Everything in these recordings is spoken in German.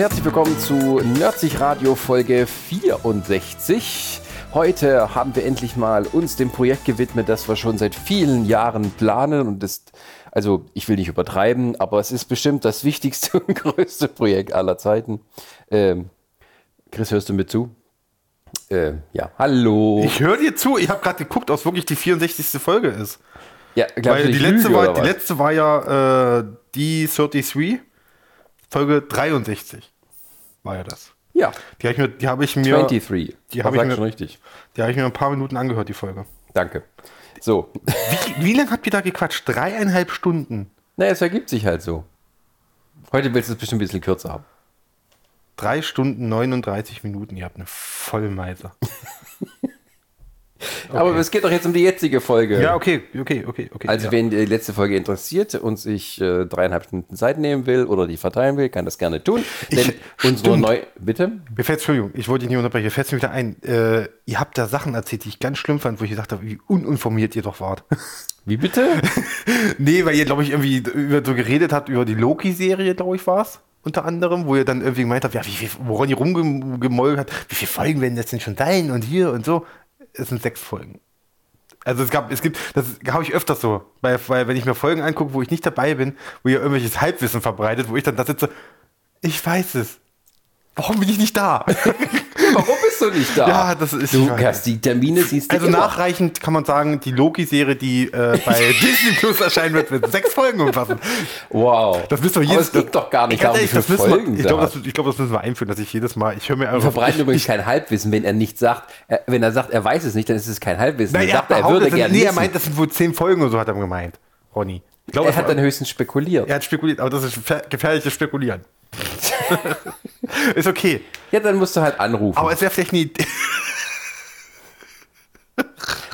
herzlich willkommen zu Nerdsich Radio Folge 64. Heute haben wir endlich mal uns dem Projekt gewidmet, das wir schon seit vielen Jahren planen und ist, also ich will nicht übertreiben, aber es ist bestimmt das wichtigste und größte Projekt aller Zeiten. Ähm, Chris, hörst du mit zu? Äh, ja, hallo. Ich höre dir zu. Ich habe gerade geguckt, ob es wirklich die 64. Folge ist. Ja, glaub, Weil ich die letzte, lüge, war, die letzte war ja äh, die 33, Folge 63 war ja das. Ja, Die habe ich mir, die habe ich mir, 23. die habe ich mir- schon richtig. die habe ich mir ein paar Minuten angehört, die Folge. Danke. So, Wie, wie lange habt ihr da gequatscht? Dreieinhalb Stunden. naja, es ergibt sich halt so. Heute willst du es bestimmt ein bisschen kürzer haben. Drei Stunden 39 Minuten. Ihr habt eine Vollmeise. Aber es geht doch jetzt um die jetzige Folge. Ja, okay, okay, okay, okay. Also ja. wenn die letzte Folge interessiert und sich äh, dreieinhalb Stunden Zeit nehmen will oder die verteilen will, kann das gerne tun. Denn Ich- unsere stimmt. neu... Bitte? Mir fällt, Entschuldigung, ich wollte dich nicht unterbrechen, mir fällt mir wieder ein. Äh, ihr habt da Sachen erzählt, die ich ganz schlimm fand, wo ich gesagt habe, wie uninformiert ihr doch wart. Wie bitte? nee, weil ihr, glaube ich, irgendwie über so geredet habt, über die Loki-Serie, glaube ich, war es. Unter anderem, wo ihr dann irgendwie gemeint habt, ja, wie viel, woran ihr rumgemolgt hat, wie viele Folgen werden das denn schon sein und hier und so. Es sind sechs Folgen. Also es gab, es gibt, das habe ich öfters so, weil, weil wenn ich mir Folgen angucke, wo ich nicht dabei bin, wo ihr irgendwelches Halbwissen verbreitet, wo ich dann da sitze, ich weiß es. Warum bin ich nicht da? Bist du nicht da? Ja, das ist- Du ich hast die Termine, siehst du Also immer. nachreichend kann man sagen, die Loki-Serie, die äh, bei Disney Plus erscheinen wird, wird sechs Folgen umfassen. Wow. Das müssen wir Aber jedes es geht doch gar nicht darum, wie viele müssen wir- Folgen Ich glaube, das, ich glaub, das müssen wir einführen, dass ich jedes Mal, ich höre mir Wir einfach. verbreiten ich, übrigens kein Halbwissen. Wenn er nicht sagt, er, wenn er sagt, er weiß es nicht, dann ist es kein Halbwissen. Dann er, sagt er, würde gerne nee, er meint, das sind wohl zehn Folgen oder so, hat er gemeint, Ronny. Ich glaube, er hat dann höchstens spekuliert. er hat spekuliert, aber das ist gefährliches Spekulieren. ist okay. Ja, dann musst du halt anrufen. Aber es wäre vielleicht Idee.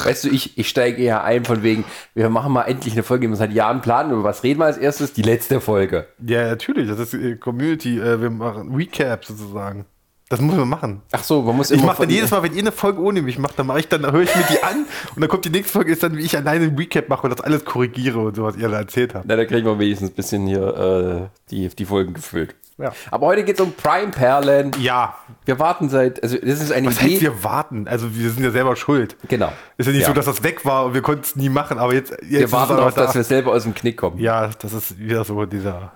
Weißt du, ich, ich steige eher ein von wegen, wir machen mal endlich eine Folge, wir seit Jahren planen. Über was reden wir als erstes? Die letzte Folge. Ja, natürlich, das ist äh, Community. Äh, wir machen Recap sozusagen. Das müssen wir machen. Ach so, man muss Ich immer mache dann jedes Mal, wenn ihr eine Folge ohne mich macht, dann mache ich dann, höre ich mir die an und dann kommt die nächste Folge, ist dann, wie ich alleine ein Recap mache und das alles korrigiere und so, was ihr da erzählt habt. Na, da kriegen wir wenigstens ein bisschen hier äh, die, die Folgen gefüllt. Ja. Aber heute geht es um Prime-Perlen. Ja, Wir warten seit, also das ist eine was Idee. heißt wir warten? Also wir sind ja selber schuld. genau. Ist ja nicht Ja. so, dass das weg war und wir konnten es nie machen, aber jetzt, jetzt Wir warten darauf, da. dass wir selber aus dem Knick kommen. Ja, das ist wieder so dieser.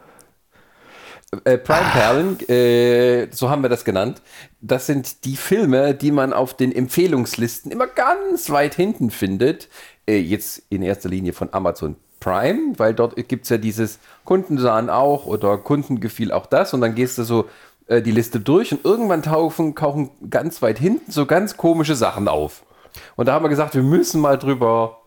Äh, Prime-Perlen, äh, so haben wir das genannt, das sind die Filme, die man auf den Empfehlungslisten immer ganz weit hinten findet. Äh, jetzt in erster Linie von Amazon Prime, weil dort gibt es ja dieses Kunden sahen auch oder Kunden gefiel auch das und dann gehst du so äh, die Liste durch und irgendwann tauchen, tauchen ganz weit hinten so ganz komische Sachen auf. Und da haben wir gesagt, wir müssen mal drüber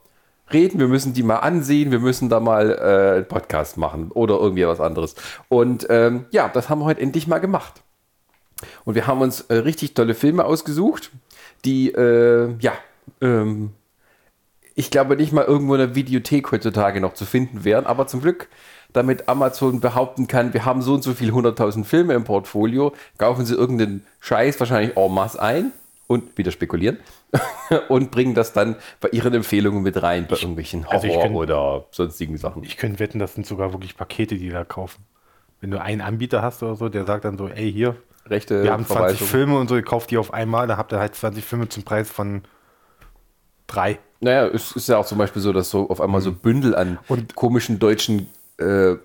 reden, wir müssen die mal ansehen, wir müssen da mal äh, einen Podcast machen oder irgendwie was anderes. Und ähm, ja, das haben wir heute endlich mal gemacht. Und wir haben uns äh, richtig tolle Filme ausgesucht, die, äh, ja, ähm, ich glaube nicht mal irgendwo in der Videothek heutzutage noch zu finden wären, aber zum Glück, damit Amazon behaupten kann, wir haben so und so viel 100.000 Filme im Portfolio, kaufen sie irgendeinen Scheiß wahrscheinlich en masse ein und wieder spekulieren und bringen das dann bei ihren Empfehlungen mit rein, bei irgendwelchen Horror also ich kenn- oder sonstigen Sachen. Ich könnte wetten, das sind sogar wirklich Pakete, die da kaufen. Wenn du einen Anbieter hast oder so, der sagt dann so, ey, hier, Rechte wir haben 20 Verweisung. Filme und so, ihr kauft die auf einmal, da habt ihr halt 20 Filme zum Preis von drei. Naja, es ist ja auch zum Beispiel so, dass so auf einmal so Bündel an Mhm. Und- komischen deutschen äh,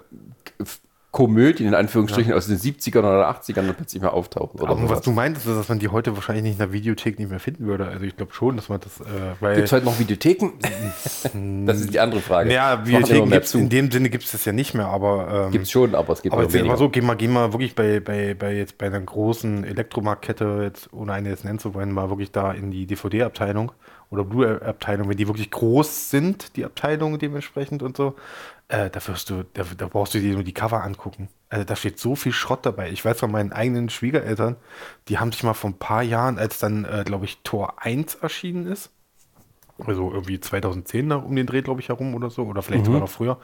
Komödien in Anführungsstrichen aus den 70ern oder 80ern dann plötzlich mal auftauchen. Oder Aber was sowas. du meintest, ist, dass man die heute wahrscheinlich nicht in der Videothek nicht mehr finden würde. Also ich glaube schon, dass man das, äh. Gibt es heute noch Videotheken? das ist die andere Frage. ja, Videotheken gibt's, zu. in dem Sinne gibt es das ja nicht mehr, aber... Ähm, Gibt es schon, aber es gibt aber jetzt mal so, geh mal, geh mal wirklich bei, bei, bei, jetzt bei einer großen Elektromarktkette, jetzt, ohne eine jetzt nennen zu wollen, mal wirklich da in die DVD-Abteilung oder Blu-ray-Abteilung, wenn die wirklich groß sind, die Abteilungen dementsprechend und so, äh, da, wirst du, da, da brauchst du dir nur die Cover angucken. Also da steht so viel Schrott dabei. Ich weiß von meinen eigenen Schwiegereltern, die haben sich mal vor ein paar Jahren, als dann, äh, glaube ich, Tor 1 erschienen ist, also irgendwie 2010 da um den Dreh, glaube ich, herum oder so, oder vielleicht sogar noch früher.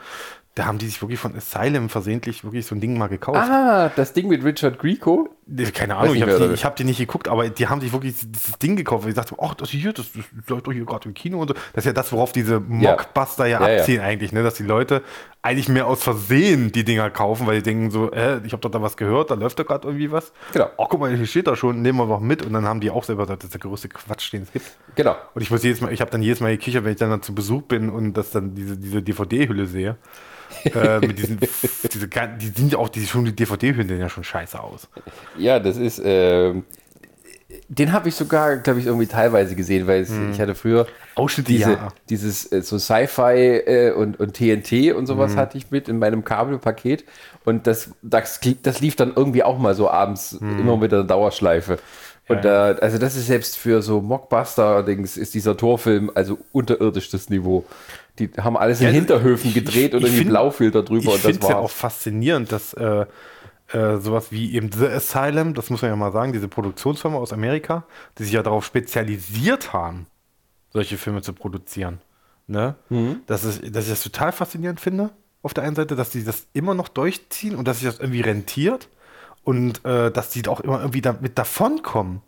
Da haben die sich wirklich von Asylum versehentlich wirklich so ein Ding mal gekauft. Ah, das Ding mit Richard Grieco? Keine Ahnung, ich habe die, ich hab die nicht geguckt, aber die haben sich wirklich dieses Ding gekauft. Ich dachte, ach, das hier, das, das läuft doch hier gerade im Kino und so. Das ist ja das, worauf diese Mockbuster ja, Ja, ja. abziehen eigentlich, ne? dass die Leute eigentlich mehr aus Versehen die Dinger kaufen, weil die denken so, äh, ich habe doch da was gehört, da läuft doch gerade irgendwie was. Genau. Ach, guck mal, hier steht da schon, nehmen wir doch mit. Und dann haben die auch selber gesagt, das ist der größte Quatsch, den es gibt. Genau. Und ich muss jedes Mal, ich habe dann jedes Mal gekichert, wenn ich dann, dann zu Besuch bin und das dann diese, diese DVD-Hülle sehe. Äh, mit diesen, diese, die sind ja auch, die schon die DVD-Hüllen sehen ja schon scheiße aus. Ja, das ist. ähm, den habe ich sogar, glaube ich, irgendwie teilweise gesehen, weil es, ich hatte früher Ausschnitte, diese, ja. dieses äh, so Sci-Fi äh, und, und TNT und sowas Mhm. hatte ich mit in meinem Kabelpaket und das, das, das lief dann irgendwie auch mal so abends immer mit der Dauerschleife. Und. Ja, da, also das ist selbst für so Mockbuster-Dings ist dieser Torfilm also unterirdischtes Niveau. Die haben alles in Ja, Hinterhöfen ich- gedreht ich- und ich irgendwie find- Blaufilter drüber Ich und das finde es ja auch faszinierend, dass äh, äh, sowas wie eben The Asylum, das muss man ja mal sagen, diese Produktionsfirma aus Amerika, die sich ja darauf spezialisiert haben, solche Filme zu produzieren. Ne? Mhm. Dass, ich, dass ich das total faszinierend finde, auf der einen Seite, dass die das immer noch durchziehen und dass sich das irgendwie rentiert und äh, dass die auch immer irgendwie damit davonkommen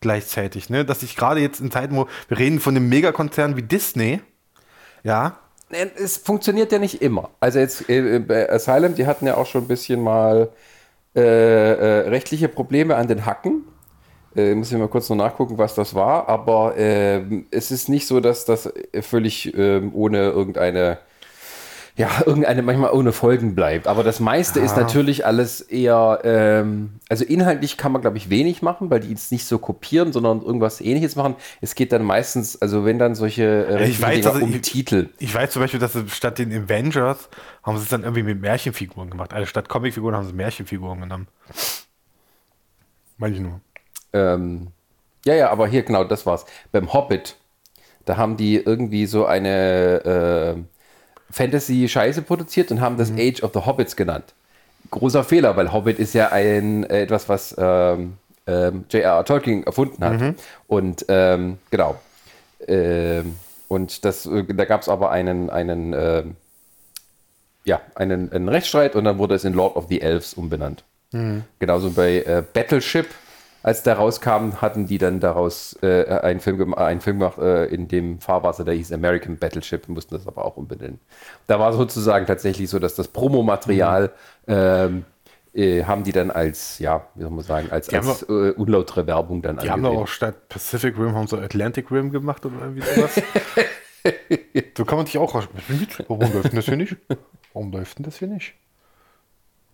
gleichzeitig. Ne? Dass ich gerade jetzt in Zeiten, wo wir reden von einem Megakonzern wie Disney, ja, Äh, Es funktioniert ja nicht immer. Also jetzt äh, bei Asylum, die hatten ja auch schon ein bisschen mal äh, äh, rechtliche Probleme an den Hacken. Äh, muss ich mal kurz noch nachgucken, was das war. Aber ähm, es ist nicht so, dass das völlig ähm, ohne irgendeine, ja, irgendeine, manchmal ohne Folgen bleibt. Aber das meiste ist natürlich alles eher, ähm, also inhaltlich kann man, glaube ich, wenig machen, weil die jetzt nicht so kopieren, sondern irgendwas ähnliches machen. Es geht dann meistens, also wenn dann solche äh, ich weiß, Dinger also um ich- Titel. Ich weiß zum Beispiel, dass sie statt den Avengers haben sie es dann irgendwie mit Märchenfiguren gemacht. Also statt Comicfiguren haben sie Märchenfiguren genommen. Meine ich nur. Ähm, ja, ja, aber hier genau, das war's. Beim Hobbit, da haben die irgendwie so eine äh, Fantasy-Scheiße produziert und haben das Age of the Hobbits genannt. Großer Fehler, weil Hobbit ist ja ein äh, etwas, was ähm, ähm, J.R.R. Tolkien erfunden hat. Und ähm, genau. Ähm, und das, äh, da gab es aber einen, einen, ähm, ja, einen, einen Rechtsstreit und dann wurde es in Lord of the Elves umbenannt. Genauso bei äh, Battleship, als der rauskam, hatten die dann daraus äh, einen, Film einen Film gemacht äh, in dem Fahrwasser, der hieß American Battleship, mussten das aber auch umbenennen. Da war sozusagen tatsächlich so, dass das Promomaterial ähm, äh, haben die dann als, ja, wie soll man sagen, als, Die haben als äh, unlautere Werbung dann Die haben doch angesehen. auch statt Pacific Rim haben sie Atlantic Rim gemacht oder irgendwie sowas. so kann man sich auch raus. Warum läuft denn das hier nicht? Warum läuft denn das hier nicht?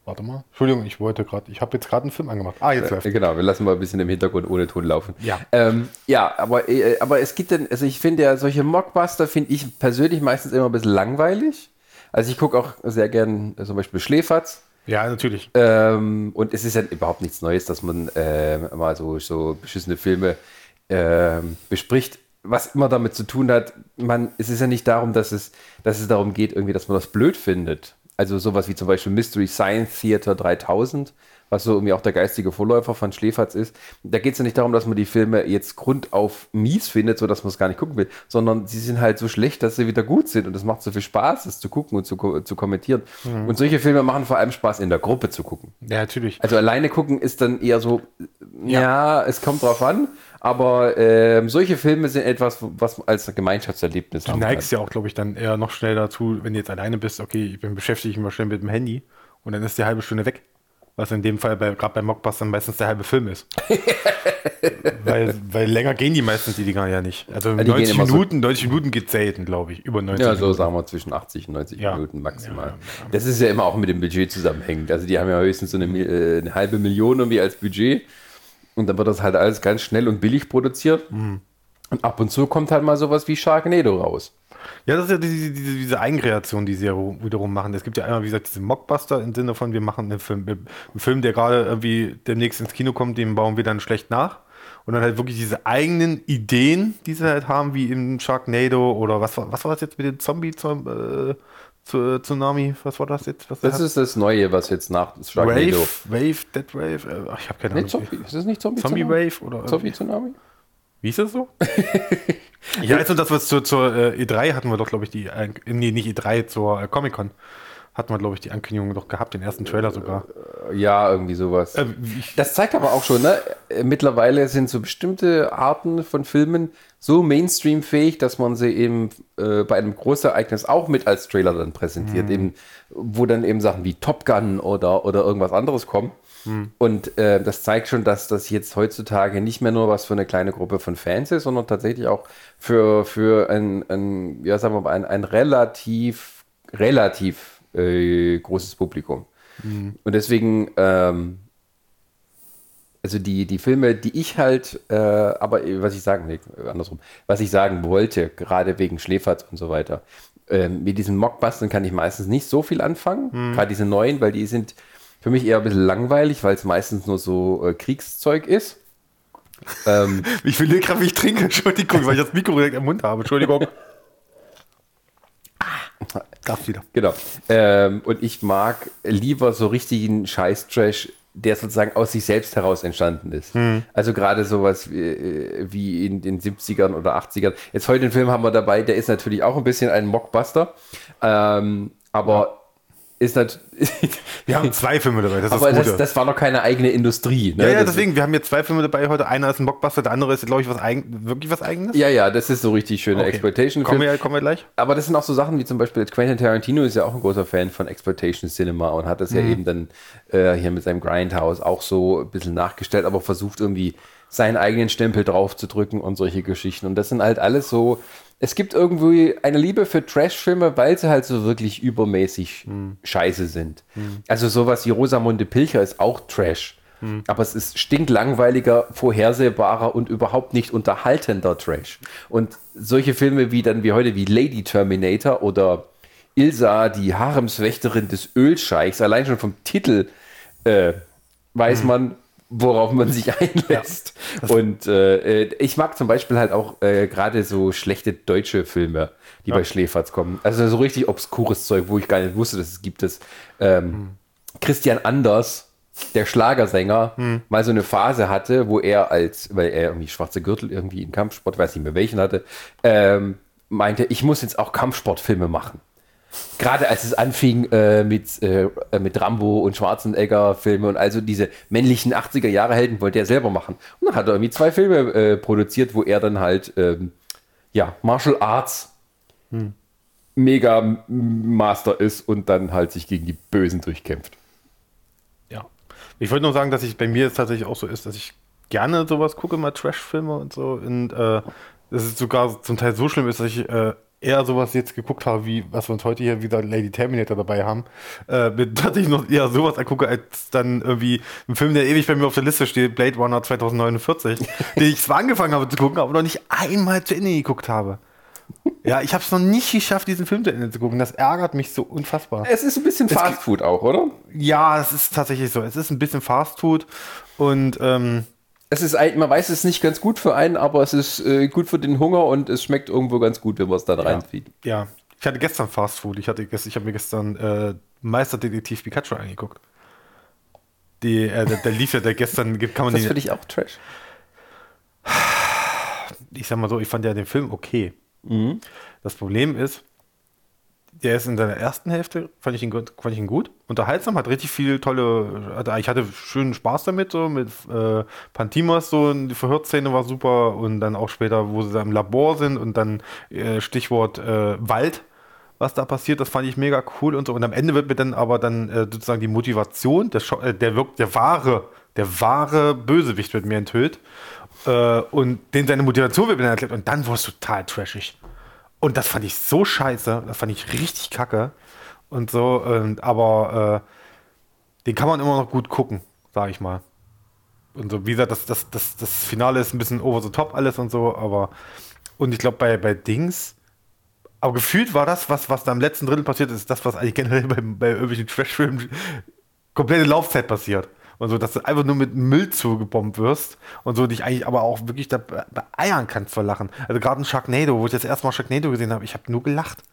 Warte mal. Entschuldigung, ich wollte gerade, ich habe jetzt gerade einen Film angemacht. Ah, jetzt läuft. Äh, Genau, wir lassen mal ein bisschen im Hintergrund ohne Ton laufen. Ja. ähm, ja aber, äh, aber es gibt dann, also ich finde ja, solche Mockbuster finde ich persönlich meistens immer ein bisschen langweilig. Also ich gucke auch sehr gern äh, zum Beispiel Schläferz. Ja, natürlich. Ähm, und es ist ja überhaupt nichts Neues, dass man äh, mal so, so beschissene Filme ähm, bespricht. Was immer damit zu tun hat, man, es ist ja nicht darum, dass es, dass es darum geht, irgendwie, dass man das blöd findet. Also sowas wie zum Beispiel Mystery Science Theater 3000, was so irgendwie auch der geistige Vorläufer von Schläferz ist. Da geht es ja nicht darum, dass man die Filme jetzt grundauf mies findet, sodass man es gar nicht gucken will, sondern sie sind halt so schlecht, dass sie wieder gut sind und es macht so viel Spaß, es zu gucken und zu, ko- zu kommentieren. Und solche Filme machen vor allem Spaß, in der Gruppe zu gucken. Ja, natürlich. Also alleine gucken ist dann eher so, ja, es kommt drauf an, aber ähm, solche Filme sind etwas, was als ein Gemeinschaftserlebnis Du neigst ja auch, glaube ich, dann eher noch schnell dazu, wenn du jetzt alleine bist, okay, ich bin beschäftigt mich mal schnell mit dem Handy und dann ist die halbe Stunde weg. Was in dem Fall bei, gerade bei Mockbustern meistens der halbe Film ist. weil, weil länger gehen die meistens die Dinger ja nicht. Also die gehen 90 immer so- Minuten, 90 Minuten geht selten, glaube ich. Über 90 Ja, so Minuten. sagen wir zwischen 80 und 90 Ja. Minuten maximal. Ja, ja. Das ist ja immer auch mit dem Budget zusammenhängend. Also die haben ja höchstens so eine, äh, eine halbe Million irgendwie als Budget und dann wird das halt alles ganz schnell und billig produziert. Mhm. Und ab und zu kommt halt mal sowas wie Sharknado raus. Ja, das ist ja diese, diese, diese Eigenkreation, die sie ja wiederum machen. Es gibt ja einmal, wie gesagt, diese Mockbuster im Sinne von, wir machen einen Film, einen Film, der gerade irgendwie demnächst ins Kino kommt, den bauen wir dann schlecht nach. Und dann halt wirklich diese eigenen Ideen, die sie halt haben, wie im Sharknado oder was war, was war das jetzt mit dem Zombie zum, äh, Tsunami? Was war das jetzt? Das ist das Neue, was jetzt nach Sharknado. Wave, Wave, Dead Wave, äh, ach, ich habe keine Nee, Ahnung. Zombie. Ist das nicht Zombie? Zombie Tsunami? Wave oder Zombie Tsunami? Wie ist das so? ja, jetzt und das, was zur, zur äh, E3 hatten wir doch, glaube ich, die, äh, nee, nicht E3, zur äh, Comic-Con. Hat man, glaube ich, die Ankündigung doch gehabt, den ersten Trailer sogar. Ja, irgendwie sowas. Äh, Das zeigt aber auch schon, ne? äh, Mittlerweile sind so bestimmte Arten von Filmen so Mainstream-fähig, dass man sie eben äh, bei einem Großereignis auch mit als Trailer dann präsentiert, eben, wo dann eben Sachen wie Top Gun oder, oder irgendwas anderes kommen. Und äh, das zeigt schon, dass das jetzt heutzutage nicht mehr nur was für eine kleine Gruppe von Fans ist, sondern tatsächlich auch für, für ein, ein, ja, sagen wir mal, ein, ein relativ, relativ äh, großes Publikum. Und deswegen, ähm, also die, die Filme, die ich halt, äh, aber äh, was ich sagen, nee, andersrum, was ich sagen wollte, gerade wegen Schläferz und so weiter, ähm, mit diesen Mockbustern kann ich meistens nicht so viel anfangen, gerade diese neuen, weil die sind für mich eher ein bisschen langweilig, weil es meistens nur so äh, Kriegszeug ist. ähm, Ich will gerade, wie ich trinke. Entschuldigung, weil ich das Mikro direkt im Mund habe. Entschuldigung. Darf wieder. Genau. Ähm, und ich mag lieber so richtigen Scheiß-Trash, der sozusagen aus sich selbst heraus entstanden ist. Also gerade sowas wie, äh, wie in den 70ern oder 80ern. Jetzt heute den Film haben wir dabei, der ist natürlich auch ein bisschen ein Mockbuster. Ähm, aber ist natürlich. Wir haben zwei Filme dabei, das ist aber das das, Gute. das war noch keine eigene Industrie. Ne? ja, ja, Das- deswegen, wir haben jetzt zwei Filme dabei heute. Einer ist ein Blockbuster, der andere ist, glaube ich, was eigen, wirklich was Eigenes. Ja, ja, das ist so richtig schöne Okay. Exploitation. Kommen wir, kommen wir gleich. Aber das sind auch so Sachen wie zum Beispiel Quentin Tarantino ist ja auch ein großer Fan von Exploitation Cinema und hat das ja eben dann äh, hier mit seinem Grindhouse auch so ein bisschen nachgestellt, aber versucht irgendwie seinen eigenen Stempel drauf zu drücken und solche Geschichten. Und das sind halt alles so, es gibt irgendwie eine Liebe für Trash-Filme, weil sie halt so wirklich übermäßig scheiße sind. Also sowas wie Rosamunde Pilcher ist auch Trash. Aber es ist stinklangweiliger, vorhersehbarer und überhaupt nicht unterhaltender Trash. Und solche Filme wie dann wie heute wie Lady Terminator oder Ilsa, die Haremswächterin des Ölscheichs, allein schon vom Titel äh, weiß man, worauf man sich einlässt. und äh, äh, ich mag zum Beispiel halt auch äh, gerade so schlechte deutsche Filme, die bei Schläferz kommen. Also so richtig obskures Zeug, wo ich gar nicht wusste, dass es gibt es. Ähm, Christian Anders, der Schlagersänger, mal so eine Phase hatte, wo er als, weil er irgendwie schwarze Gürtel irgendwie in Kampfsport, weiß nicht mehr welchen hatte, ähm, meinte, ich muss jetzt auch Kampfsportfilme machen. Gerade als es anfing äh, mit, äh, mit Rambo und Schwarzenegger-Filme und also diese männlichen 80er-Jahre-Helden wollte er selber machen. Und dann hat er irgendwie zwei Filme äh, produziert, wo er dann halt, ähm, ja, Martial Arts Mega Master ist und dann halt sich gegen die Bösen durchkämpft. Ja. Ich wollte nur sagen, dass ich bei mir es tatsächlich auch so ist, dass ich gerne sowas gucke, mal Trash-Filme und so. Und äh, dass es sogar zum Teil so schlimm ist, dass ich äh, eher sowas jetzt geguckt habe, wie was wir uns heute hier wieder Lady Terminator dabei haben. Äh, dass ich noch eher sowas angucke, als dann irgendwie ein Film, der ewig bei mir auf der Liste steht, Blade Runner 2049, den ich zwar angefangen habe zu gucken, aber noch nicht einmal zu Ende geguckt habe. Ja, ich habe es noch nicht geschafft, diesen Film zu Ende zu gucken. Das ärgert mich so unfassbar. Es ist ein bisschen Fast Food auch, oder? Ja, es ist tatsächlich so. Es ist ein bisschen Fast Food und ähm, Es ist man weiß, es ist nicht ganz gut für einen, aber es ist äh, gut für den Hunger und es schmeckt irgendwo ganz gut, wenn man es dann reinzieht. ja, ich hatte gestern Fast Food. Ich, hatte ich habe mir gestern äh, Meisterdetektiv Pikachu angeguckt. Die, äh, der, der lief ja, der gestern kann man Das finde ich auch Trash. ich sag mal so, ich fand ja den Film okay. Das Problem ist, der ist in seiner ersten Hälfte, fand ich ihn gut, fand ich ihn gut. Unterhaltsam, hat richtig viel tolle, ich hatte schönen Spaß damit, so mit äh, Pantimos, so die Verhörszene war super und dann auch später, wo sie da im Labor sind und dann äh, Stichwort äh, Wald, was da passiert, das fand ich mega cool und so. Und am Ende wird mir dann aber dann äh, sozusagen die Motivation, der, äh, der wirkt, der wahre, der wahre Bösewicht wird mir enthüllt. Äh, und den seine Motivation wird mir dann erklärt und dann wurde es total trashig. Und das fand ich so scheiße, das fand ich richtig kacke und so, und, aber äh, den kann man immer noch gut gucken, sage ich mal. Und so, wie gesagt, das, das, das, das Finale ist ein bisschen over the top alles und so, aber und ich glaube bei, bei Dings, aber gefühlt war das, was, was da im letzten Drittel passiert ist, das, was eigentlich generell bei, bei irgendwelchen Trash-Filmen komplette Laufzeit passiert. Und so, dass du einfach nur mit Müll zugebombt wirst und so dich eigentlich aber auch wirklich da be- beeiern kannst vor Lachen. Also gerade ein Sharknado, wo ich das erste Mal Sharknado gesehen habe, ich habe nur gelacht.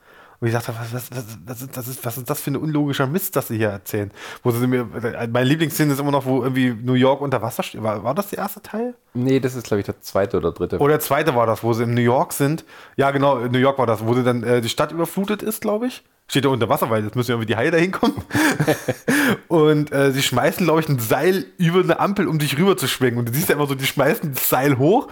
Und ich dachte, was, was, was, was, ist, das ist, was ist das für ein unlogischer Mist, das sie hier erzählen? Wo sie mir, meine Lieblingsszene ist immer noch, wo irgendwie New York unter Wasser steht. War, war das der erste Teil? Nee, das ist, glaube ich, der zweite oder dritte. Oder der zweite war das, wo sie in New York sind. Ja, genau, in New York war das, wo sie dann äh, die Stadt überflutet ist, glaube ich. Steht da unter Wasser, weil jetzt müssen ja irgendwie die Haie da hinkommen. und äh, sie schmeißen, glaube ich, ein Seil über eine Ampel, um dich rüber zu schwingen. Und du siehst ja immer so, die schmeißen das Seil hoch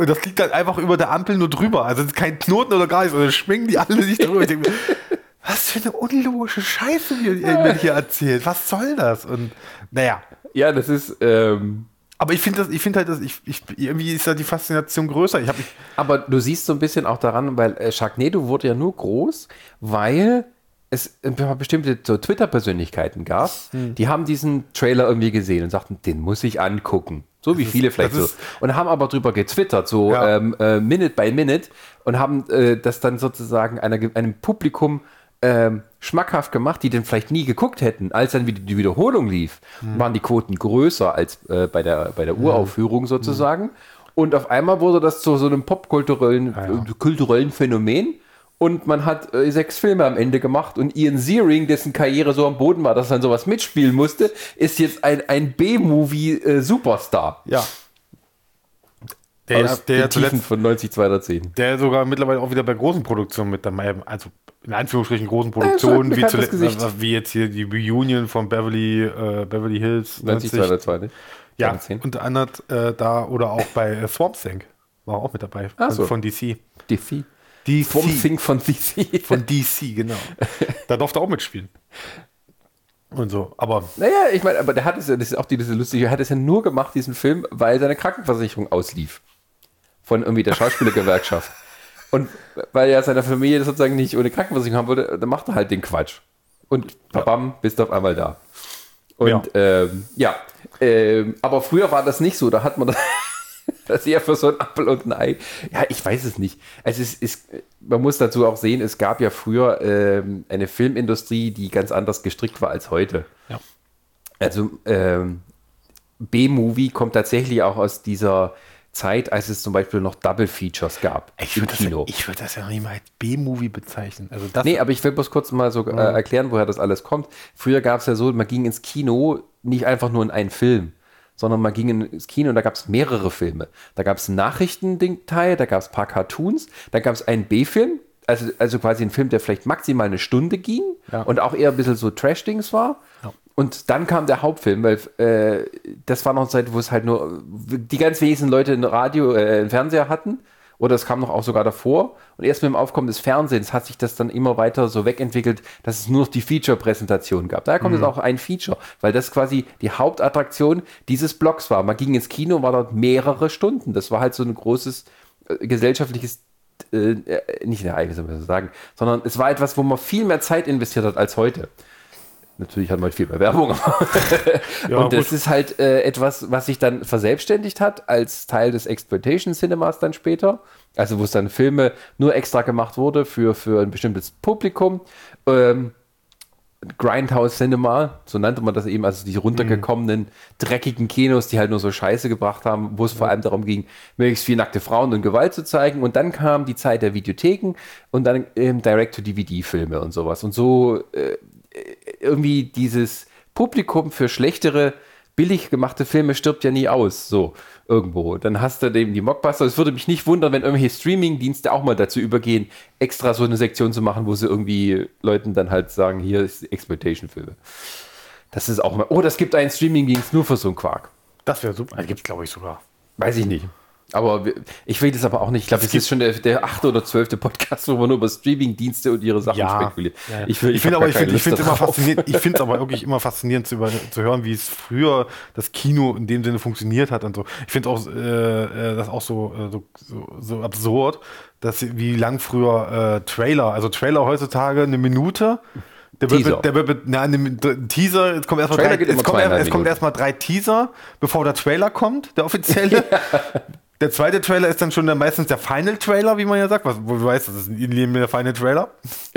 und das liegt dann einfach über der Ampel nur drüber. Also es ist kein Knoten oder gar nichts. Und dann schwingen die alle sich drüber. Denke was für eine unlogische Scheiße mir, mir hier erzählt. Was soll das? Und naja. Ja, das ist. Ähm aber ich finde ich halt, dass ich, ich, irgendwie ist da die Faszination größer. Ich hab, ich aber du siehst so ein bisschen auch daran, weil äh, Sharknado wurde ja nur groß, weil es bestimmte so Twitter-Persönlichkeiten gab, hm. die haben diesen Trailer irgendwie gesehen und sagten, den muss ich angucken. So wie viele vielleicht so. Und haben aber drüber getwittert, so ja. ähm, äh, Minute by Minute, und haben äh, das dann sozusagen einer, einem Publikum ähm, schmackhaft gemacht, die den vielleicht nie geguckt hätten. Als dann wieder die Wiederholung lief, mhm. waren die Quoten größer als äh, bei, der, bei der hm. Uraufführung sozusagen. Mhm. Und auf einmal wurde das zu so einem popkulturellen ja, ja. kulturellen Phänomen und man hat äh, sechs Filme am Ende gemacht und Ian Ziering, dessen Karriere so am Boden war, dass er dann sowas mitspielen musste, ist jetzt ein, ein B-Movie-Superstar. Äh, ja. Der, Aus der den Tiefen von 90, 210. Der sogar mittlerweile auch wieder bei großen Produktionen mit dabei, also in Anführungsstrichen großen Produktionen, wie, zuletzt, wie jetzt hier die Reunion von Beverly, äh, Beverly Hills 90, 202, ne? Ja, unter anderem äh, da oder auch bei äh, Swamp Thing war auch mit dabei von, so. von DC. DC. DC. Swamp Thing von DC. Von DC, genau. da durfte er auch mitspielen. Und so, aber. Naja, ich meine, aber der hat es ja, das ist auch diese lustige, er hat es ja nur gemacht, diesen Film, weil seine Krankenversicherung auslief. Von irgendwie der Schauspielergewerkschaft. Und weil er seine Familie sozusagen nicht ohne Krankenversicherung haben wollte, dann macht er halt den Quatsch. Und babam, ja. bist du auf einmal da. Und ja, ähm, ja ähm, aber früher war das nicht so. Da hat man das das ist ja für so ein Apfel und ein Ei. Ja, ich weiß es nicht. Also es ist, man muss dazu auch sehen, es gab ja früher ähm, eine Filmindustrie, die ganz anders gestrickt war als heute. Ja. Also ähm, B-Movie kommt tatsächlich auch aus dieser Zeit, als es zum Beispiel noch Double Features gab ich im Kino. Das, ich würde das ja noch nicht mal als B-Movie bezeichnen. Also das nee, aber ich will bloß kurz mal so äh, erklären, woher das alles kommt. Früher gab es ja so, man ging ins Kino nicht einfach nur in einen Film, sondern man ging ins Kino und da gab es mehrere Filme. Da gab es einen Nachrichtending-Teil, da gab es ein paar Cartoons, da gab es einen B-Film, also, also quasi ein Film, der vielleicht maximal eine Stunde ging ja. und auch eher ein bisschen so Trash-Dings war. Ja. Und dann kam der Hauptfilm, weil äh, das war noch eine Zeit, wo es halt nur die ganz wenigsten Leute ein Radio, äh, einen Fernseher hatten oder es kam noch auch sogar davor. Und erst mit dem Aufkommen des Fernsehens hat sich das dann immer weiter so wegentwickelt, dass es nur noch die Feature-Präsentation gab. Daher kommt mhm. jetzt auch ein Feature, weil das quasi die Hauptattraktion dieses Blogs war. Man ging ins Kino und war dort mehrere Stunden. Das war halt so ein großes äh, gesellschaftliches äh, äh nicht ein Ereignis, man so sagen, sondern es war etwas, wo man viel mehr Zeit investiert hat als heute. Natürlich hat man viel mehr Werbung. ja, und das gut. ist halt äh, etwas, was sich dann verselbstständigt hat als Teil des Exploitation Cinemas dann später. Also wo es dann Filme nur extra gemacht wurde für, für ein bestimmtes Publikum. Ähm, Grindhouse Cinema, so nannte man das eben, also die runtergekommenen, dreckigen Kinos, die halt nur so Scheiße gebracht haben, wo es vor allem darum ging, möglichst viel nackte Frauen und Gewalt zu zeigen. Und dann kam die Zeit der Videotheken und dann ähm, Direct-to-DVD-Filme und sowas. Und so äh, irgendwie dieses Publikum für schlechtere, billig gemachte Filme stirbt ja nie aus, so irgendwo. Dann hast du eben die Mockbuster. Es würde mich nicht wundern, wenn irgendwelche Streaming-Dienste auch mal dazu übergehen, extra so eine Sektion zu machen, wo sie irgendwie Leuten dann halt sagen, hier ist Exploitation-Filme. Das ist auch mal. Oh, das gibt einen Streaming-Dienst nur für so einen Quark. Das wäre super. Also gibt es, glaube ich, sogar. Weiß ich nicht. Aber ich will das aber auch nicht. Ich glaube, das, ist schon der, der achte oder zwölfte Podcast, wo man nur über Streaming-Dienste und ihre Sachen ja, spekuliert. Ja, Ich, ich, ich finde aber, ich finde, ich finde immer faszinierend, ich finde es aber wirklich immer faszinierend zu, über, zu hören, wie es früher das Kino in dem Sinne funktioniert hat und so. Ich finde auch, äh, äh, das auch so, äh, so, so, so absurd, dass wie lang früher äh, Trailer, also Trailer heutzutage eine Minute. Der Teaser. Wird, der wird, na, ne, Teaser, jetzt kommt erstmal drei, es kommt, erst, es kommt erstmal drei Teaser, bevor der Trailer kommt, der offizielle. Der zweite Trailer ist dann schon der, meistens der Final Trailer, wie man ja sagt, was, wo du weißt, das ist ein der Final Trailer.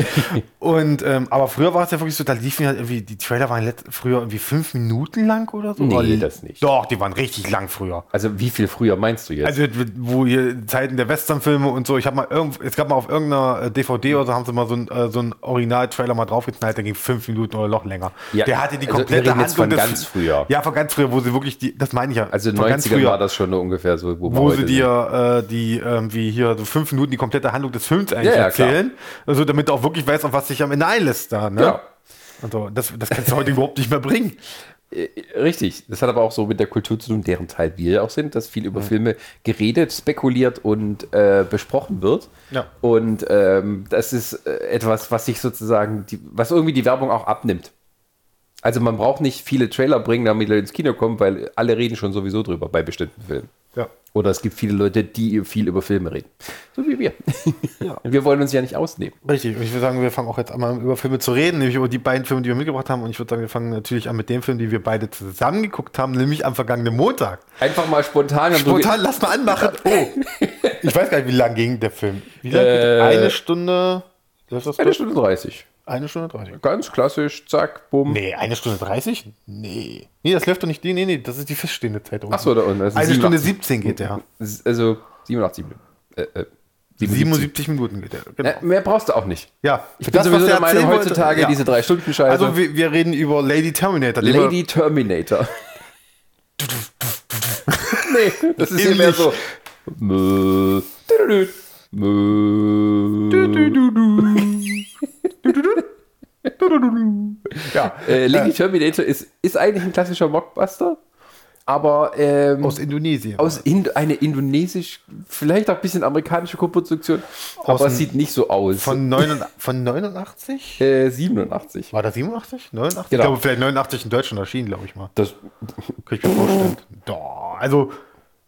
und ähm, aber früher war es ja wirklich so, da liefen halt irgendwie, die Trailer waren let, früher irgendwie fünf Minuten lang oder so. Nee, Oder- das nicht. Doch, die waren richtig lang früher. Also wie viel früher meinst du jetzt? Also wo hier Zeiten der Westernfilme und so, ich habe mal irgend, es gab mal auf irgendeiner äh, DVD oder so, haben sie mal so ein, äh, so ein Original-Trailer mal draufgeknallt, der ging fünf Minuten oder noch länger. Ja, der hatte die also komplette jetzt Handlung von des- ganz früher. Ja, von ganz früher, wo sie wirklich die, das meine ich ja. also in von den ganz 90ern früher, war das schon irgendwer so, wir wo heute sie dir äh, die irgendwie hier so fünf Minuten die komplette Handlung des Films eigentlich Ja, ja, erzählen. Also damit du auch wirklich weißt, auf was sich am Ende einlässt da. Ne? Ja. Also, das, das kannst du heute überhaupt nicht mehr bringen. Äh, Richtig, das hat aber auch so mit der Kultur zu tun, deren Teil wir ja auch sind, dass viel über Filme geredet, spekuliert und äh, besprochen wird. Ja. Und ähm, das ist äh, etwas, was sich sozusagen, die, was irgendwie die Werbung auch abnimmt. Also man braucht nicht viele Trailer bringen, damit Leute ins Kino kommen, weil alle reden schon sowieso drüber bei bestimmten Filmen. Ja. Oder es gibt viele Leute, die viel über Filme reden. So wie wir. Ja. Wir wollen uns ja nicht ausnehmen. Richtig, und ich würde sagen, wir fangen auch jetzt an, mal über Filme zu reden, nämlich über die beiden Filme, die wir mitgebracht haben. Und ich würde sagen, wir fangen natürlich an mit dem Film, die wir beide zusammen geguckt haben, nämlich am vergangenen Montag. Einfach mal spontan. Spontan, lass mal anmachen. Oh, ich weiß gar nicht, wie lang ging der Film. Wie lang? Äh, eine Stunde. Eine? Stunde 30. Eine Stunde 30. Ganz klassisch, zack, bumm. Nee, eine Stunde 30? Nee. Nee, das läuft doch nicht. Nee, nee, nee, das ist die feststehende Zeit. Achso, da unten. Also Eine Stunde 87. 17 geht der. Also 87 Minuten. Äh, äh, 77. 77 Minuten geht der. Genau. Äh, mehr brauchst du auch nicht. Ja, Ich bin sowieso der Meinung, heutzutage ja. diese drei Stunden Scheiße. Also wir, wir reden über Lady Terminator. Lady Terminator. nee, das ist mehr so. Mö, mö. Ja. Äh, Lady Terminator ist, ist eigentlich ein klassischer Mockbuster, aber ähm, Aus Indonesien. aus Ind eine indonesisch, vielleicht auch ein bisschen amerikanische Koproduktion, aber es sieht nicht so aus. Von, 89, von 89? äh, 87. War das 87? 89? Genau. Ich glaube, vielleicht 89 in Deutschland erschienen, glaube ich mal. Das, Kann ich mir vorstellen. Doch, also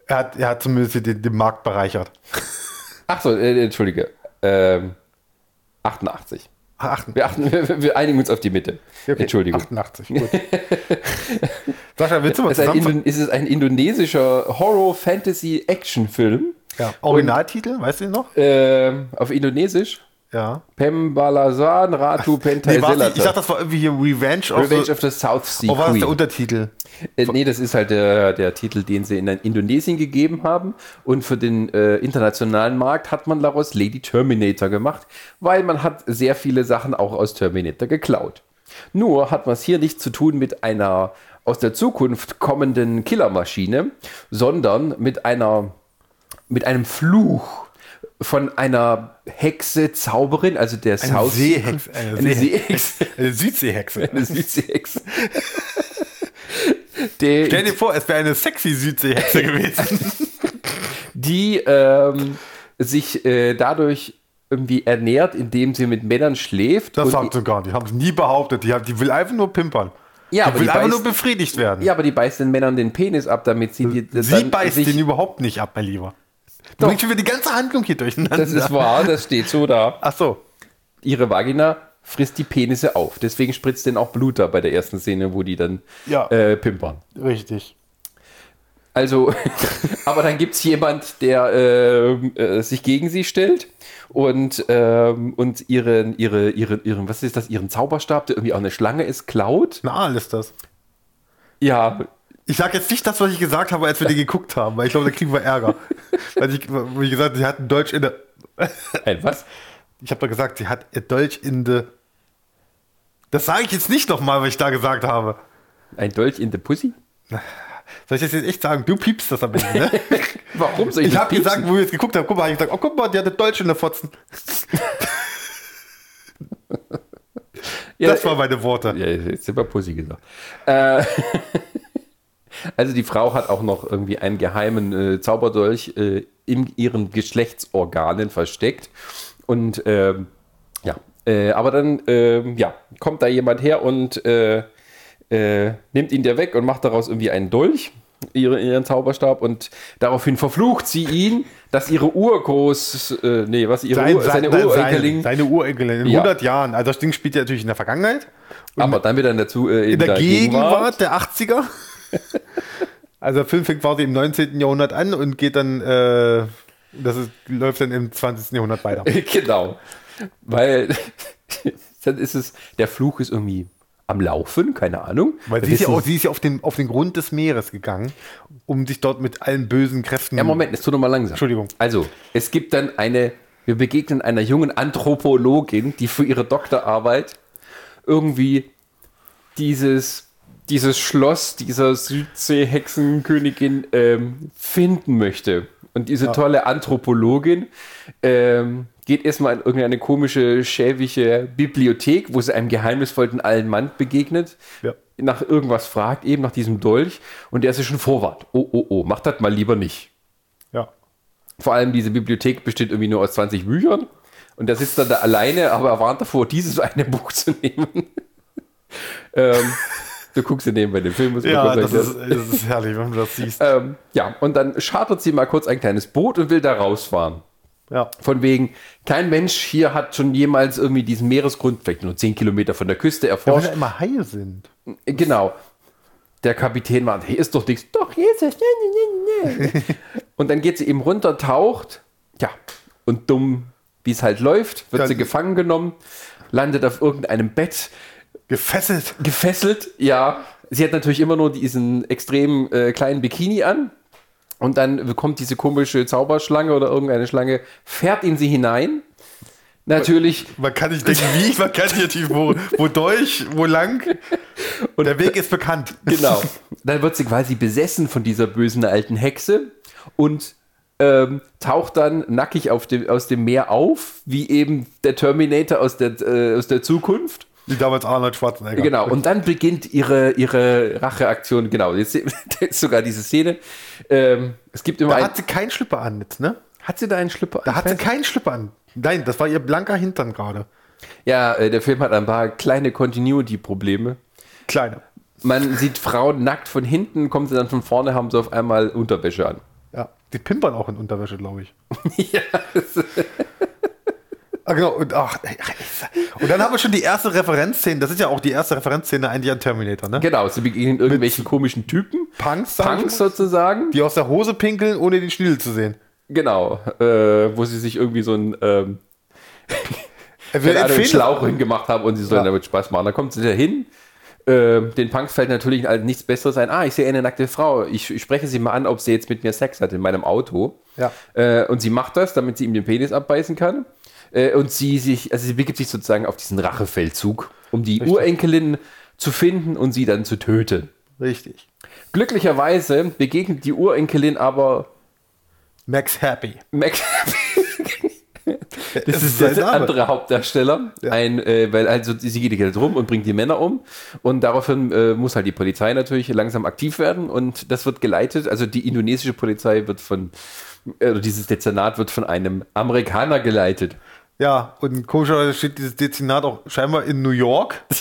er hat, er hat zumindest den, den Markt bereichert. ach so, äh, entschuldige. Ähm, 88. Ah, acht- Wir, achten, wir, wir einigen uns auf die Mitte. okay, Entschuldigung. 88, gut. Sascha, willst du mal Es ist, es ein indonesischer Horror-Fantasy-Action-Film. Ja. Originaltitel, weißt du ihn noch? Ähm, auf Indonesisch. Ja. Pembalasan Ratu Nee, Pentai warte, ich dachte, das war irgendwie hier Revenge of Revenge the, of the South Sea Oh, war das der Untertitel? Äh, nee, das ist halt der, der Titel, den sie in Indonesien gegeben haben. Und für den äh, internationalen Markt hat man daraus Lady Terminator gemacht, weil man hat sehr viele Sachen auch aus Terminator geklaut. Nur hat man es hier nicht zu tun mit einer aus der Zukunft kommenden Killermaschine, sondern mit einer mit einem Fluch von einer Hexe, Zauberin, also der Eine Sea- Seehexe. Eine, Eine Seehexe. Eine Südseehexe. eine Südseehexe. Die, Stell dir vor, es wäre eine sexy Südseehexe gewesen. die ähm, sich äh, dadurch irgendwie ernährt, indem sie mit Männern schläft. Das sagt sie gar nicht. Haben sie nie behauptet. Die, die will einfach nur pimpern. Ja, die aber will die einfach beißt- nur befriedigt werden. ja, aber die beißt den Männern den Penis ab, damit sie die, sie beißt sich, den überhaupt nicht ab, mein Lieber. Du Doch. bringst schon wieder die ganze Handlung hier durcheinander. Das ist wahr, das steht so da. Ach so. Ihre Vagina frisst die Penisse auf. Deswegen spritzt denn auch Blut da bei der ersten Szene, wo die dann Ja. äh, pimpern. Richtig. Also, aber dann gibt es jemand, der ähm, äh, sich gegen sie stellt und, ähm, und ihren, ihre, ihre, ihren, was ist das, ihren Zauberstab, der irgendwie auch eine Schlange ist, klaut. Na, alles das. Ja, Ich sag jetzt nicht das, was ich gesagt habe, als wir die geguckt haben, weil ich glaube, da kriegen wir Ärger. weil ich, wie gesagt, sie hatten Deutsch in der. ein was? Ich habe da gesagt, sie hat ihr Deutsch in der. Das sage ich jetzt nicht nochmal, was ich da gesagt habe. Ein Dolch in the Pussy? Soll ich das jetzt echt sagen? Du piepst das am Ende, ne? Warum soll ich Ich habe gesagt, wo wir jetzt geguckt haben, guck mal, hab ich gesagt, oh guck mal, die hatte Deutsch in der Fotzen. Ja, Das waren meine Worte. Ja, jetzt sind wir Pussy gesagt. Äh, also die Frau hat auch noch irgendwie einen geheimen äh, Zauberdolch äh, in ihren Geschlechtsorganen versteckt. Und ähm, ja, äh, aber dann ähm, ja, kommt da jemand her und äh, äh, nimmt ihn der weg und macht daraus irgendwie einen Dolch, ihre, ihren Zauberstab. Und daraufhin verflucht sie ihn, dass ihre Urgroß, äh, nee, was ihre Sein, Ur, seine sein, Urenkelin, seine, seine Urenkelin in Ja. 100 Jahren. Also das Ding spielt ja natürlich in der Vergangenheit. aber dann wieder dazu äh, In der Gegenwart der 80er. Also der Film fängt quasi im 19. Jahrhundert an und geht dann, äh, das ist, läuft dann im 20. Jahrhundert weiter. genau. Weil dann ist es, der Fluch ist irgendwie am Laufen, keine Ahnung. Weil sie ist, ja auch, sie ist ja auf den, auf den Grund des Meeres gegangen, um sich dort mit allen bösen Kräften. Ja, Moment, es tut noch mal langsam. Entschuldigung. Also, es gibt dann eine, wir begegnen einer jungen Anthropologin, die für ihre Doktorarbeit irgendwie dieses, dieses Schloss dieser Südsee-Hexenkönigin ähm, finden möchte. Und diese tolle Anthropologin ähm, geht erstmal in irgendeine komische, schäbige Bibliothek, wo sie einem geheimnisvollen alten Mann begegnet, Ja. nach irgendwas fragt, eben nach diesem Dolch, und der ist ja schon vorwart. Oh, oh, oh, mach das mal lieber nicht. Ja. Vor allem diese Bibliothek besteht irgendwie nur aus 20 Büchern. Und der sitzt dann da alleine, aber er warnt davor, dieses eine Buch zu nehmen. ähm, du guckst dir nebenbei den Film. Ja, das ist, das ist herrlich, wenn du das siehst. ähm, ja, und dann chartert sie mal kurz ein kleines Boot und will da rausfahren. Ja. Von wegen, kein Mensch hier hat schon jemals irgendwie diesen Meeresgrund, vielleicht nur 10 Kilometer von der Küste Weil erforscht. ja immer Haie sind. Genau. Der Kapitän war, hier ist doch nichts. Doch. Nee, nee, nee, nee. Und dann geht sie eben runter, taucht. Ja, und dumm, wie es halt läuft, wird Ja, sie gefangen genommen, landet auf irgendeinem Bett, Gefesselt. gefesselt. Ja, sie hat natürlich immer nur diesen extrem äh, kleinen Bikini an. Und dann kommt diese komische Zauberschlange oder irgendeine Schlange, fährt in sie hinein. Natürlich Man kann nicht denken, wie, man kann nicht natürlich, wo, wodurch, wo lang. Und der Weg ist bekannt. Genau. Dann wird sie quasi besessen von dieser bösen alten Hexe und ähm, taucht dann nackig dem, aus dem Meer auf, wie eben der Terminator aus der, äh, aus der Zukunft. Wie damals Arnold Schwarzenegger. Genau. Und dann beginnt ihre, ihre Racheaktion. Genau. Jetzt ist sogar diese Szene. Ähm, es gibt immer Da hat sie keinen Schlipper an jetzt, ne? hat sie da einen Schlipper? Da hat sie keinen Schlipper an. Nein, das war ihr blanker Hintern gerade. Ja, äh, der Film hat ein paar kleine Continuity-Probleme. Kleiner. Man sieht Frauen nackt von hinten, kommen sie dann von vorne, haben sie auf einmal Unterwäsche an. Ja. Die pimpern auch in Unterwäsche, glaube ich. ja, Ah, genau. Und, ach, und dann haben wir schon die erste Referenzszene. Das ist ja auch die erste Referenzszene eigentlich an Terminator, ne? Genau, sie begegnen irgendwelchen komischen Typen. Punks, Punks sozusagen. die aus der Hose pinkeln, ohne den Schniedel zu sehen. Genau, äh, wo sie sich irgendwie so ein ähm, einen Schlauch hingemacht haben und sie sollen Ja. damit Spaß machen. Da kommt sie da hin. Ähm, den Punks fällt natürlich nichts Besseres ein. Ah, ich sehe eine nackte Frau. Ich, ich spreche sie mal an, ob sie jetzt mit mir Sex hat in meinem Auto. Ja. Äh, und sie macht das, damit sie ihm den Penis abbeißen kann. Äh, und sie sich, also sie begibt sich sozusagen auf diesen Rachefeldzug, um die Urenkelin zu finden und sie dann zu töten. Richtig. Glücklicherweise begegnet die Urenkelin aber Max Happy. Max. Das ist der Name. andere Hauptdarsteller. Ein, äh, weil also sie geht halt rum und bringt die Männer um. Und daraufhin äh, muss halt die Polizei natürlich langsam aktiv werden. Und das wird geleitet. Also die indonesische Polizei wird von, äh, oder dieses Dezernat wird von einem Amerikaner geleitet. Ja, und komischerweise steht dieses Dezernat auch scheinbar in New York.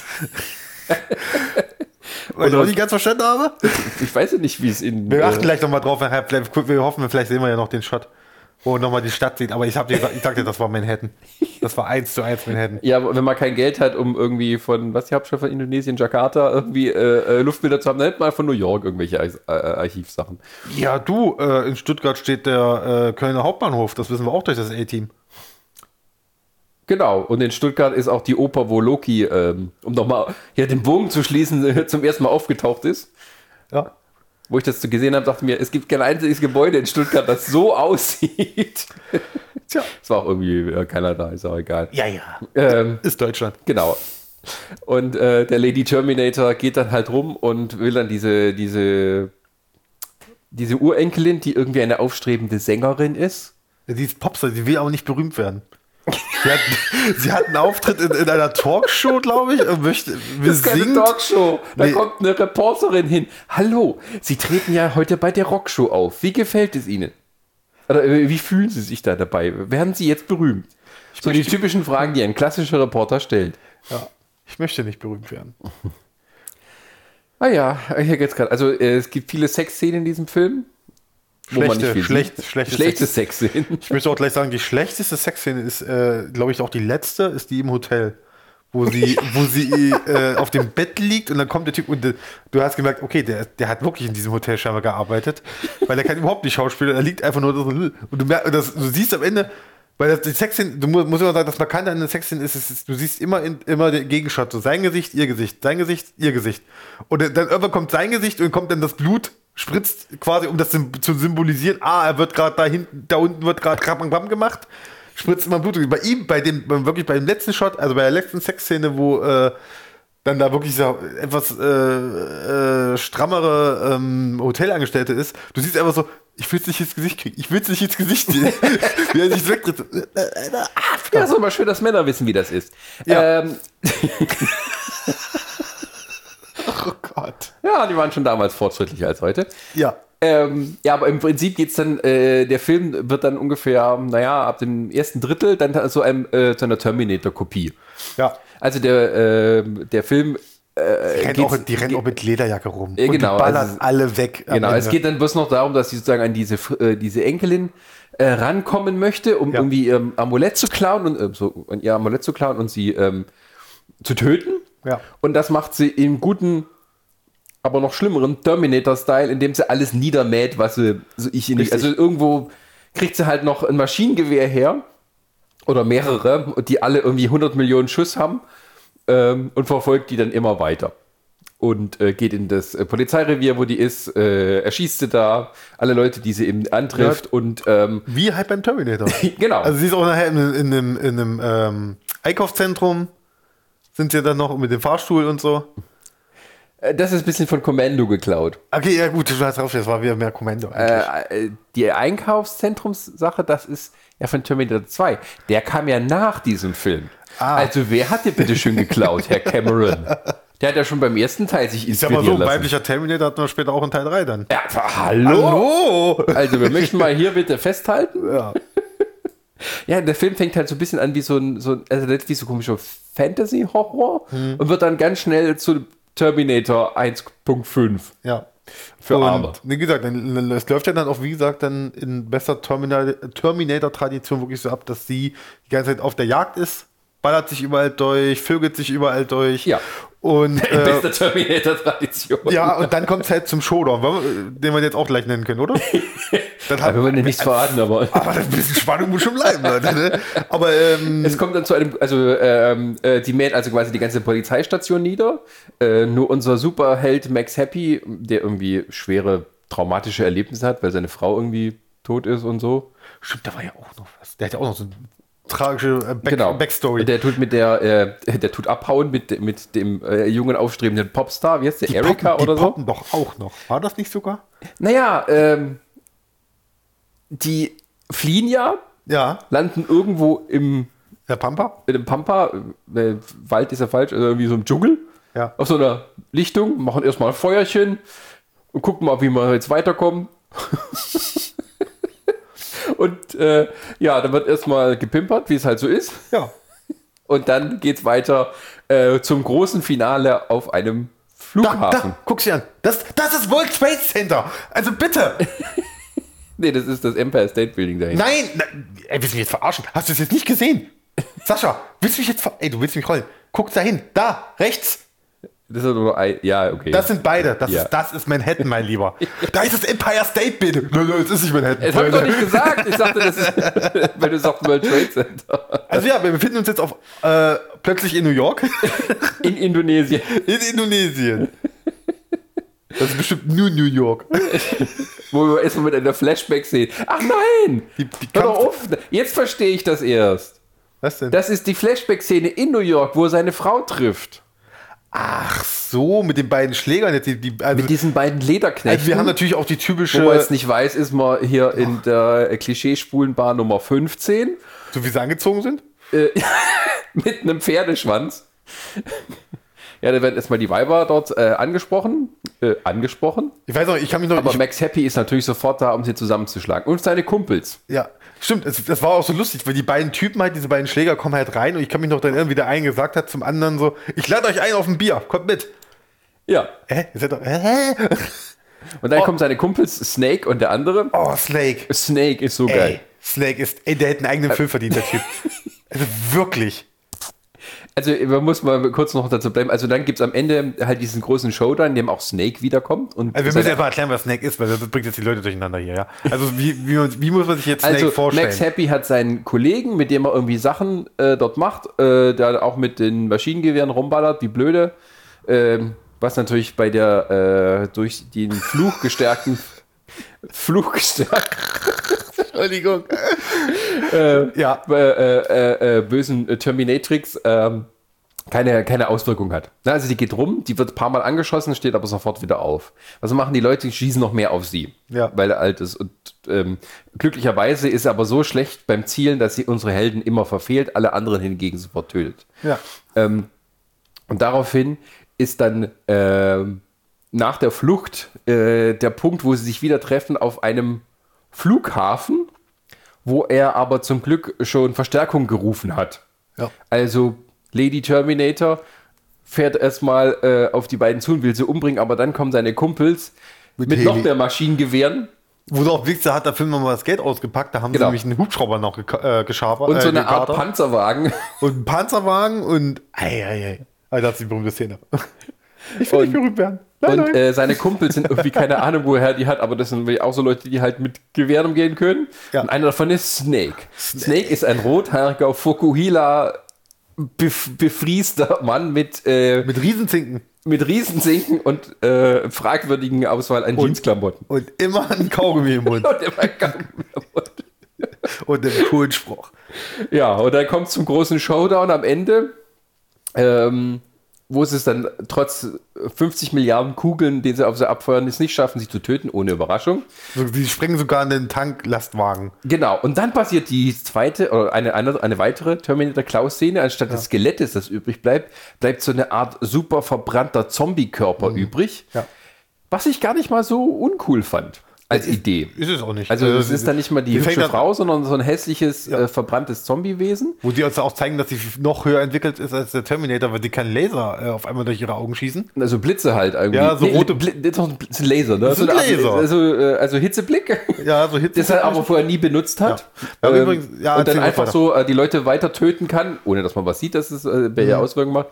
Weil ich auch nicht ganz verstanden habe. Ich weiß ja nicht, wie es in. Wir achten äh, gleich nochmal drauf. nachher. Wir hoffen, vielleicht sehen wir ja noch den Shot, wo nochmal die Stadt sieht. Aber ich, hab dir, gesagt- ich sagte, das war Manhattan. Das war eins zu eins Manhattan. ja, wenn man kein Geld hat, um irgendwie von, was ist die Hauptstadt von Indonesien, Jakarta, irgendwie äh, äh, Luftbilder zu haben, dann hätte man von New York irgendwelche äh, Archivsachen. Ja, du, äh, in Stuttgart steht der äh, Kölner Hauptbahnhof. Das wissen wir auch durch das A-Team. Genau, und in Stuttgart ist auch die Oper, wo Loki, ähm, um nochmal hier den Bogen zu schließen, zum ersten Mal aufgetaucht ist. Ja. Wo ich das so gesehen habe, dachte mir, es gibt kein einziges Gebäude in Stuttgart, das so aussieht. Tja. Es war auch irgendwie äh, keiner da, ist auch egal. Ja, ja. Ähm, Ist Deutschland. genau. Und äh, der Lady Terminator geht dann halt rum und will dann diese, diese, diese Urenkelin, die irgendwie eine aufstrebende Sängerin ist. Sie ist Popstar, sie will aber nicht berühmt werden. Sie hat, sie hat einen Auftritt in, in einer Talkshow, glaube ich, und möchte, Das ist keine. Talkshow. Da Nee. kommt eine Reporterin hin. Hallo, Sie treten ja heute bei der Rockshow auf. Wie gefällt es Ihnen? Oder äh, wie fühlen Sie sich da dabei? Werden Sie jetzt berühmt? So die typischen Fragen, die ein klassischer Reporter stellt. Ja, ich möchte nicht berühmt werden. Ah ja, hier geht's gerade. Also äh, es gibt viele Sexszenen in diesem Film. Schlechte, schlecht, schlechte, schlechte Sex. Sexszenen. Ich möchte auch gleich sagen, die schlechteste Sexszene ist, äh, glaube ich, auch die letzte, ist die im Hotel. wo sie, wo sie äh, auf dem Bett liegt und dann kommt der Typ und äh, du hast gemerkt, okay, der, der hat wirklich in diesem Hotel scheinbar gearbeitet, weil er kann überhaupt nicht Schauspieler, er liegt einfach nur und du, merkst, das, du siehst am Ende, weil das, die Sexszene, du musst, immer sagen, das Markante an der Sexszene ist, ist, ist, du siehst immer, in, immer den Gegenshot, so sein Gesicht, ihr Gesicht, sein Gesicht, ihr Gesicht. Und dann irgendwann kommt sein Gesicht und kommt dann das Blut, spritzt quasi, um das zu symbolisieren, ah, er wird gerade da hinten, da unten wird gerade Krabben gemacht spritzt immer Blut. Bei ihm, bei dem, wirklich bei dem letzten Shot, also bei der letzten Sexszene, wo äh, dann da wirklich so etwas äh, äh, strammere ähm, Hotelangestellte ist, du siehst einfach so, ich will es nicht ins Gesicht kriegen, ich will es nicht ins Gesicht kriegen. wie er sich wegtritt. ja, ist immer schön, dass Männer wissen, wie das ist. Ja. Ähm. oh Gott. Ja, die waren schon damals fortschrittlicher als heute. Ja. Ähm, ja, aber im Prinzip geht es dann, äh, der Film wird dann ungefähr, naja, ab dem ersten Drittel dann so einem, äh, zu einer Terminator-Kopie. Ja. Also der, äh, der Film äh, die, rennen auch, die rennen auch mit Lederjacke rum. Äh, genau, und die ballern also, alle weg. Genau, es geht dann bloß noch darum, dass sie sozusagen an diese, äh, diese Enkelin äh, rankommen möchte, um ja. irgendwie ihr Amulett zu klauen und äh, so, ihr Amulett zu klauen und sie ähm, zu töten. Ja. Und das macht sie im guten aber noch schlimmeren Terminator-Style, in dem sie alles niedermäht, was sie so ich in Also irgendwo kriegt sie halt noch ein Maschinengewehr her oder mehrere, die alle irgendwie 100 Millionen Schuss haben ähm, und verfolgt die dann immer weiter. Und äh, geht in das äh, Polizeirevier, wo die ist, äh, erschießt sie da alle Leute, die sie eben antrifft. Ja, und, ähm, wie halt beim Terminator. genau. Also sie ist auch nachher in, in einem, in einem ähm, Einkaufszentrum, sind sie dann noch mit dem Fahrstuhl und so. Äh, das ist ein bisschen von Commando geklaut. Okay, ja gut, du hast drauf, das war wieder mehr Commando. Äh, die Einkaufszentrumssache, das ist ja von Terminator 2. Der kam ja nach diesem Film. Ah. Also wer hat dir bitte schön geklaut, Herr Cameron? Der hat ja schon beim ersten Teil sich inspirieren Ich sag mal so, lassen. weiblicher Terminator hat man später auch in Teil 3 dann. Ja, hallo? hallo? Also wir möchten mal hier bitte festhalten. Ja. Ja, der Film fängt halt so ein bisschen an wie so ein, so, also wie so komischer Fantasy-Horror hm. und wird dann ganz schnell zu Terminator 1.5. Ja. Für Arme. Wie gesagt, es läuft ja dann auch, wie gesagt, dann in besser Terminator-Tradition wirklich so ab, dass sie die ganze Zeit auf der Jagd ist, ballert sich überall durch, vögelt sich überall durch. Ja. Und, In äh, bester Terminator-Tradition. Ja, und dann kommt es halt zum Showdown, den wir jetzt auch gleich nennen können, oder? Dann hat, wir wollen ja nichts verraten, aber. Aber ein bisschen Spannung muss schon bleiben, Leute, ne? Aber ähm, es kommt dann zu einem, also ähm, äh, die mäht also quasi die ganze Polizeistation nieder. Äh, nur unser Superheld Max Happy, der irgendwie schwere traumatische Erlebnisse hat, weil seine Frau irgendwie tot ist und so. Stimmt, da war ja auch noch was. Der hat ja auch noch so ein tragische äh, Back genau. Backstory. Der tut mit der, äh, der tut abhauen mit, mit dem äh, jungen aufstrebenden Popstar, wie heißt der, die Erika poppen, oder die so? poppen doch auch noch. War das nicht sogar? Naja, ähm, die fliehen ja, ja, landen irgendwo im der Pampa? In dem Pampa, äh, Wald ist ja falsch, also irgendwie so im Dschungel. Ja. Auf so einer Lichtung, machen erstmal ein Feuerchen und gucken mal, wie wir jetzt weiterkommen. Und äh, ja, dann wird erstmal gepimpert, wie es halt so ist. Ja. Und dann geht es weiter äh, zum großen Finale auf einem Flughafen. Da, da, guck sie an. Das, das ist World Trade Center. Also bitte. nee, das ist das Empire State Building dahinter. Nein, na, ey, willst du mich jetzt verarschen? Hast du es jetzt nicht gesehen? Sascha, willst du mich jetzt ver Ey, du willst mich rollen. Guck dahin. Da, rechts. Das ist nur ein, ja, okay. Das sind beide. Das, ja. ist, das ist Manhattan, mein Lieber. da ist das Empire State Building. Nein, nein, es ist nicht Manhattan. Das hab ich doch nicht gesagt. Ich sagte, das ist, weil du sagst World Trade Center. Also ja, wir befinden uns jetzt auf, äh, plötzlich in New York. In Indonesien. In Indonesien. Das ist bestimmt nur New York. Wo wir erstmal mit einer Flashback sehen. Ach nein! Die, die Hör doch auf. Jetzt verstehe ich das erst. Was denn? Das ist die Flashback-Szene in New York, wo er seine Frau trifft. Ach so, mit den beiden Schlägern. Die, die, also, mit diesen beiden Lederknechten. Also wir haben natürlich auch die typische. Wo man jetzt nicht weiß, ist man hier oh. in der Klischeespulenbar Nummer 15. So wie sie angezogen sind? Äh, mit einem Pferdeschwanz. Ja, da werden erstmal die Weiber dort äh, angesprochen. Äh, angesprochen. Ich weiß noch, ich kann mich noch. Aber Max Happy ist natürlich sofort da, um sie zusammenzuschlagen. Und seine Kumpels. Ja. Stimmt, es, das war auch so lustig, weil die beiden Typen halt, diese beiden Schläger kommen halt rein und ich kann mich noch dann irgendwie der eine gesagt hat zum anderen so, ich lade euch ein auf ein Bier, kommt mit. Ja. Hä? Ihr seid doch, hä? Und dann oh. kommen seine Kumpels Snake und der andere. Oh, Snake. Snake ist so ey, geil. Snake ist, ey, der hätte einen eigenen Film verdient, der Typ. Also wirklich. Also man muss mal kurz noch dazu bleiben. Also dann gibt es am Ende halt diesen großen Showdown, in dem auch Snake wiederkommt. Und Also wir müssen seine- jetzt mal erklären, was Snake ist, weil das bringt jetzt die Leute durcheinander hier, ja. Also wie, wie, wie muss man sich jetzt Snake also vorstellen? Max Happy hat seinen Kollegen, mit dem er irgendwie Sachen äh, dort macht, äh, der auch mit den Maschinengewehren rumballert, wie blöde. Ähm, was natürlich bei der äh, durch den Fluch gestärkten Fluch gestärkten Entschuldigung. Äh, Ja. äh, äh, äh, bösen äh, Terminatrix ähm, keine, keine Auswirkung hat. Also die geht rum, die wird ein paar Mal angeschossen, steht aber sofort wieder auf. Was machen die Leute? Die schießen noch mehr auf sie, Ja. weil er alt ist. Und ähm, glücklicherweise ist er aber so schlecht beim Zielen, dass sie unsere Helden immer verfehlt, alle anderen hingegen sofort tötet. Ja. Ähm, und daraufhin ist dann ähm, nach der Flucht äh, der Punkt, wo sie sich wieder treffen, auf einem Flughafen, wo er aber zum Glück schon Verstärkung gerufen hat. Ja. Also Lady Terminator fährt erstmal äh, auf die beiden zu und will sie umbringen, aber dann kommen seine Kumpels mit, Mit noch mehr Maschinengewehren Wo du auch blickst, da hat der Film nochmal das Geld ausgepackt, da haben Genau. sie nämlich einen Hubschrauber noch geka- äh, geschabert. und so äh, eine Art gekatert. Panzerwagen. Und einen Panzerwagen und. Ei, ei, ei. Alter, das ist die berühmte Szene. Ich will Und- nicht berühmt werden. Nein, Und nein. äh, seine Kumpels sind irgendwie keine Ahnung, woher die hat, aber das sind auch so Leute, die halt mit Gewehren umgehen können. Ja. Und einer davon ist Snake. Snake, ist ein rothaariger Fukuhila bef befriester Mann mit, äh, Mit Riesenzinken. mit Riesensinken und äh, fragwürdigen Auswahl an Jeansklamotten. Und immer ein Kaugummi im Mund. Und immer Gang- Und einen coolen Spruch. Ja, und dann kommt zum großen Showdown am Ende, ähm, wo sie es dann trotz 50 Milliarden Kugeln, den sie auf sie abfeuern, es nicht schaffen, sie zu töten, ohne Überraschung. So, die sprengen sogar einen Tanklastwagen. Genau, und dann passiert die zweite oder eine, eine, eine weitere Terminator-Klaus-Szene. Anstatt des Skelettes, das übrig bleibt, bleibt so eine Art super verbrannter Zombie-Körper übrig. Ja. Was ich gar nicht mal so uncool fand als Idee. Ist es auch nicht. Also es ist dann nicht mal die, fängt hübsche Frau, sondern so ein hässliches, äh, verbranntes Zombie-Wesen. Wo die uns auch zeigen, dass sie noch höher entwickelt ist als der Terminator, weil die keinen Laser äh, auf einmal durch ihre Augen schießen. Also Blitze halt irgendwie. Ja, so rote- Bl das ist doch ein ist Laser, ne? Das ist So ein Laser. Also, äh, also Hitzeblick. Ja, so Hitze. das er aber vorher nie benutzt hat. Ja. Ja, Ähm, übrigens- ja, und dann einfach weiter. so äh, die Leute weiter töten kann, ohne dass man was sieht, dass es äh, welche Mhm. Auswirkungen macht.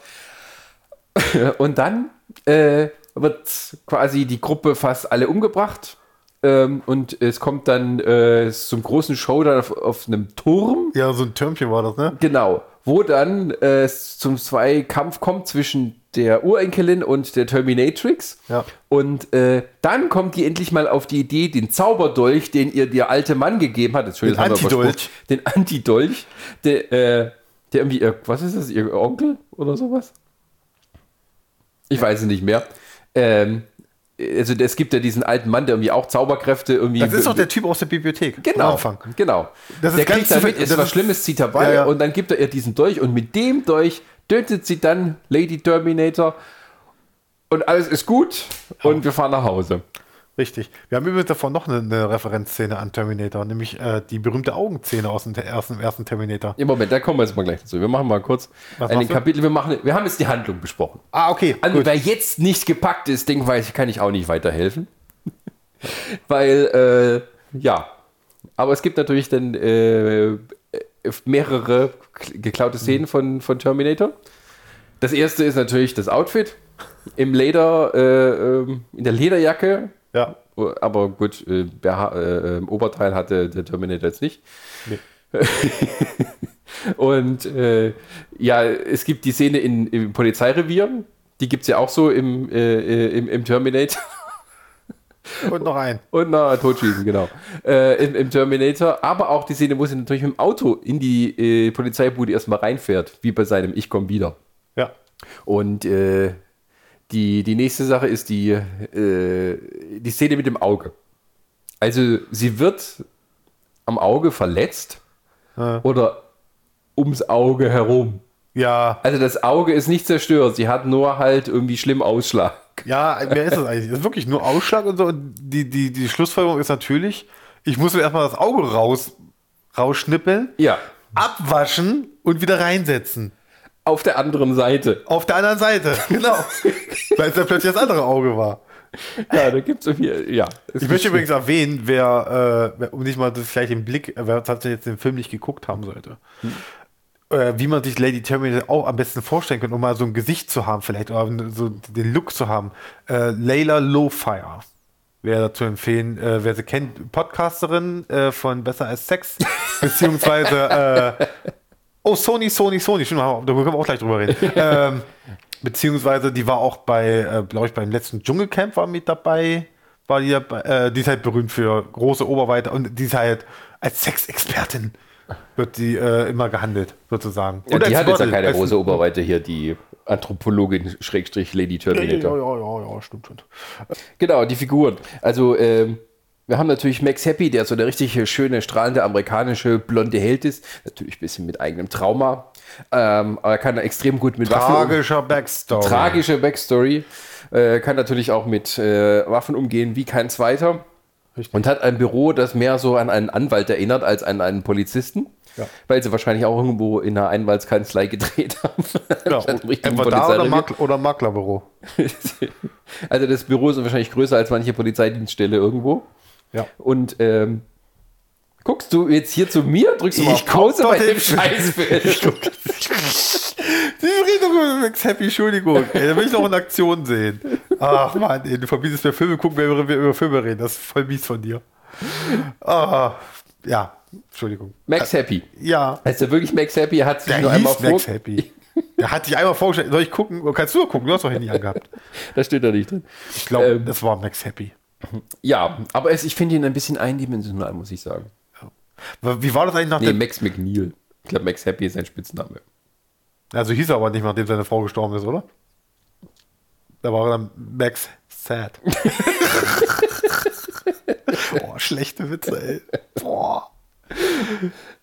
und dann äh, wird quasi die Gruppe fast alle umgebracht. Ähm, und es kommt dann äh, zum großen Showdown auf, auf einem Turm. Ja, so ein Türmchen war das, ne? Genau, wo dann äh, es zum Zweikampf kommt zwischen der Urenkelin und der Terminatrix. Ja. Und äh, dann kommt die endlich mal auf die Idee, den Zauberdolch, den ihr der alte Mann gegeben hat, Entschuldigung, Den Antidolch. den Antidolch, der, äh, der irgendwie, ihr, was ist das, ihr Onkel oder sowas? Ich weiß es nicht mehr. Ähm, also es gibt ja diesen alten Mann, der irgendwie auch Zauberkräfte irgendwie. Das ist doch der Typ aus der Bibliothek. Genau, Am Anfang. genau. Das ist der ganz kriegt damit, das was Schlimmes, zieht dabei Ja, ja. und dann gibt er ihr diesen Dolch und mit dem Dolch tötet sie dann Lady Terminator und alles ist gut und wir fahren nach Hause. Richtig. Wir haben übrigens davon noch eine, eine Referenzszene an Terminator, nämlich äh, die berühmte Augenszene aus dem ersten, ersten Terminator. Im Moment, da kommen wir jetzt mal gleich dazu. Wir machen mal kurz Was ein machst du? Kapitel. Wir, machen, wir haben jetzt die Handlung besprochen. Ah, okay. Also gut. wer jetzt nicht gepackt ist, Ding weiß, kann ich auch nicht weiterhelfen. Weil, äh, ja. Aber es gibt natürlich dann äh, mehrere k- geklaute Szenen von, von Terminator. Das erste ist natürlich das Outfit im Leder, äh, ähm, in der Lederjacke. Ja. Aber gut, äh, äh, im Oberteil hatte der Terminator jetzt nicht. Nee. Und äh, ja, es gibt die Szene in, im Polizeirevier. Die gibt es ja auch so im, äh, äh, im, im Terminator. Und noch ein. Und na, Totschießen, genau. Äh, im, Im Terminator. Aber auch die Szene, wo sie natürlich mit dem Auto in die äh, Polizeibude erstmal reinfährt, wie bei seinem Ich komm wieder. Ja. Und äh, die, die nächste Sache ist die, äh, die Szene mit dem Auge. Also sie wird am Auge verletzt Ja. oder ums Auge herum. Ja. Also das Auge ist nicht zerstört, sie hat nur halt irgendwie schlimm Ausschlag. Ja, wer ist das eigentlich? Das ist wirklich nur Ausschlag und so. Und die, die, die Schlussfolgerung ist natürlich, ich muss mir erstmal das Auge raus, rausschnippeln, Ja, abwaschen und wieder reinsetzen. Auf der anderen Seite. Auf der anderen Seite, genau. Weil es dann plötzlich das andere Auge war. Ja, da gibt es irgendwie, ja. es Ich möchte übrigens erwähnen, wer, äh, wer um nicht mal das gleich im Blick, wer tatsächlich jetzt den Film nicht geguckt haben sollte. äh, wie man sich Lady Terminator auch am besten vorstellen könnte, um mal so ein Gesicht zu haben, vielleicht, oder so den Look zu haben. Äh, Layla Lowfire wäre dazu empfehlen, äh, wer sie kennt, Podcasterin äh, von Besser als Sex, beziehungsweise, äh, oh, Sony, Sony, Sony, stimmt, da können wir auch gleich drüber reden. ähm, beziehungsweise, die war auch bei, äh, glaube ich, beim letzten Dschungelcamp war mit dabei, war die, äh, die ist halt berühmt für große Oberweite und die ist halt als Sexexpertin wird die äh, immer gehandelt, sozusagen. Ja, Und die hat jetzt ja Model, keine große Oberweite hier, die Anthropologin Schrägstrich Lady Ja, ja, Terminator. ja, ja, ja, stimmt schon. Genau, die Figuren. Also, ähm, wir haben natürlich Max Happy, der so der richtig schöne, strahlende amerikanische blonde Held ist. Natürlich ein bisschen mit eigenem Trauma. Ähm, aber er kann extrem gut mit Waffen. um- Tragischer Backstory. Tragische Backstory. Äh, kann natürlich auch mit äh, Waffen umgehen wie kein zweiter. Richtig. Und hat ein Büro, das mehr so an einen Anwalt erinnert als an einen Polizisten. Ja. Weil sie wahrscheinlich auch irgendwo in einer Einwaltskanzlei gedreht haben. Ja, entweder da oder. Makler, oder Maklerbüro. Also das Büro ist wahrscheinlich größer als manche Polizeidienststelle irgendwo. Ja. Und ähm, guckst du jetzt hier zu mir? Drückst du mal auf Ich guck Pause bei dem Scheißfilm? Die reden doch über Max Happy, Entschuldigung. Ey, da will ich noch eine Aktion sehen. Ach man, ey, du verbietest mir Filme gucken, wenn wir über Filme reden. Das ist voll mies von dir. Ah, ja, Entschuldigung. Max Happy. Ja, Heißt der wirklich Max Happy? Hat sich der nur einmal Max. Happy. Der hat sich einmal vorgestellt. Soll ich gucken? Kannst du gucken? Du hast doch Handy angehabt. Da steht er nicht drin. Ich glaube, Ähm. das war Max Happy. Ja, aber es, ich finde ihn ein bisschen eindimensional, muss ich sagen. Wie war das eigentlich nach Nee, dem... Max McNeil. Ich glaube, Max Happy ist sein Spitzname. Also hieß er aber nicht, nachdem seine Frau gestorben ist, oder? Da war er dann Max Sad. Boah, schlechte Witze, ey. Boah.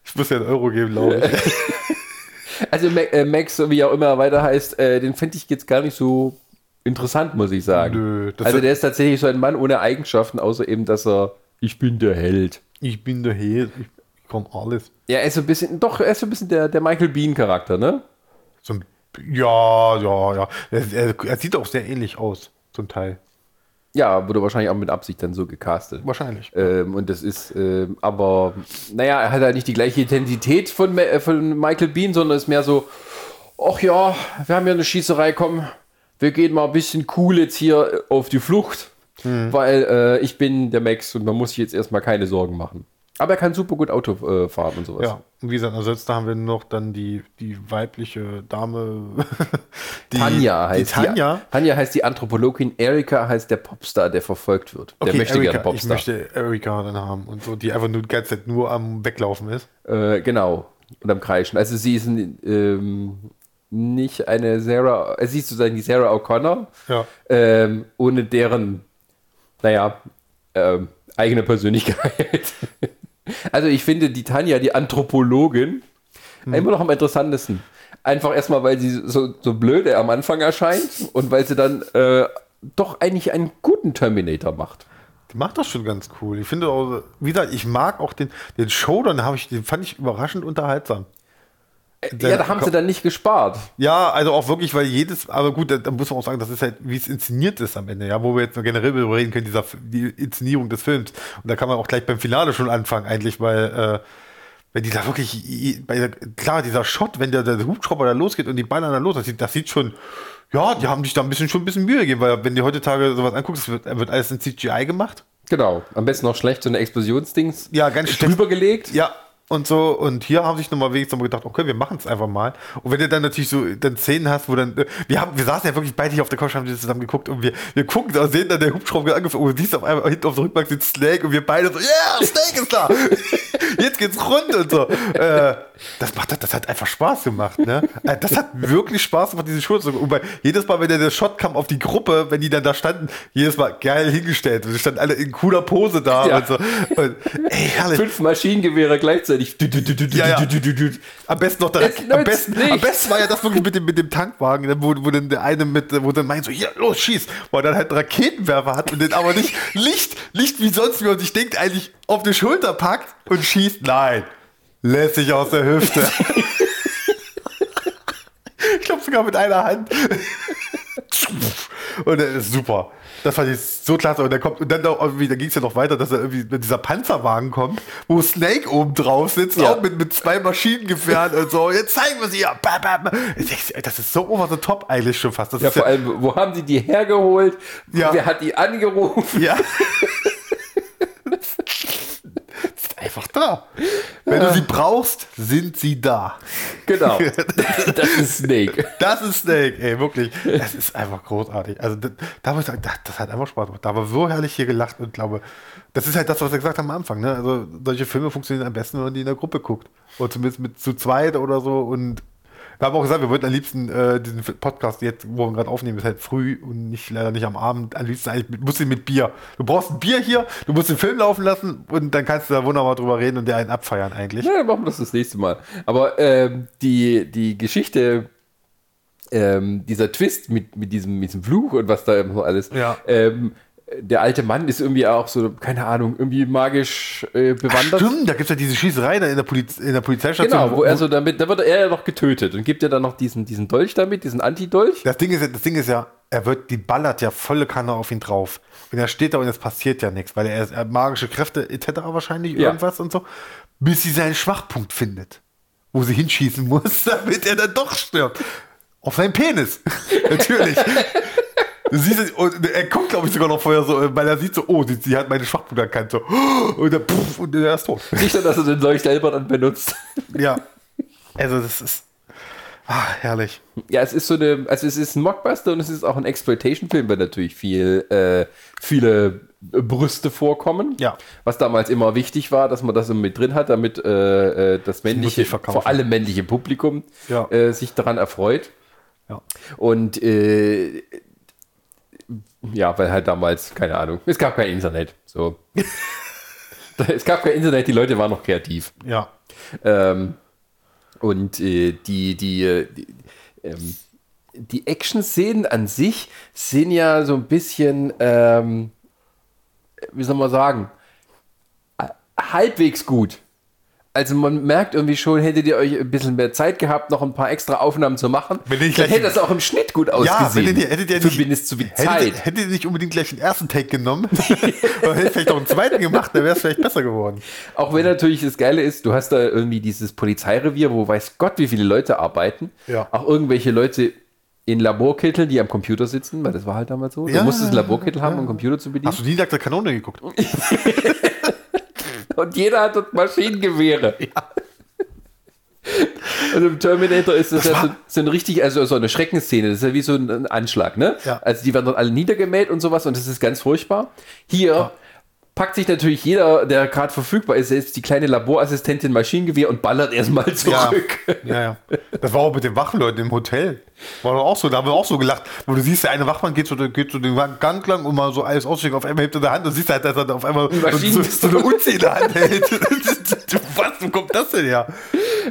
Ich muss ja einen Euro geben, glaube ich. Also äh, Max, so wie er auch immer weiter heißt, äh, den finde ich jetzt gar nicht so interessant, muss ich sagen. Nö, also der ist tatsächlich so ein Mann ohne Eigenschaften, außer eben, dass er, ich bin der Held. Ich bin der Held, ich kann alles. Ja, er ist so ein bisschen, doch, er ist so ein bisschen der, der Michael Bean-Charakter, ne? So ein, ja, ja, ja. Er, er, er sieht auch sehr ähnlich aus, zum Teil. Ja, wurde wahrscheinlich auch mit Absicht dann so gecastet. Wahrscheinlich. Ähm, und das ist, ähm, aber, naja, er hat halt nicht die gleiche Intensität von, von Michael Bean, sondern ist mehr so, ach ja, wir haben ja eine Schießerei, komm, wir gehen mal ein bisschen cool jetzt hier auf die Flucht, weil äh, ich bin der Max und man muss sich jetzt erstmal keine Sorgen machen. Aber er kann super gut Auto äh, fahren und sowas. Ja, und wie gesagt, ansonsten haben wir noch dann die, die weibliche Dame. Die, Tanja heißt die Tanja. Tanja heißt die Anthropologin, Erika heißt der Popstar, der verfolgt wird. Der möchte Erika, gerne ich Popstar. möchte Erika dann haben und so, die einfach nur die ganze Zeit nur am Weglaufen ist. Äh, genau. Und am Kreischen. Also sie ist ein, ähm, nicht eine Sarah, äh, sie ist sozusagen die Sarah O'Connor, Ja. ähm, ohne deren, naja, ähm, eigene Persönlichkeit. also ich finde die Tanja, die Anthropologin, immer noch am interessantesten. Einfach erstmal, weil sie so, so blöde am Anfang erscheint und weil sie dann äh, doch eigentlich einen guten Terminator macht. Die macht das schon ganz cool. Ich finde auch, wie gesagt, ich mag auch den, den Showdown, habe ich, den fand ich überraschend unterhaltsam. Ja, da haben sie dann nicht gespart. Ja, also auch wirklich, weil jedes, aber gut, da, da muss man auch sagen, das ist halt, wie es inszeniert ist am Ende, ja, wo wir jetzt noch generell darüber reden können, dieser, die Inszenierung des Films. Und da kann man auch gleich beim Finale schon anfangen, eigentlich, weil, äh, wenn die da wirklich, der, klar, dieser Shot, wenn der, der Hubschrauber da losgeht und die ballern da los, das sieht, das sieht schon, ja, die haben sich da ein bisschen schon ein bisschen Mühe gegeben, weil wenn du heutzutage sowas anguckst, wird, wird alles in CGI gemacht. Genau. Am besten noch schlecht so eine Explosionsdings Ja, ganz drüber gelegt. Ja, und so, und hier haben sich nochmal wenigstens gedacht, okay, wir machen es einfach mal. Und wenn du dann natürlich so dann Szenen hast, wo dann, wir haben, wir saßen ja wirklich beide hier auf der Couch, haben die zusammen geguckt und wir, wir gucken da, sehen dann der Hubschrauber angefangen und du siehst auf einmal hinten auf der Rückbank den Snake und wir beide so, yeah, Snake ist da! Jetzt geht's rund und so. Äh, das macht, das hat einfach Spaß gemacht, ne? Äh, Das hat wirklich Spaß gemacht, diese Show zu gucken. Und bei, jedes Mal, wenn der, Shot kam auf die Gruppe, wenn die dann da standen, jedes Mal geil hingestellt. Und die standen alle in cooler Pose da Ja. und so. Und, ey, herrlich. Fünf Maschinengewehre gleichzeitig. Ja, ja. du. Am besten noch der, Es am besten, am besten war ja das wirklich mit dem, mit dem Tankwagen, ne, wo, wo dann der eine mit, wo dann meint so, hier, los, schieß, wo er dann halt einen Raketenwerfer hat und den aber nicht Licht, Licht wie sonst wie man sich denkt, eigentlich auf die Schulter packt und schießt. Nein, lässt sich aus der Hüfte. ich glaube sogar mit einer Hand. Und das ist super. Das fand ich so klasse. Und dann kommt, und dann, auch irgendwie, da ging es ja noch weiter, dass er irgendwie mit dieser Panzerwagen kommt, wo Snake oben drauf sitzt, Ja. auch mit, mit zwei Maschinengewehren und so. Jetzt zeigen wir sie ja. Bam, bam. Das ist so over the top eigentlich schon fast. Das Ja, vor allem, wo haben die die hergeholt? Ja. Wer hat die angerufen? Ja. einfach da. Wenn du sie brauchst, sind sie da. Genau. Das ist Snake. Das ist Snake, ey, wirklich. Das ist einfach großartig. Also, da, da muss ich sagen, das, das hat einfach Spaß gemacht. Da war so herrlich hier gelacht und glaube, das ist halt das, was wir gesagt haben am Anfang. Ne? Also, solche Filme funktionieren am besten, wenn man die in der Gruppe guckt. Oder zumindest mit zu zweit oder so. Und wir haben auch gesagt, wir wollten am liebsten äh, diesen Podcast jetzt, wo wir gerade aufnehmen, ist halt früh und nicht leider nicht am Abend. Am liebsten eigentlich mit, musst du mit Bier. Du brauchst ein Bier hier, du musst den Film laufen lassen und dann kannst du da wunderbar drüber reden und der einen abfeiern eigentlich. Ja, dann machen wir das das nächste Mal. Aber ähm, die, die Geschichte, ähm, dieser Twist mit, mit, diesem, mit diesem Fluch und was da immer so alles, Ja. ähm, der alte Mann ist irgendwie auch so, keine Ahnung, irgendwie magisch äh, bewandert. Stimmt, da gibt es ja diese Schießerei in der, Poliz in der Polizeistation. Genau, wo er so damit, da wird er ja noch getötet und gibt ja dann noch diesen, diesen Dolch damit, diesen Anti-Dolch. Das Ding ist, ja- das Ding ist ja, er wird, die ballert ja volle Kanne auf ihn drauf. Und er steht da und es passiert ja nichts, weil er, er magische Kräfte etc. wahrscheinlich, Ja. irgendwas und so, bis sie seinen Schwachpunkt findet, wo sie hinschießen muss, damit er dann doch stirbt. Auf seinen Penis. Natürlich. Du siehst es, und er guckt, glaube ich, sogar noch vorher so, weil er sieht so, oh, sie, sie hat meine Schwachpunkt erkannt. So, und, dann, puff, und er ist tot. Nicht nur, dass er den Dolch selber dann benutzt. Ja. Also, das ist. Ah, herrlich. Ja, es ist so eine, also es ist ein Mockbuster und es ist auch ein Exploitation-Film, weil natürlich viel, äh, viele Brüste vorkommen. Ja. Was damals immer wichtig war, dass man das mit drin hat, damit äh, äh, das männliche, vor allem männliche Publikum Ja. äh, sich daran erfreut. Ja. Und äh, ja, weil halt damals, keine Ahnung, es gab kein Internet. So. es gab kein Internet, die Leute waren noch kreativ. Ja. Ähm, und äh, die, die, äh, die, ähm, die Action-Szenen an sich sind ja so ein bisschen, ähm, wie soll man sagen, äh, halbwegs gut. Also man merkt irgendwie schon, hättet ihr euch ein bisschen mehr Zeit gehabt, noch ein paar extra Aufnahmen zu machen, dann hätte das auch im Schnitt gut Ja, ausgesehen. wenn ihr, hättet ihr nicht, Zumindest zu viel hättet, Zeit. hättet ihr nicht unbedingt gleich den ersten Take genommen oder hättet vielleicht auch einen zweiten gemacht, dann wäre es vielleicht besser geworden. Auch wenn natürlich das Geile ist, du hast da irgendwie dieses Polizeirevier, wo weiß Gott, wie viele Leute arbeiten. Ja. Auch irgendwelche Leute in Laborkitteln, die am Computer sitzen, weil das war halt damals so. Ja, du musstest einen Laborkittel haben, um einen Computer zu bedienen. Hast du nie nach der Kanone geguckt? Und jeder hat dort Maschinengewehre. Und im Terminator ist das, Das ja so, so ein richtig, also so eine Schreckensszene, das ist ja wie so ein, ein Anschlag, ne? Ja. Also die werden dort alle niedergemäht und sowas und das ist ganz furchtbar. Hier packt sich natürlich jeder, der gerade verfügbar ist, selbst die kleine Laborassistentin Maschinengewehr und ballert erstmal zurück. Ja, ja. Das war auch mit den Wachleuten im Hotel. War doch auch so, da haben wir auch so gelacht, wo du siehst, der eine Wachmann geht so, geht so den Gang lang und mal so alles ausstreckt, auf einmal hebt er die Hand und siehst halt, dass er auf einmal so, so, eine Uzi in der Hand hält. Was, wo kommt das denn her?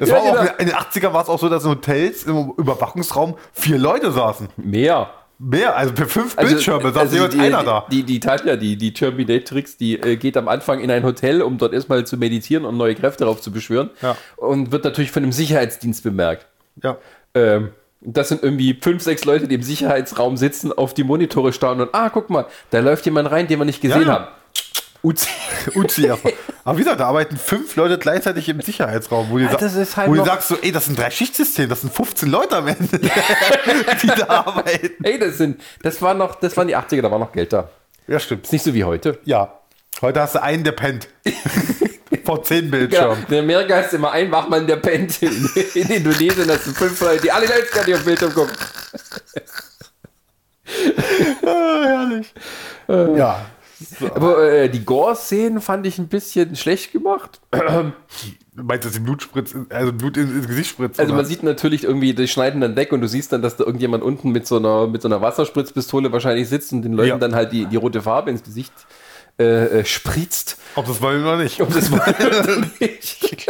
Das Ja, war auch, genau. in den 80er war es auch so, dass in Hotels im Überwachungsraum vier Leute saßen. Mehr. Mehr, also für fünf Bildschirme saß also die, einer da. Die, die Tatja, die, die Terminatrix, die äh, geht am Anfang in ein Hotel, um dort erstmal zu meditieren und neue Kräfte darauf zu beschwören. Ja. Und wird natürlich von dem Sicherheitsdienst bemerkt. Ja. Ähm, das sind irgendwie fünf, sechs Leute, die im Sicherheitsraum sitzen, auf die Monitore starren und, ah, guck mal, da läuft jemand rein, den wir nicht gesehen Ja, ja. haben. Uzi. Uzi. Aber wie gesagt, da arbeiten fünf Leute gleichzeitig im Sicherheitsraum, wo du, ist halt wo du sagst so, ey, das sind drei Schichtsystem, das sind 15 Leute am Ende, die da arbeiten. Ey, das sind, das war noch, das waren die 80er, da war noch Geld da. Ja, stimmt. Ist nicht so wie heute. Ja. Heute hast du einen, der pennt. Vor zehn Genau. Bildschirmen. In Amerika hast du immer einen Wachmann, der pennt. In, in Indonesien hast du fünf Leute, die alle gleichzeitig auf Bildschirm gucken. Ah, herrlich. Ja. Aber äh, die Gore-Szenen fand ich ein bisschen schlecht gemacht. Du meinst, dass die Blut spritzt, also Blut ins, Gesicht spritzt? Also oder? man sieht natürlich irgendwie, die schneiden dann weg und du siehst dann, dass da irgendjemand unten mit so einer, mit so einer Wasserspritzpistole wahrscheinlich sitzt und den Leuten Ja. dann halt die, die rote Farbe ins Gesicht äh, äh, spritzt. Ob das wollen oder nicht. Um das mal nicht.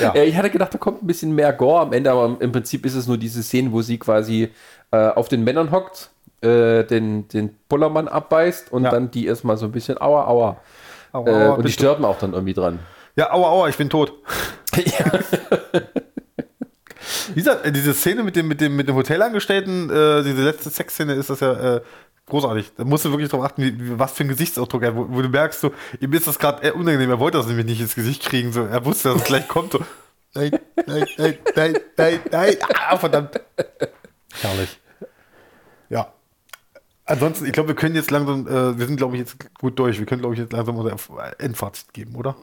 Ja. Ja, ich hatte gedacht, da kommt ein bisschen mehr Gore am Ende, aber im Prinzip ist es nur diese Szene, wo sie quasi äh, auf den Männern hockt, äh, den, den Pullermann abbeißt und Ja. dann die erstmal so ein bisschen aua, aua. Aua, äh, aua, und die du- sterben auch dann irgendwie dran. Ja, aua, aua, ich bin tot. Wie gesagt, äh, diese Szene mit dem, mit dem, mit dem Hotelangestellten, äh, diese letzte Sexszene ist das ja äh, großartig. Da musst du wirklich drauf achten, wie, was für ein Gesichtsausdruck er, wo, wo du merkst, so, ihm ist das gerade unangenehm, er wollte das nämlich nicht ins Gesicht kriegen, so, er wusste, dass es gleich kommt, so, nein, nein, nein, nein, nein, nein, ah, verdammt. Herrlich. Ansonsten, ich glaube, wir können jetzt langsam, äh, wir sind, glaube ich, jetzt gut durch. Wir können, glaube ich, jetzt langsam unser Endfazit geben, oder?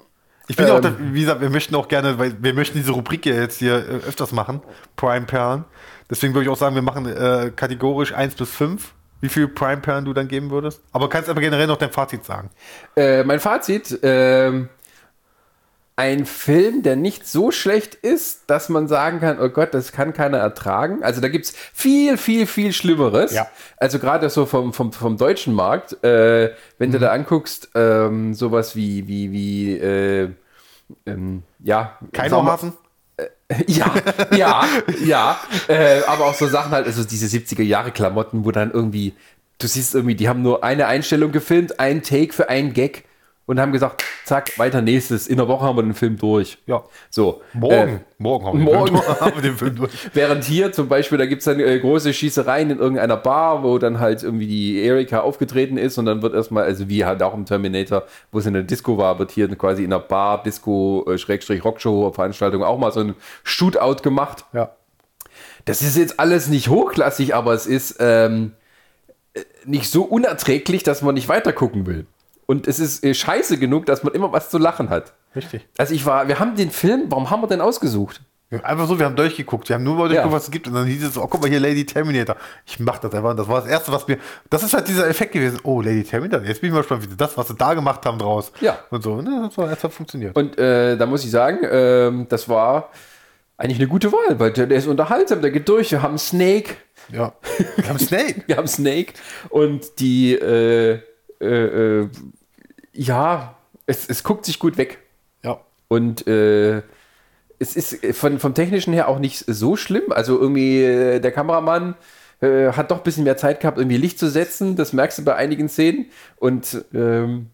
Ich bin ähm, auch, wie gesagt, wir möchten auch gerne, weil wir möchten diese Rubrik ja jetzt hier äh, öfters machen, Prime Perlen. Deswegen würde ich auch sagen, wir machen äh, kategorisch 1 bis 5. Wie viel Prime Perlen du dann geben würdest? Aber kannst aber generell noch dein Fazit sagen. Äh, mein Fazit, ähm, ein Film, der nicht so schlecht ist, dass man sagen kann, oh Gott, das kann keiner ertragen. Also da gibt es viel, viel, viel Schlimmeres. Ja. Also gerade so vom, vom, vom deutschen Markt, äh, wenn mhm. du da anguckst, ähm, sowas wie, wie, wie, äh, ähm, ja. Kaiserhafen? Äh, ja, ja, ja. Äh, aber auch so Sachen halt, also diese 70er Jahre Klamotten, wo dann irgendwie, du siehst irgendwie, die haben nur eine Einstellung gefilmt, ein Take für einen Gag und haben gesagt, zack, weiter nächstes. In der Woche haben wir den Film durch. Ja. So. Morgen. Äh, morgen haben wir, morgen. haben wir den Film durch. Während hier zum Beispiel, da gibt es dann äh, große Schießereien in irgendeiner Bar, wo dann halt irgendwie die Erika aufgetreten ist und dann wird erstmal, also wie halt auch im Terminator, wo es in der Disco war, wird hier quasi in einer Bar, Disco, äh, Schrägstrich, Rockshow, Veranstaltung auch mal so ein Shootout gemacht. Ja. Das ist jetzt alles nicht hochklassig, aber es ist ähm, äh, nicht so unerträglich, dass man nicht weiter gucken will. Und es ist äh, scheiße genug, dass man immer was zu lachen hat. Richtig. Also ich war, wir haben den Film, warum haben wir den ausgesucht? Einfach so, wir haben durchgeguckt. Wir haben nur mal durchgeguckt, ja. was es gibt. Und dann hieß es, oh, guck mal hier, Lady Terminator. Ich mach das einfach. Das war das Erste, was mir. Das ist halt dieser Effekt gewesen. Oh, Lady Terminator. Jetzt bin ich mal gespannt, wie das, was sie da gemacht haben, draus. Ja. Und so. Ne, das, war, das hat funktioniert. Und äh, da muss ich sagen, äh, das war eigentlich eine gute Wahl, weil der, der, ist unterhaltsam, der geht durch. Wir haben Snake. Ja. Wir haben Snake. wir haben Snake. Und die. Äh, äh, äh ja, es, es guckt sich gut weg. Ja. Und äh, es ist von, vom Technischen her auch nicht so schlimm. Also irgendwie äh, der Kameramann äh, hat doch ein bisschen mehr Zeit gehabt, irgendwie Licht zu setzen. Das merkst du bei einigen Szenen. Und ähm,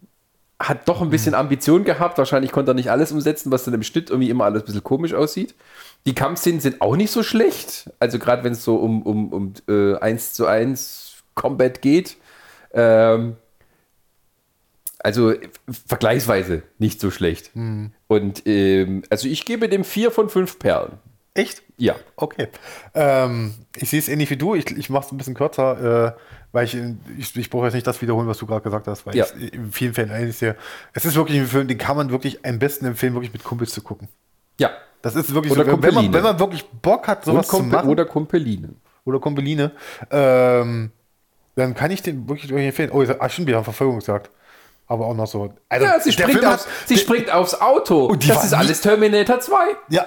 hat doch ein bisschen mhm. Ambition gehabt. Wahrscheinlich konnte er nicht alles umsetzen, was dann im Schnitt irgendwie immer alles ein bisschen komisch aussieht. Die Kampfszenen sind auch nicht so schlecht. Also gerade wenn es so um, um, um äh, 1 zu 1 Combat geht. Ähm, also vergleichsweise nicht so schlecht. Mhm. Und ähm, also ich gebe dem vier von fünf Perlen. Echt? Ja. Okay. Ähm, ich sehe es ähnlich wie du. Ich, ich mache es ein bisschen kürzer, äh, weil ich, ich, ich brauche jetzt nicht das wiederholen, was du gerade gesagt hast, weil ja. ich in vielen Fällen eigentlich sehr. Es ist wirklich ein Film, den kann man wirklich am besten empfehlen, wirklich mit Kumpels zu gucken. Ja. Das ist wirklich oder so, wenn man, wenn man wirklich Bock hat, sowas zu machen. Oder Kumpeline. Oder Kumpeline. Ähm, dann kann ich den wirklich empfehlen. Oh, stimmt, wir haben Verfolgungsjagd aber auch noch so. Also, ja, sie, springt, aufs, hat, sie springt aufs Auto. Und das ist alles Terminator 2. Ja,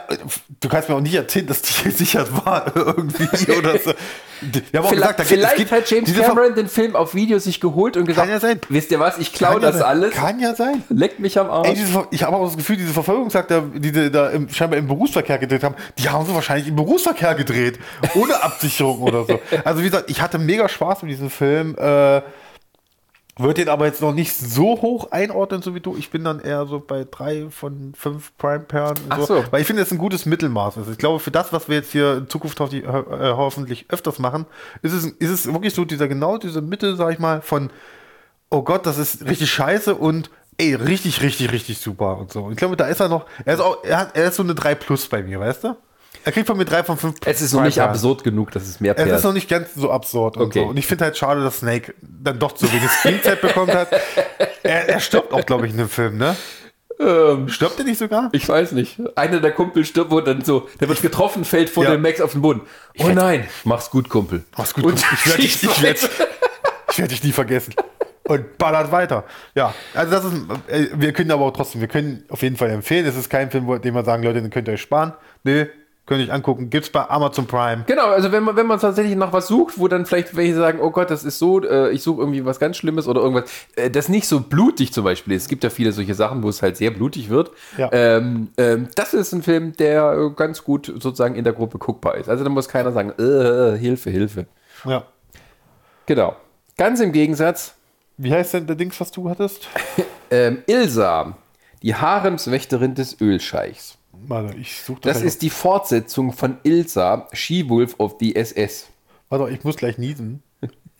du kannst mir auch nicht erzählen, dass die gesichert war irgendwie oder so. Wir haben auch gesagt, da vielleicht geht, hat James Cameron den Film auf Video sich geholt und gesagt, kann ja sein. wisst ihr was, ich klaue das ja alles. Kann ja sein. Leckt mich am Arsch. Ey, diese, ich habe auch das Gefühl, diese Verfolgungsjagd, die die da im, scheinbar im Berufsverkehr gedreht haben, die haben sie wahrscheinlich im Berufsverkehr gedreht. Ohne Absicherung oder so. Also wie gesagt, ich hatte mega Spaß mit diesem Film. Äh, würde den aber jetzt noch nicht so hoch einordnen, so wie du. Ich bin dann eher so bei drei von fünf Prime-Perlen. So. so. Weil ich finde, das ist ein gutes Mittelmaß. Also ich glaube, für das, was wir jetzt hier in Zukunft hoffentlich, äh, hoffentlich öfters machen, ist es, ist es wirklich so dieser genau diese Mitte, sag ich mal, von oh Gott, das ist richtig scheiße und ey, richtig, richtig, richtig super und so. Ich glaube, da ist er noch, er ist auch, er, hat, er ist so eine 3 Plus bei mir, weißt du? Er kriegt von mir drei von fünf. Es ist noch nicht absurd genug, dass es mehr Es ist noch nicht ganz so absurd. Und, okay. so. und ich finde halt schade, dass Snake dann doch zu wenig Screenzeit bekommen hat. Er, er stirbt auch, glaube ich, in dem Film, ne? Ähm, stirbt er nicht sogar? Ich weiß nicht. Einer der Kumpel stirbt, wo dann so, der wird getroffen, fällt vor ja. dem Max auf den Boden. Oh nein, mach's gut, Kumpel. Mach's gut, Kumpel. Ich werde dich, ich werd, ich werd dich nie vergessen. Und ballert weiter. Ja, also das ist, äh, wir können aber auch trotzdem, wir können auf jeden Fall empfehlen. Es ist kein Film, den wir sagen, Leute, den könnt ihr euch sparen. Nö, Könnt ihr euch angucken. Gibt es bei Amazon Prime. Genau, also wenn man, wenn man tatsächlich nach was sucht, wo dann vielleicht welche sagen, oh Gott, das ist so, äh, ich suche irgendwie was ganz Schlimmes oder irgendwas, äh, das nicht so blutig zum Beispiel ist. Es gibt ja viele solche Sachen, wo es halt sehr blutig wird. Ja. Ähm, ähm, das ist ein Film, der äh, ganz gut sozusagen in der Gruppe guckbar ist. Also da muss keiner sagen, äh, Hilfe, Hilfe. Ja. Genau. Ganz im Gegensatz. Wie heißt denn der Dings, was du hattest? ähm, Ilsa, die Haremswächterin des Ölscheichs. Warte, ich suche Das ist die Fortsetzung von Ilsa, She-Wolf of the SS. Warte, ich muss gleich niesen.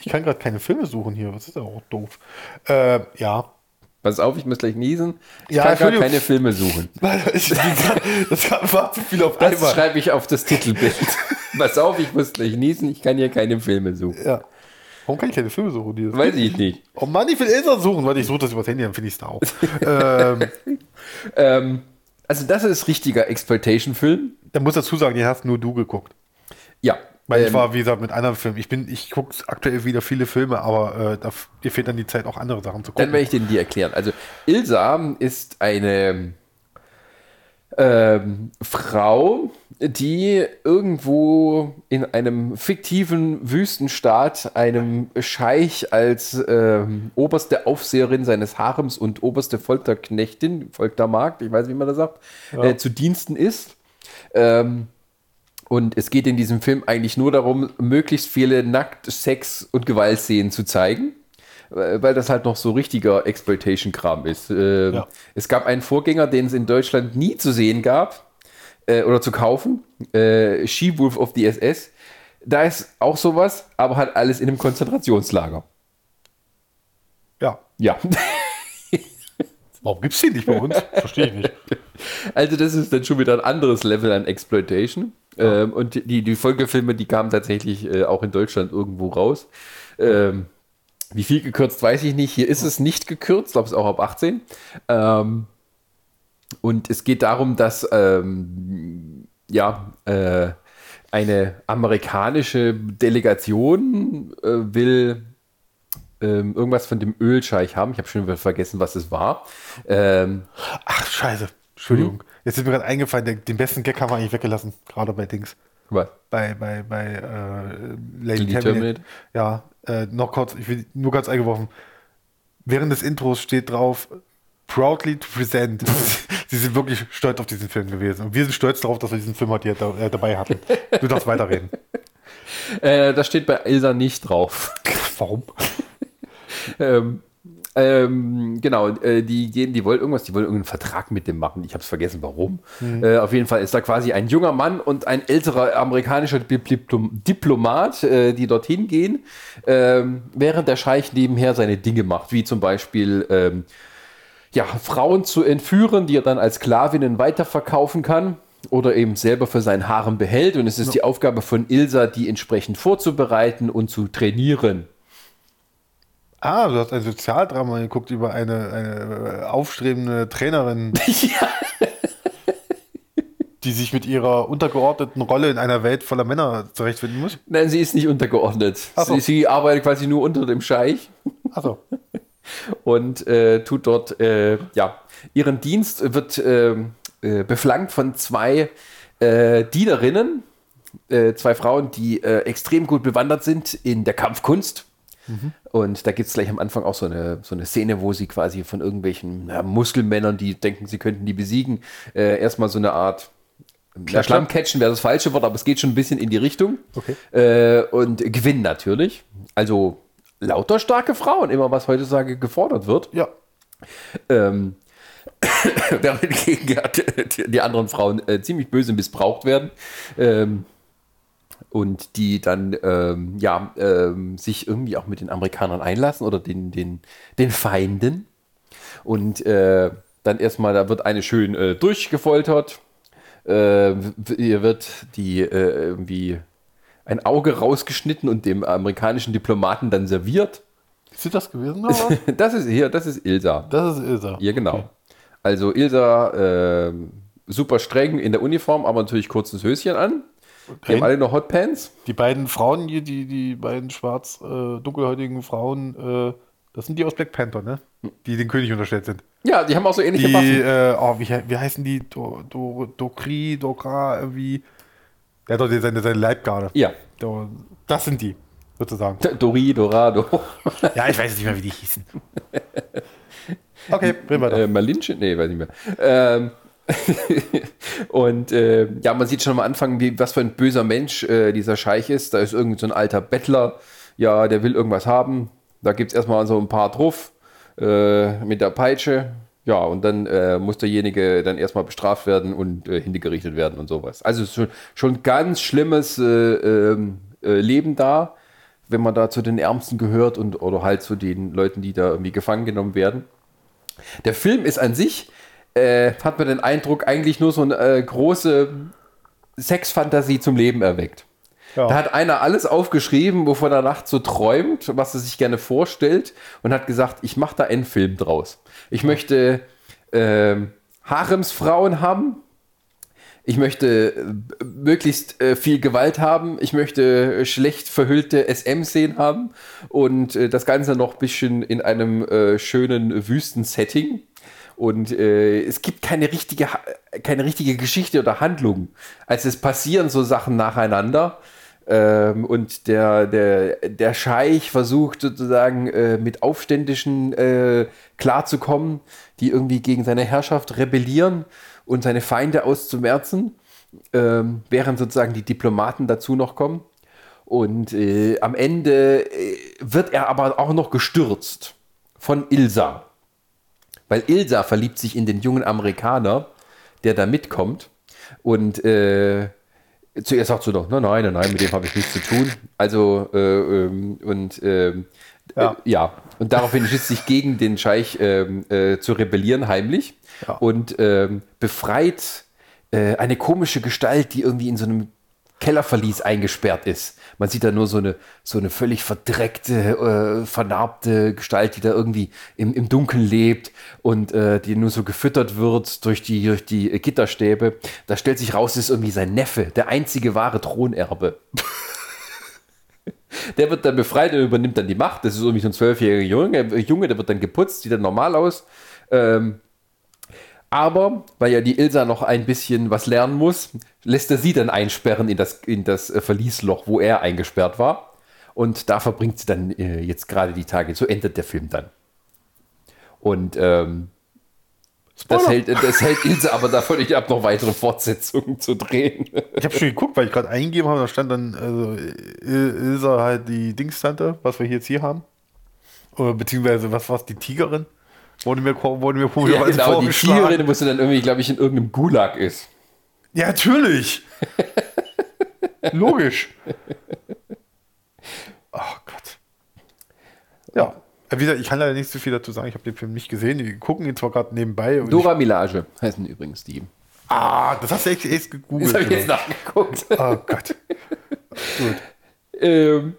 Ich kann gerade keine Filme suchen hier. Was ist ja auch doof. Äh, ja. Pass auf, ich muss gleich niesen. Ich Ja, kann gar keine Filme suchen. Ich, das war zu viel auf Das einmal. schreibe ich auf das Titelbild. Pass auf, ich muss gleich niesen, ich kann hier keine Filme suchen. Ja. Warum kann ich keine Filme suchen? Die Weiß ich nicht. Oh Mann, ich will Elsa suchen. Warte, ich suche das übers Handy, dann finde ich es da auch. ähm, Ähm, also das ist richtiger Exploitation-Film. da muss dazu sagen, den hast nur du geguckt. Ja. Weil ich ähm, war, wie gesagt, mit anderen Filmen. Ich bin, ich gucke aktuell wieder viele Filme, aber äh, da, mir fehlt dann die Zeit, auch andere Sachen zu Dann gucken. werde ich den dir erklären. Also Ilsa ist eine ähm, Frau, die irgendwo in einem fiktiven Wüstenstaat einem Scheich als ähm, oberste Aufseherin seines Harems und oberste Folterknechtin, Foltermagd, ich weiß nicht, wie man das sagt, äh, zu Diensten ist. Ähm, und es geht in diesem Film eigentlich nur darum, möglichst viele Nackt-, Sex- und Gewaltszenen zu zeigen, weil das halt noch so richtiger Exploitation-Kram ist. Ähm, Ja. Es gab einen Vorgänger, den es in Deutschland nie zu sehen gab äh, oder zu kaufen, äh, She-Wolf of the SS. Da ist auch sowas, aber halt alles in einem Konzentrationslager. Ja. Ja. Warum gibt es den nicht bei uns? Verstehe ich nicht. Also das ist dann schon wieder ein anderes Level an Exploitation. Ähm, und die, die Folgefilme, die kamen tatsächlich äh, auch in Deutschland irgendwo raus. Ähm, wie viel gekürzt, weiß ich nicht. Hier ist es nicht gekürzt, glaube es auch ab 18. Ähm, und es geht darum, dass ähm, ja, äh, eine amerikanische Delegation äh, will ähm, irgendwas von dem Ölscheich haben. Ich habe schon wieder vergessen, was es war. Ähm, Ach, scheiße. Entschuldigung. Jetzt ist mir gerade eingefallen, den, den besten Gag haben wir eigentlich weggelassen. Gerade bei Dings. was? Bei, bei, bei äh, Lady Lady Terminator. Terminator. Ja, äh, noch kurz, ich will nur ganz eingeworfen. Während des Intros steht drauf, proudly to present. Sie sind wirklich stolz auf diesen Film gewesen. Und wir sind stolz darauf, dass wir diesen Film heute hier da, äh, dabei hatten. Du darfst weiterreden. Äh, das steht bei Ilsa nicht drauf. Warum? ähm, ähm, genau, äh, die gehen, die wollen irgendwas, die wollen irgendeinen Vertrag mit dem machen. Ich habe es vergessen, warum. Äh, auf jeden Fall ist da quasi ein junger Mann und ein älterer amerikanischer Dip- Diplom Diplomat, äh, die dorthin gehen, ähm, während der Scheich nebenher seine Dinge macht, wie zum Beispiel ähm, ja, Frauen zu entführen, die er dann als Sklavinnen weiterverkaufen kann oder eben selber für sein Harem behält. Und es ist die Aufgabe von Ilsa, die entsprechend vorzubereiten und zu trainieren. Ah, du hast ein Sozialdrama geguckt über eine, eine äh, aufstrebende Trainerin, die sich mit ihrer untergeordneten Rolle in einer Welt voller Männer zurechtfinden muss. Nein, sie ist nicht untergeordnet. So. Sie, sie arbeitet quasi nur unter dem Scheich Achso. und äh, tut dort, äh, ja, ihren Dienst wird ähm, äh, beflankt von zwei äh, Dienerinnen, äh, zwei Frauen, die extrem gut bewandert sind in der Kampfkunst. Und da gibt es gleich am Anfang auch so eine, so eine Szene, wo sie quasi von irgendwelchen ja, Muskelmännern, die denken, sie könnten die besiegen, äh, erstmal so eine Art ja, Schlammcatchen wäre das falsche Wort, aber es geht schon ein bisschen in die Richtung. Okay. Äh, und gewinnen natürlich. Also lauter starke Frauen, immer was heutzutage gefordert wird. Ja. Ähm, während die anderen Frauen äh, ziemlich böse missbraucht werden. Ähm, und die dann ähm, ja, ähm, sich irgendwie auch mit den Amerikanern einlassen oder den, den, den Feinden. Und äh, dann erstmal, da wird eine schön äh, durchgefoltert. Äh, ihr wird die äh, irgendwie ein Auge rausgeschnitten und dem amerikanischen Diplomaten dann serviert. Ist sie das gewesen? Oder? Das ist hier, das ist Ilsa. Das ist Ilsa. Ja, genau. Okay. Also Ilsa, äh, super streng in der Uniform, aber natürlich kurzes Höschen an. Die haben alle noch Hotpants. Die beiden Frauen hier, die, die beiden schwarz äh, dunkelhäutigen Frauen, äh, das sind die aus Black Panther, ne? Die den König unterstellt sind. Ja, die haben auch so ähnliche Die, Waffen. äh, oh, wie, wie heißen die? Do, Do, Dokri, Dokra, irgendwie. Der hat doch seine, seine Leibgarde. Ja. Das sind die, sozusagen. Dori, Dorado. ja, ich weiß nicht mehr, wie die hießen. Okay, reden wir äh, Malinche? Nee, weiß nicht mehr. Ähm, und äh, ja, man sieht schon am Anfang, wie, was für ein böser Mensch äh, dieser Scheich ist. Da ist irgend so ein alter Bettler, ja, der will irgendwas haben. Da gibt es erstmal so ein paar drauf äh, mit der Peitsche. ja, und dann äh, muss derjenige dann erstmal bestraft werden und äh, hingerichtet werden und sowas. Also schon, schon ganz schlimmes äh, ähm, äh, Leben da, wenn man da zu den Ärmsten gehört und oder halt zu den Leuten, die da irgendwie gefangen genommen werden. Der Film ist an sich, äh, hat man den Eindruck, eigentlich nur so eine äh, große Sexfantasie zum Leben erweckt. Ja. Da hat einer alles aufgeschrieben, wovon er nachts so träumt, was er sich gerne vorstellt und hat gesagt, ich mache da einen Film draus. Ich möchte ähm, Haremsfrauen haben. Ich möchte äh, möglichst äh, viel Gewalt haben. Ich möchte äh, schlecht verhüllte SM-Szenen haben. Und äh, das Ganze noch ein bisschen in einem äh, schönen Wüstensetting. Und äh, es gibt keine richtige, keine richtige Geschichte oder Handlung. Also es passieren so Sachen nacheinander. Ähm, und der, der, der Scheich versucht sozusagen äh, mit Aufständischen äh, klarzukommen, die irgendwie gegen seine Herrschaft rebellieren und seine Feinde auszumerzen, ähm, während sozusagen die Diplomaten dazu noch kommen. Und äh, am Ende äh, wird er aber auch noch gestürzt von Ilsa. Weil Ilsa verliebt sich in den jungen Amerikaner, der da mitkommt. Und äh, zuerst sagt sie doch, nein, nein, nein, mit dem habe ich nichts zu tun. Also, äh, ähm, und ähm, Ja. äh, ja, und daraufhin entschließt sich gegen den Scheich ähm, äh, zu rebellieren, heimlich. Ja. Und ähm, befreit äh, eine komische Gestalt, die irgendwie in so einem Kellerverlies eingesperrt ist. Man sieht da nur so eine, so eine völlig verdreckte, äh, vernarbte Gestalt, die da irgendwie im, im Dunkeln lebt und äh, die nur so gefüttert wird durch die, durch die Gitterstäbe. Da stellt sich raus, das ist irgendwie sein Neffe, der einzige wahre Thronerbe. Der wird dann befreit und übernimmt dann die Macht. Das ist irgendwie so ein zwölfjähriger Junge, äh, Junge, der wird dann geputzt, sieht dann normal aus. Ähm, aber, weil ja die Ilsa noch ein bisschen was lernen muss, lässt er sie dann einsperren in das, in das äh, Verliesloch, wo er eingesperrt war. Und da verbringt sie dann äh, jetzt gerade die Tage. So endet der Film dann. Und ähm, das, hält, das hält Ilse aber davon nicht ab, noch weitere Fortsetzungen zu drehen. Ich habe schon geguckt, weil ich gerade eingegeben habe, da stand dann also, Il- Ilsa halt die Dingstante, was wir jetzt hier haben. Oder beziehungsweise was war die Tigerin? Wurde mir, wurde mir Ja, komischerweise genau, die. Tigerin musste dann irgendwie, glaube ich, in irgendeinem Gulag ist. Ja, natürlich. Logisch. Oh Gott. Ja. Wie gesagt, ich kann leider nicht so viel dazu sagen. Ich habe den Film nicht gesehen. Wir gucken ihn zwar gerade nebenbei. und Dora Milage heißen übrigens die. Ah, das hast du echt, echt Das gegoogelt. habe ich jetzt nachgeguckt. Oh Gott. Gut. ähm,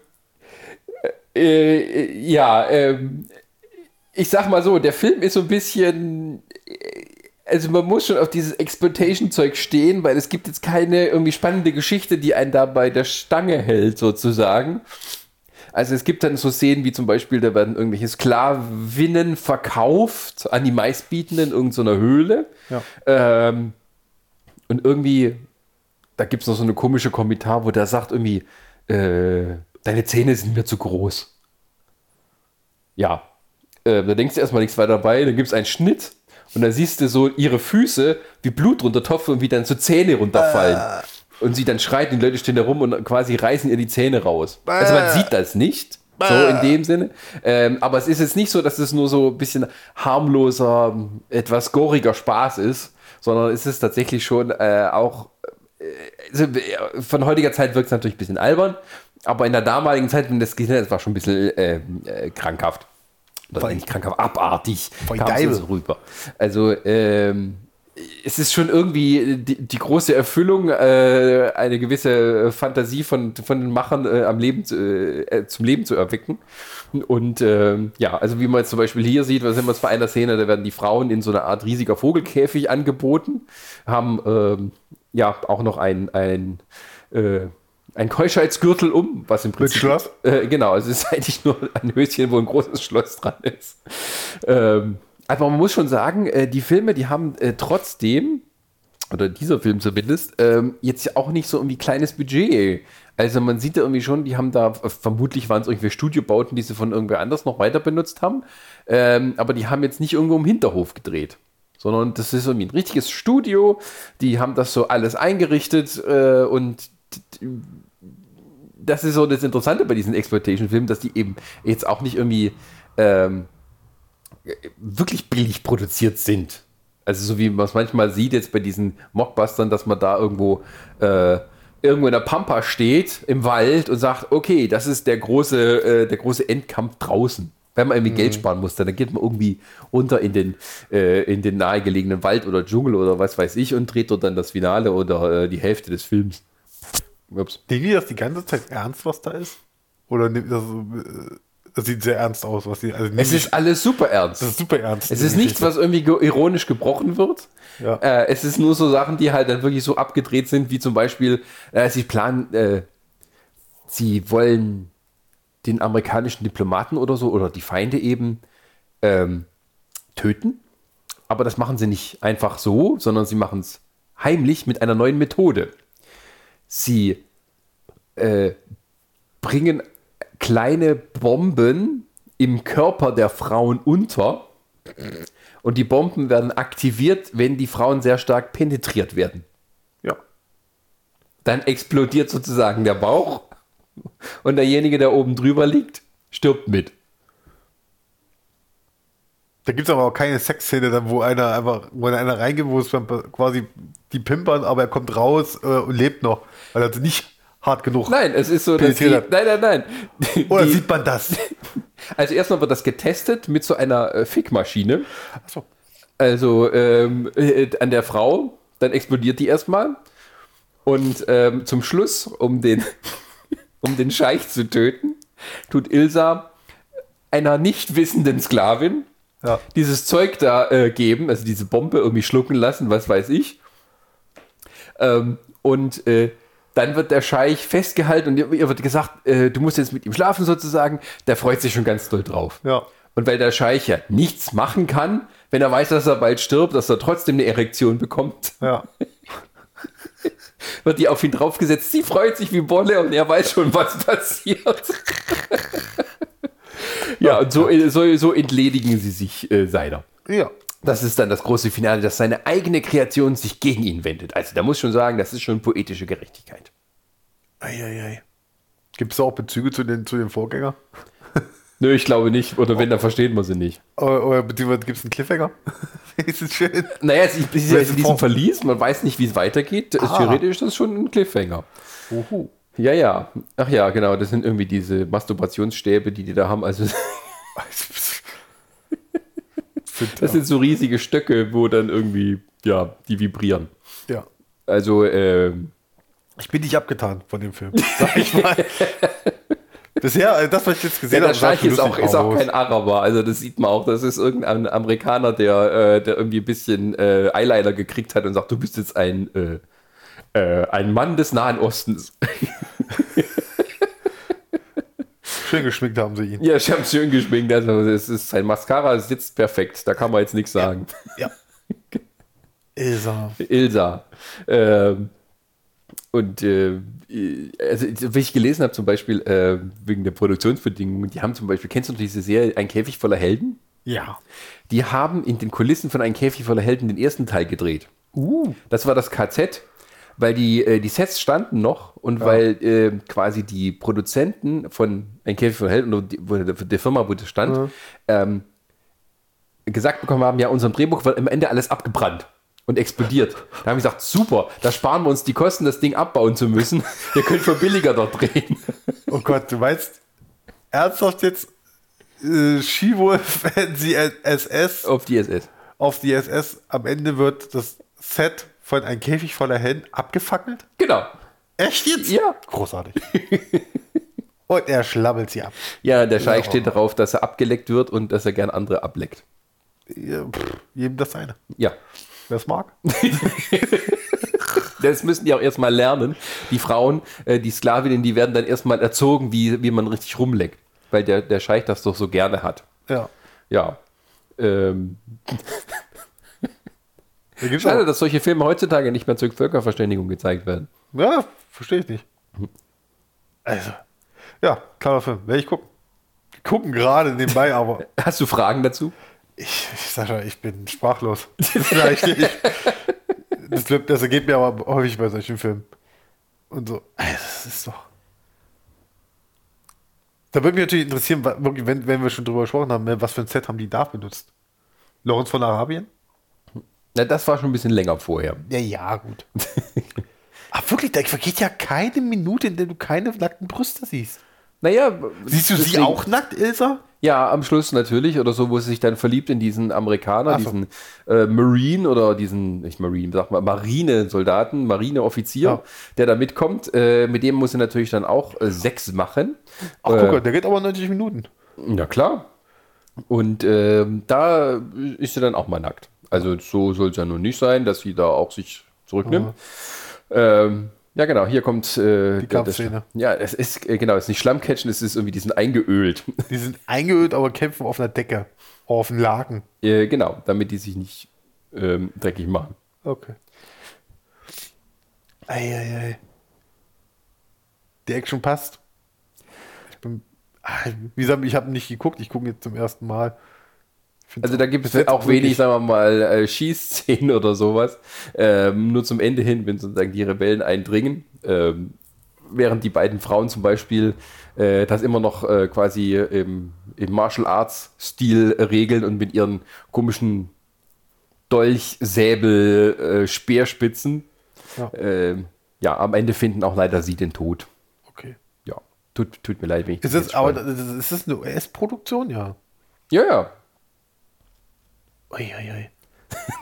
äh, ja, ähm, ich sag mal so, der Film ist so ein bisschen. Also man muss schon auf dieses Exploitation-Zeug stehen, weil es gibt jetzt keine irgendwie spannende Geschichte, die einen da bei der Stange hält, sozusagen. Also es gibt dann so Szenen wie zum Beispiel, da werden irgendwelche Sklavinnen verkauft an die Meistbietenden in irgendeiner Höhle. Ja. Ähm, und irgendwie, da gibt es noch so eine komische Kommentar, wo der sagt irgendwie, äh, deine Zähne sind mir zu groß. Ja. Äh, da denkst du erstmal nichts weiter dabei, dann gibt es einen Schnitt und da siehst du so ihre Füße, wie Blut runtertopfen und wie dann so Zähne runterfallen. Und sie dann schreit die Leute stehen da rum und quasi reißen ihr die Zähne raus. Also man sieht das nicht, so in dem Sinne. Ähm, aber es ist jetzt nicht so, dass es nur so ein bisschen harmloser, etwas goriger Spaß ist, sondern es ist tatsächlich schon äh, auch äh, also, äh, von heutiger Zeit wirkt es natürlich ein bisschen albern, aber in der damaligen Zeit, wenn das hat, das war schon ein bisschen äh, äh, krankhaft. Oder nicht krankhaft, abartig. Geil. so rüber. Also, ähm, es ist schon irgendwie die, die große Erfüllung, äh, eine gewisse Fantasie von, von den Machern äh, am Leben zu, äh, zum Leben zu erwecken. Und ähm, ja, also wie man jetzt zum Beispiel hier sieht, was sind wir jetzt bei einer Szene, da werden die Frauen in so einer Art riesiger Vogelkäfig angeboten, haben ähm, ja auch noch ein, ein, äh, ein Keuschheitsgürtel um, was im Prinzip. Schloss? Äh, genau, es ist eigentlich nur ein Höschen, wo ein großes Schloss dran ist. Ähm, aber man muss schon sagen, äh, die Filme, die haben äh, trotzdem, oder dieser Film zumindest, ähm, jetzt ja auch nicht so irgendwie kleines Budget. Also man sieht ja irgendwie schon, die haben da, äh, vermutlich waren es irgendwelche Studiobauten, die sie von irgendwer anders noch weiter benutzt haben, ähm, aber die haben jetzt nicht irgendwo im Hinterhof gedreht. Sondern das ist irgendwie ein richtiges Studio, die haben das so alles eingerichtet äh, und das ist so das Interessante bei diesen Exploitation-Filmen, dass die eben jetzt auch nicht irgendwie ähm, äh, wirklich billig produziert sind. Also so wie man es manchmal sieht jetzt bei diesen Mockbustern, dass man da irgendwo äh, irgendwo in der Pampa steht im Wald und sagt, okay, das ist der große, äh, der große Endkampf draußen. Wenn man irgendwie Geld sparen muss, dann geht man irgendwie runter in den, äh, in den nahegelegenen Wald oder Dschungel oder was weiß ich und dreht dort dann das Finale oder äh, die Hälfte des Films. Ups. Denken die das die ganze Zeit ernst, was da ist? Oder nimmt das, äh, das sieht sehr ernst aus, was die. Also Es ist alles super ernst. das ist super ernst. Es ist nichts, was irgendwie ge- ironisch gebrochen wird. Ja. Äh, es ist nur so Sachen, die halt dann wirklich so abgedreht sind, wie zum Beispiel, äh, sie planen, äh, sie wollen den amerikanischen Diplomaten oder so, oder die Feinde eben, ähm, töten. Aber das machen sie nicht einfach so, sondern sie machen es heimlich mit einer neuen Methode. Sie äh, bringen kleine Bomben im Körper der Frauen unter und die Bomben werden aktiviert, wenn die Frauen sehr stark penetriert werden. Ja. Dann explodiert sozusagen der Bauch und derjenige, der oben drüber liegt, stirbt mit. Da gibt es aber auch keine Sexszene, wo einer einfach, wo einer reingeht, wo es quasi die pimpern, aber er kommt raus äh, und lebt noch, weil er nicht hart genug. Nein, es ist so, dass die, nein, nein, nein. Die- Oder sieht man das? Also erstmal wird das getestet mit so einer äh, Fickmaschine. Achso. Also ähm, äh, an der Frau, dann explodiert die erstmal. Und ähm, zum Schluss, um den, um den Scheich zu töten, tut Ilsa einer nicht wissenden Sklavin Ja. dieses Zeug da äh, geben, also diese Bombe irgendwie schlucken lassen, was weiß ich. Ähm, und äh, dann wird der Scheich festgehalten und ihr, ihr wird gesagt, äh, du musst jetzt mit ihm schlafen sozusagen. Der freut sich schon ganz doll drauf. Ja. Und weil der Scheich ja nichts machen kann, wenn er weiß, dass er bald stirbt, dass er trotzdem eine Erektion bekommt, Ja. wird die auf ihn draufgesetzt. Sie freut sich wie Bolle und er weiß schon, was passiert. ja, und so, so, so entledigen sie sich äh, seiner. Ja. Das ist dann das große Finale, dass seine eigene Kreation sich gegen ihn wendet. Also da muss ich schon sagen, das ist schon poetische Gerechtigkeit. Eieiei. Gibt es auch Bezüge zu den, zu den Vorgängern? Nö, ich glaube nicht. Oder wenn, dann versteht man sie nicht. Oder, oder beziehungsweise gibt es einen Cliffhanger? ist es schön. Naja, es ist ja Welchen in diesem? Verlies, man weiß nicht, wie es weitergeht. Ah. Theoretisch ist das schon ein Cliffhanger. Uhu. Ja, ja. Ach ja, genau. Das sind irgendwie diese Masturbationsstäbe, die die da haben. Also das sind so riesige Stöcke, wo dann irgendwie, ja, die vibrieren. ja. Also, ähm, Ich bin nicht abgetan von dem Film, sag ich mal. Bisher, äh, das, was ich jetzt ja, gesehen der habe, Scheich ist auch, ist auch kein Araber. Also, das sieht man auch. Das ist irgendein Amerikaner, der, äh, der irgendwie ein bisschen äh, Eyeliner gekriegt hat und sagt, du bist jetzt ein, äh, ein Mann des Nahen Ostens. Schön geschminkt haben sie ihn. Ja, ich habe schön geschminkt. Also, es ist sein Mascara sitzt perfekt. Da kann man jetzt nichts sagen. Ja. Ist er. Ilsa. Ähm, und äh, also, wie ich gelesen habe, zum Beispiel äh, wegen der Produktionsbedingungen, die haben zum Beispiel, kennst du noch diese Serie Ein Käfig voller Helden? Ja. Die haben in den Kulissen von Ein Käfig voller Helden den ersten Teil gedreht. Uh. Das war das KZ, weil die, äh, die Sets standen noch und weil äh, quasi die Produzenten von Ein Käfig oder die, wo, der, Firma, wo das stand, ähm, gesagt bekommen haben, ja, unserem Drehbuch wird am Ende alles abgebrannt und explodiert. Da haben wir gesagt, super, da sparen wir uns die Kosten, das Ding abbauen zu müssen. Wir können für billiger dort drehen. Oh Gott, du meinst ernsthaft jetzt äh, Skiwolf die SS Auf die SS. auf die SS. Am Ende wird das Set von ein Käfig voller Helden abgefackelt? Genau. Echt jetzt? Ja. Großartig. Und er schlabbelt sie ab. Ja, der Scheich steht darauf, dass er abgeleckt wird und dass er gern andere ableckt. Ja, pff, jedem das seine. Ja. Wer es mag. Das müssen die auch erstmal lernen. Die Frauen, äh, die Sklavinnen, die werden dann erstmal erzogen, wie, wie man richtig rumleckt. Weil der, der Scheich das doch so gerne hat. Ja. Ja. Ähm, Da schade, auch, dass solche Filme heutzutage nicht mehr zur Völkerverständigung gezeigt werden. ja, verstehe ich nicht. Also, ja, klarer Film. Werde ich gucken. Wir gucken gerade nebenbei, aber Hast du Fragen dazu? ich, ich sag schon, ich bin sprachlos. Vielleicht nicht. Das, das ergeht mir aber häufig bei solchen Filmen. Und so, also, das ist doch. Da würde mich natürlich interessieren, wenn, wenn wir schon drüber gesprochen haben, was für ein Set haben die da benutzt? Lorenz von Arabien? Na, das war schon ein bisschen länger vorher. Ja, ja, gut. Aber wirklich, da vergeht ja keine Minute, in der du keine nackten Brüste siehst. Naja, Siehst du sie deswegen- auch nackt, Ilsa? Ja, am Schluss natürlich oder so, wo sie sich dann verliebt in diesen Amerikaner, so. diesen äh, Marine oder diesen, nicht Marine, sag mal, Marine-Soldaten, Marineoffizier, Ja. der da mitkommt. Äh, mit dem muss sie natürlich dann auch äh, Sex machen. Ach, äh, guck mal, der geht aber 90 Minuten. Ja, klar. Und ähm, da ist sie dann auch mal nackt. Also so soll es ja nun nicht sein, dass sie da auch sich zurücknimmt. Ähm, ja, genau, hier kommt äh, Die Kampfszene. Ja, es ist, äh, genau, es ist nicht Schlammcatchen, es ist irgendwie, die sind eingeölt. Die sind eingeölt, aber kämpfen auf einer Decke. Auf einem Laken. äh, genau, damit die sich nicht ähm, dreckig machen. Okay. Eieiei. Die Action passt. Ich bin. Ah, Wie gesagt, ich habe nicht geguckt, ich gucke jetzt zum ersten Mal. Also da gibt es auch wenig, sagen wir mal, äh, Schießszenen oder sowas. Ähm, nur zum Ende hin, wenn sozusagen die Rebellen eindringen. Ähm, während die beiden Frauen zum Beispiel äh, das immer noch äh, quasi im, im Martial Arts Stil regeln und mit ihren komischen Dolch, Säbel, äh, Speerspitzen. Ja. Ähm, ja, am Ende finden auch leider sie den Tod. Okay. Ja, tut, tut mir leid, wenn ich Ist das jetzt aber ist das eine US-Produktion? Ja. Ja, ja. Uiuiui.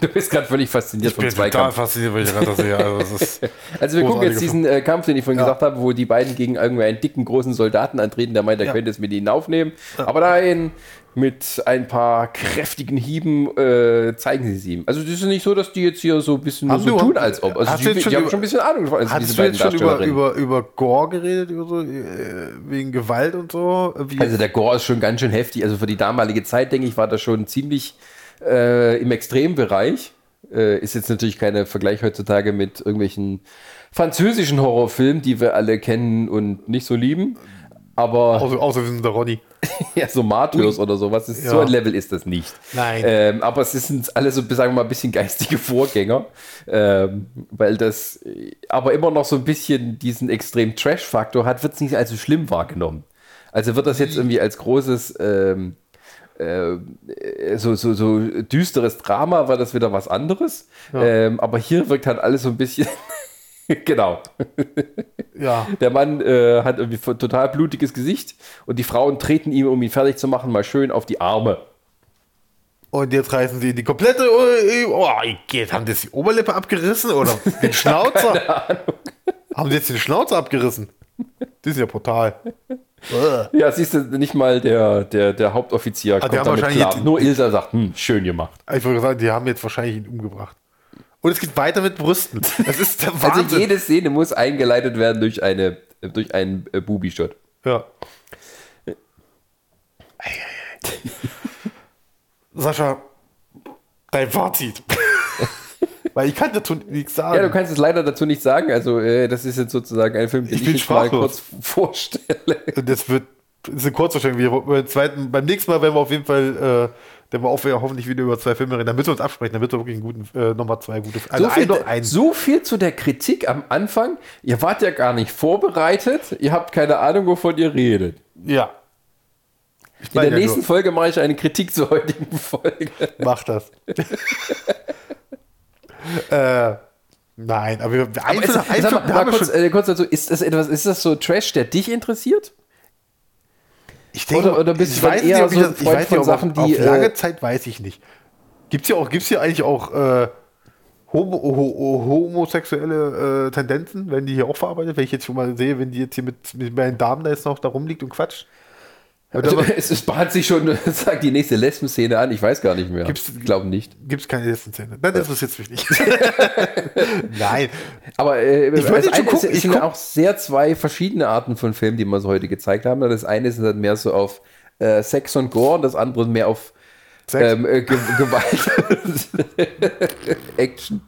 Du bist gerade völlig fasziniert vom Zweikampf. fasziniert, weil ich gerade sehe. Also, das ist Also wir gucken jetzt diesen äh, Kampf, den ich vorhin Ja. gesagt habe, wo die beiden gegen irgendwie einen dicken, großen Soldaten antreten, der meint, er Ja. könnte es mit ihnen aufnehmen. Aber dahin mit ein paar kräftigen Hieben äh, zeigen sie es ihm. Also es ist nicht so, dass die jetzt hier so ein bisschen nur so du- tun, als ob. Also hast die, die schon haben über- schon ein bisschen Ahnung davon, also diese du jetzt schon über, über, über Gore geredet, über so, äh, wegen Gewalt und so? Wie, Also der Gore ist schon ganz schön heftig. Also für die damalige Zeit, denke ich, war das schon ziemlich äh, im Extrembereich. Äh, ist jetzt natürlich kein Vergleich heutzutage mit irgendwelchen französischen Horrorfilmen, die wir alle kennen und nicht so lieben. Aber außer, außer wir sind der Ronny. ja, so Martyrs oder sowas, ist, so Ja. ein Level ist das nicht. Nein. Ähm, aber es sind alle so, sagen wir mal, ein bisschen geistige Vorgänger, ähm, weil das aber immer noch so ein bisschen diesen extrem Trash-Faktor hat, wird es nicht als so schlimm wahrgenommen. Also wird das jetzt irgendwie als großes ähm, äh, so, so, so düsteres Drama, war das wieder was anderes. Ähm, aber hier wirkt halt alles so ein bisschen. genau. Ja. Der Mann äh, hat irgendwie total blutiges Gesicht und die Frauen treten ihm, um ihn fertig zu machen, mal schön auf die Arme. Und jetzt reißen sie die komplette. Oh, oh, jetzt haben die jetzt die Oberlippe abgerissen oder den Schnauzer? Haben sie jetzt den Schnauzer abgerissen? Das ist ja brutal. Ja, siehst du, nicht mal der, der, der Hauptoffizier die haben damit wahrscheinlich klar. Nur Ilsa sagt, hm, schön gemacht. Ich wollte sagen, die haben jetzt wahrscheinlich ihn umgebracht. Und es geht weiter mit Brüsten. Das ist der Wahnsinn. Also jede Szene muss eingeleitet werden durch, eine, durch einen äh, Bubi-Shot. Ja. Sascha, dein Fazit. Weil ich kann dazu nichts sagen. Ja, du kannst es leider dazu nicht sagen. Also, äh, das ist jetzt sozusagen ein Film, den Ich ich, jetzt mal kurz vorstelle. Das wird das ist eine Kurzvorstellung. Wir, beim, zweiten, beim nächsten Mal werden wir auf jeden Fall, äh, werden wir auch wieder hoffentlich wieder über zwei Filme reden. Dann müssen wir uns absprechen. Dann wird es wirklich einen guten, äh, nochmal zwei gute Also so, viel, ein, ein, so viel zu der Kritik am Anfang. Ihr wart ja gar nicht vorbereitet. Ihr habt keine Ahnung, wovon ihr redet. Ja. Ich In der ja nächsten Folge mache ich eine Kritik zur heutigen Folge. nur, Mach das. äh, nein, aber wir, Aber ein ist, Film- ein sag mal, mal kurz, äh, kurz dazu, ist das etwas, ist das so Trash, der dich interessiert? Ich denke, Oder- oder bist ich du weiß eher nicht, so das- ich weiß von nicht, Sachen, auf, die, Auf lange äh, Zeit weiß ich nicht. Gibt es hier, auch- gibt's hier eigentlich auch äh, homo, ho, ho, homosexuelle äh, Tendenzen? Werden die hier auch verarbeitet? Wenn ich jetzt schon mal sehe, wenn die jetzt hier mit, mit meinen Damen da jetzt noch da rumliegt und quatscht. Also, es, es bahnt sich schon, sagt die nächste Lesben-Szene an, ich weiß gar nicht mehr. Gibt's- ich glaube nicht. Gibt es keine letzten Szene. Dann interessiert es mich nicht. Nein. Aber äh, Ich das schon eine ist, gucken, es ich sind guck- auch sehr zwei verschiedene Arten von Filmen, die wir so heute gezeigt haben. Das eine ist dann mehr so auf äh, Sex und Gore und das andere mehr auf ähm, äh, Ge Gewalt, Action.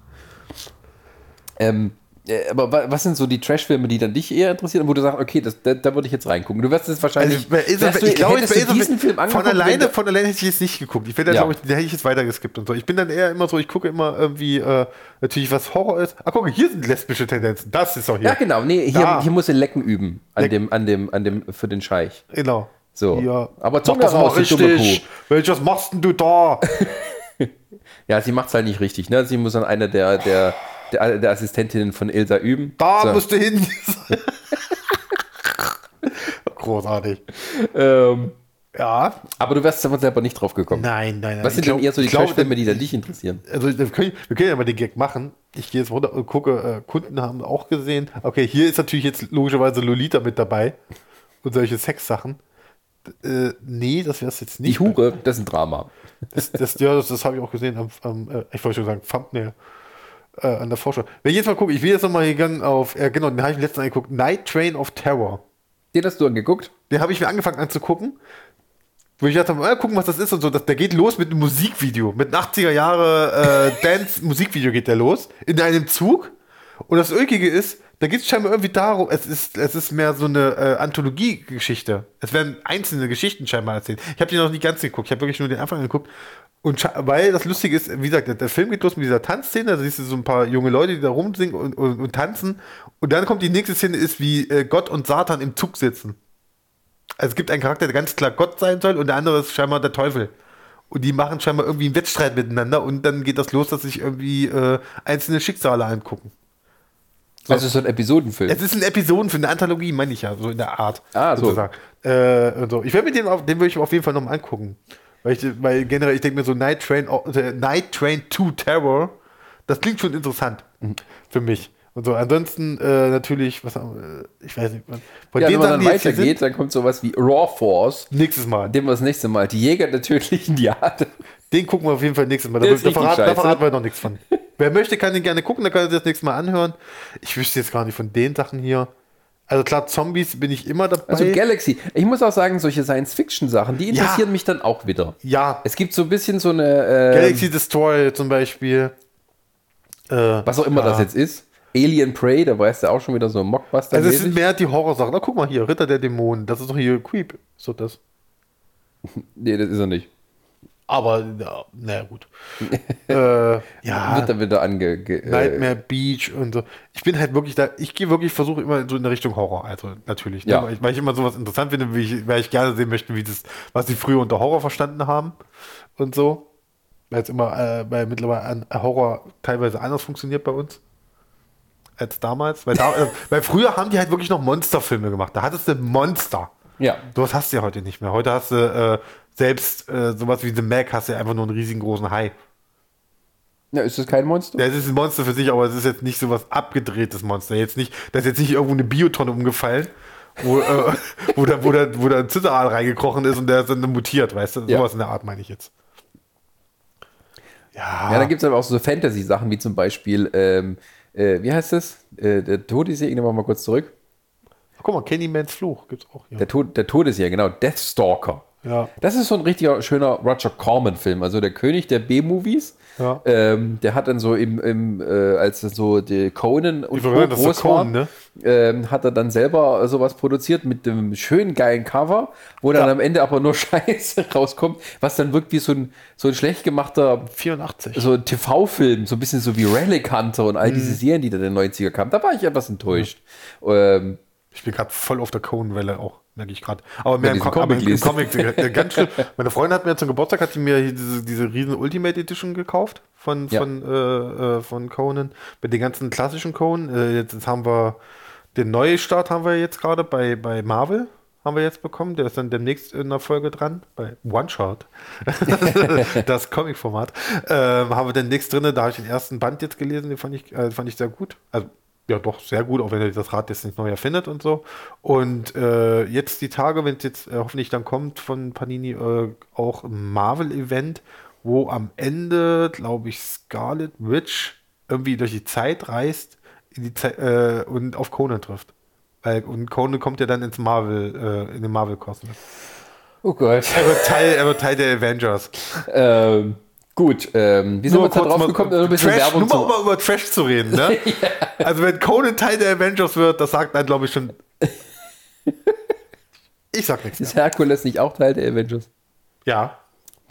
Ähm, äh, aber wa- was sind so die Trash-Filme, die dann dich eher interessieren, wo du sagst, okay, das, da, da würde ich jetzt reingucken. Du wirst es wahrscheinlich. Also, bei Isabel- du, ich glaube, Isabel- diesen Film von alleine, von alleine hätte ich jetzt nicht geguckt. Ich hätte, Ja. glaube ich, da hätte ich jetzt weitergeskippt und so. Ich bin dann eher immer so, ich gucke immer irgendwie, äh, natürlich, was Horror ist. Ah, guck, hier sind lesbische Tendenzen. Das ist doch hier. Ja, genau. Nee, hier, Da. hier muss er Lecken üben. An Leck- dem, an dem, an dem, für den Scheich. Genau. So. Ja. Aber Mach Zunge das mal raus, richtig. Welches machst denn du da? Ja, sie macht es halt nicht richtig. Ne? Sie muss dann eine der, der, der, der Assistentinnen von Ilsa üben. Da so. musst du hin. Großartig. ähm, Ja. aber du wärst aber selber nicht drauf gekommen. Nein, nein, nein. Was sind Ich denn glaub- eher so die glaub, Trashfilme, die dann dich interessieren? Also wir können, wir können ja mal den Gag machen. Ich gehe jetzt runter und gucke, äh, Kunden haben auch gesehen. Okay, hier ist natürlich jetzt logischerweise Lolita mit dabei und solche Sexsachen. Äh, nee, das wäre es jetzt Die nicht. Hure, das ist ein Drama. Das, das, ja, das, das habe ich auch gesehen am, am äh, ich wollte schon sagen, Thumbnail äh, an der Vorschau. Wenn ich jetzt mal gucke, ich bin jetzt nochmal gegangen auf, äh, genau, den habe ich letztens angeguckt, Night Train of Terror. Den hast du angeguckt? Den habe ich mir angefangen anzugucken. Wo ich dachte, mal gucken, was das ist und so. Das, der geht los mit einem Musikvideo. Mit einem 80er Jahre äh, Dance-Musikvideo geht der los. In einem Zug. Und das Ulkige ist, da geht es scheinbar irgendwie darum, es ist, es ist mehr so eine äh, Anthologie-Geschichte. Es werden einzelne Geschichten scheinbar erzählt. Ich habe die noch nicht ganz geguckt. Ich habe wirklich nur den Anfang geguckt. Und weil das Lustige ist, wie gesagt, der, der Film geht los mit dieser Tanzszene. Da siehst du so ein paar junge Leute, die da rumsingen und, und, und tanzen. Und dann kommt die nächste Szene, ist wie äh, Gott und Satan im Zug sitzen. Also es gibt einen Charakter, der ganz klar Gott sein soll und der andere ist scheinbar der Teufel. Und die machen scheinbar irgendwie einen Wettstreit miteinander und dann geht das los, dass sich irgendwie äh, einzelne Schicksale angucken. Also so ein Episodenfilm. Es ist ein Episoden für eine Anthologie, meine ich ja, so in der Art. Ah, so. sozusagen. Äh, so. Ich werde mir den, auf, den würde ich auf jeden Fall nochmal angucken. Weil, ich, weil generell, ich denke mir so Night Train, äh, Night Train to Terror, das klingt schon interessant Mhm. für mich. Und so, ansonsten äh, natürlich, was wir, ich weiß nicht, von ja, wenn man dann weitergeht, dann kommt sowas wie Raw Force. nächstes Mal. Den wir das nächste Mal. Die Jäger der tödlichen Jade. Den gucken wir auf jeden Fall nächstes Mal. Da, ist da, verraten, da verraten wir noch nichts von. Wer möchte, kann den gerne gucken, da kann er sich das nächste Mal anhören. Ich wüsste jetzt gar nicht von den Sachen hier. Also klar, Zombies bin ich immer dabei. Also Galaxy. Ich muss auch sagen, solche Science-Fiction-Sachen, die interessieren mich dann auch wieder. ja, Es gibt so ein bisschen so eine, äh, Galaxy Destroy zum Beispiel. Äh, was auch immer ja. das jetzt ist. Alien Prey, da weißt du auch schon wieder so ein Mockbuster. Also es sind mehr die Horrorsachen. Na, guck mal hier, Ritter der Dämonen. Das ist doch hier Creep. So das. nee, das ist er nicht. Aber, ja, naja, gut. äh, ja, Wird dann wieder ange... Ge, äh, Nightmare Beach und so. Ich bin halt wirklich da, ich gehe wirklich, versuche immer so in der Richtung Horror, also natürlich. Ne? Ja. Weil, ich, weil ich immer sowas interessant finde, wie ich, weil ich gerne sehen möchte, wie das, was sie früher unter Horror verstanden haben und so. Weil es immer, äh, weil mittlerweile an, Horror teilweise anders funktioniert bei uns als damals. Weil, da, äh, weil früher haben die halt wirklich noch Monsterfilme gemacht. Da hattest du Monster. ja. Sowas hast du ja heute nicht mehr. Heute hast du äh, selbst äh, sowas wie The Mac, hast du ja einfach nur einen riesengroßen Hai. ja. Ist das kein Monster? Ja, es ist ein Monster für sich, aber es ist jetzt nicht so was abgedrehtes Monster. Jetzt nicht, da ist jetzt nicht irgendwo eine Biotonne umgefallen, wo, äh, wo, da, wo, da, wo da ein Zitteraal reingekrochen ist und der ist dann mutiert, weißt du? Ja. Sowas in der Art meine ich jetzt. Ja, Ja, dann gibt es aber auch so Fantasy-Sachen, wie zum Beispiel, ähm, äh, wie heißt das? Äh, der Todesjäger, gehen wir mal kurz zurück. guck mal, Candymans Fluch gibt's auch hier. Der, Tod, der Todesjäger, genau, Deathstalker. Ja. Das ist so ein richtiger schöner Roger Corman-Film, also der König der B-Movies. Ja. Ähm, der hat dann so im, im äh, als so die Conan und ist groß so Conan, war, ne? ähm, hat er dann selber sowas produziert mit dem schönen geilen Cover, wo dann Ja. am Ende aber nur Scheiße rauskommt, was dann wirkt wie so ein, so ein schlecht gemachter 84. so ein TV-Film, so ein bisschen so wie Relic Hunter und all Mhm. diese Serien, die da in den 90er kamen. Da war ich etwas enttäuscht. Ähm, Ich bin gerade voll auf der Cohen-Welle auch, merke ich gerade. Aber mehr im, Com diesen aber im, Comic Comic. äh, ganz schlimm. Meine Freundin hat mir zum Geburtstag hat sie mir diese, diese riesen Ultimate Edition gekauft von, Ja. von, äh, äh, von Conan. Mit den ganzen klassischen Conan. Äh, jetzt, jetzt haben wir den Neustart haben wir jetzt gerade bei, bei Marvel. Haben wir jetzt bekommen. Der ist dann demnächst in der Folge dran. Bei One Shot. das Comic-Format. Ähm, haben wir demnächst drin. Da habe ich den ersten Band jetzt gelesen. Den fand ich, äh, fand ich sehr gut. Also ja, doch, sehr gut, auch wenn ihr das Rad jetzt nicht neu erfindet und so. Und äh, jetzt die Tage, wenn es jetzt äh, hoffentlich dann kommt von Panini, äh, auch ein Marvel-Event, wo am Ende, glaube ich, Scarlet Witch irgendwie durch die Zeit reist die Zeit, äh, und auf Conan trifft. Weil, und Conan kommt ja dann ins Marvel, äh, in den Marvel-Kosmos. oh Gott. Er wird Teil, er wird Teil der Avengers. Ähm, gut, ähm, wie sind wir jetzt da drauf mal- gekommen? Ein bisschen Trash, Werbung nur mal, zum- um mal über Trash zu reden, ne? Also wenn Conan Teil der Avengers wird, das sagt dann, glaube ich, schon. Ich sag nichts mehr. Ist Herkules nicht auch Teil der Avengers? Ja.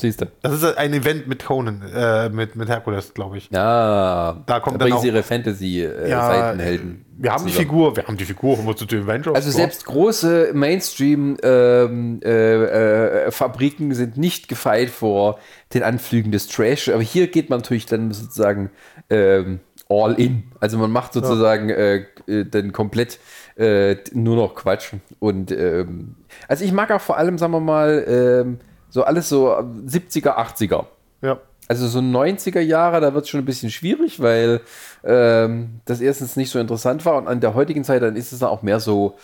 Siehst du. Das ist ein Event mit Conan, äh, mit, mit Herkules, glaube ich. Ja, Da kommt dann auch- ihre Ja, Fantasy-Seitenhelden. wir haben die Figur, wir haben die Figur von zu den Avengers. Also Ja. selbst große Mainstream-Fabriken äh, äh, Fabriken sind nicht gefeit vor den Anflügen des Trash. Aber hier geht man natürlich dann sozusagen ähm, all in. Also man macht sozusagen äh, äh, dann komplett äh, nur noch Quatsch. Und ähm, also ich mag auch vor allem, sagen wir mal, ähm, so alles so 70er, 80er. Ja. Also so 90er Jahre, da wird es schon ein bisschen schwierig, weil ähm, das erstens nicht so interessant war und an der heutigen Zeit dann ist es dann auch mehr so,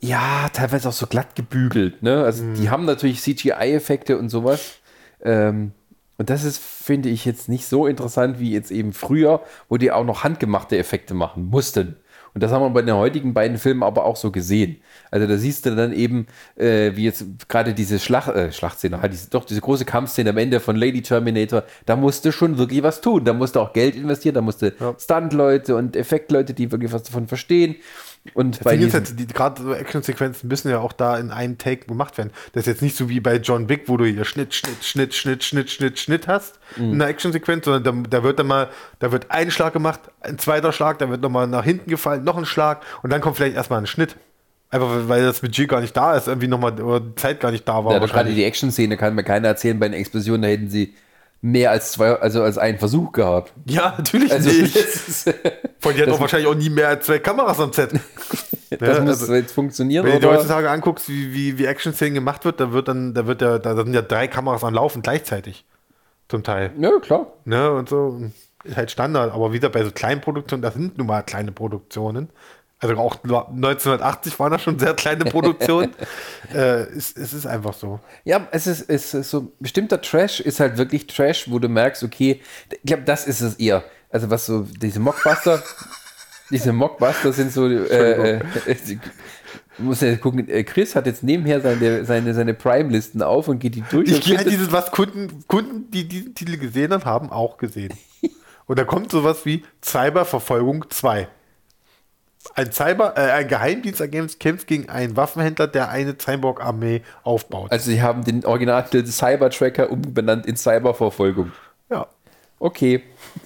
ja, teilweise auch so glatt gebügelt. Ne? Also die haben natürlich CGI-Effekte und sowas. Ähm, und das ist, finde ich, jetzt nicht so interessant wie jetzt eben früher, wo die auch noch handgemachte Effekte machen mussten. Und das haben wir bei den heutigen beiden Filmen aber auch so gesehen. Also da siehst du dann eben, äh, wie jetzt gerade diese Schlacht, äh, Schlachtszene, halt diese, doch diese große Kampfszene am Ende von Lady Terminator, da musste schon wirklich was tun. Da musste auch Geld investieren, da musste Stunt-Leute und Effektleute, die wirklich was davon verstehen. Und bei Ding ist diesen, halt, die, gerade so Actionsequenzen müssen ja auch da in einem Take gemacht werden. Das ist jetzt nicht so wie bei John Wick, wo du hier Schnitt, Schnitt, Schnitt, Schnitt, Schnitt, Schnitt, Schnitt hast Mhm. in der Actionsequenz, sondern da, da wird dann mal, da wird ein Schlag gemacht, ein zweiter Schlag, dann wird nochmal nach hinten gefallen, noch ein Schlag und dann kommt vielleicht erstmal ein Schnitt. Einfach weil das Budget gar nicht da ist, irgendwie nochmal, oder die Zeit gar nicht da war. ja, gerade die Action-Szene kann mir keiner erzählen, bei einer Explosion, da hätten sie mehr als zwei, also als einen Versuch gehabt. ja, natürlich Also nicht. Von die hat auch wahrscheinlich auch nie mehr als zwei Kameras am Set. das Ja, muss also- jetzt funktionieren. Wenn du dir heutzutage anguckst, wie, wie, wie Action-Szenen gemacht wird, da wird dann, da wird ja, da sind ja drei Kameras am Laufen gleichzeitig. Zum Teil. Ja, klar. Ne, und so. Ist halt Standard. Aber wieder bei so kleinen Produktionen, das sind nun mal kleine Produktionen. Also auch 1980 waren das schon sehr kleine Produktionen. äh, es, es ist einfach so. Ja, es ist, es ist so, bestimmter Trash ist halt wirklich Trash, wo du merkst, okay, ich glaube, das ist es eher. Also was so, diese Mockbuster, diese Mockbuster sind so, äh, äh, musst ja gucken, äh, Chris hat jetzt nebenher seine, seine, seine Prime-Listen auf und geht die durch. Ich findet- dieses, was Kunden, Kunden, die diesen Titel gesehen haben, haben auch gesehen. Und da kommt sowas wie Cyberverfolgung 2. Ein, Cyber, äh, ein Geheimdienstagent kämpft gegen einen Waffenhändler, der eine Cyborg-Armee aufbaut. also sie haben den Originaltitel Cyber-Tracker umbenannt in Cyberverfolgung. ja. Okay.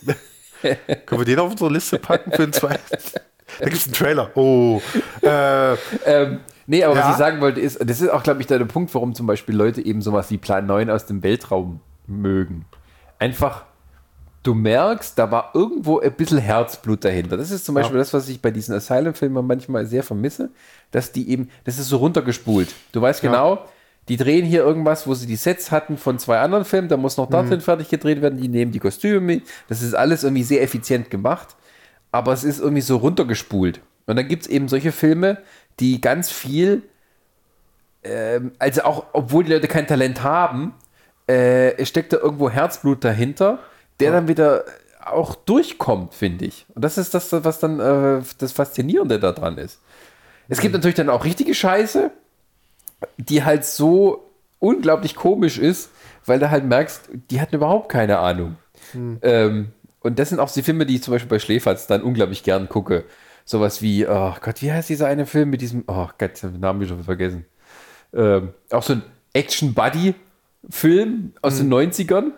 Können wir den auf unsere Liste packen für den zweiten? Da gibt es einen Trailer. Oh. Äh, Ähm, nee, aber Ja. was ich sagen wollte ist, das ist auch, glaube ich, der Punkt, warum zum Beispiel Leute eben sowas wie Plan 9 aus dem Weltraum mögen. Einfach, du merkst, da war irgendwo ein bisschen Herzblut dahinter. Das ist zum Beispiel das, was ich bei diesen Asylum-Filmen manchmal sehr vermisse, dass die eben, das ist so runtergespult. Du weißt genau, die drehen hier irgendwas, wo sie die Sets hatten von zwei anderen Filmen, da muss noch dorthin fertig gedreht werden, die nehmen die Kostüme mit. Das ist alles irgendwie sehr effizient gemacht, aber es ist irgendwie so runtergespult. Und dann gibt es eben solche Filme, die ganz viel, ähm, also auch, obwohl die Leute kein Talent haben, äh, steckt da irgendwo Herzblut dahinter, der dann wieder auch durchkommt, finde ich. Und das ist das, was dann äh, das Faszinierende daran ist. Es gibt natürlich dann auch richtige Scheiße, die halt so unglaublich komisch ist, weil du halt merkst, die hatten überhaupt keine Ahnung. Ähm, und das sind auch die Filme, die ich zum Beispiel bei Schläferz dann unglaublich gern gucke. Sowas wie, oh Gott, wie heißt dieser eine Film mit diesem, oh Gott, ich den Namen schon vergessen. Ähm, auch so ein Action-Buddy-Film aus den 90ern,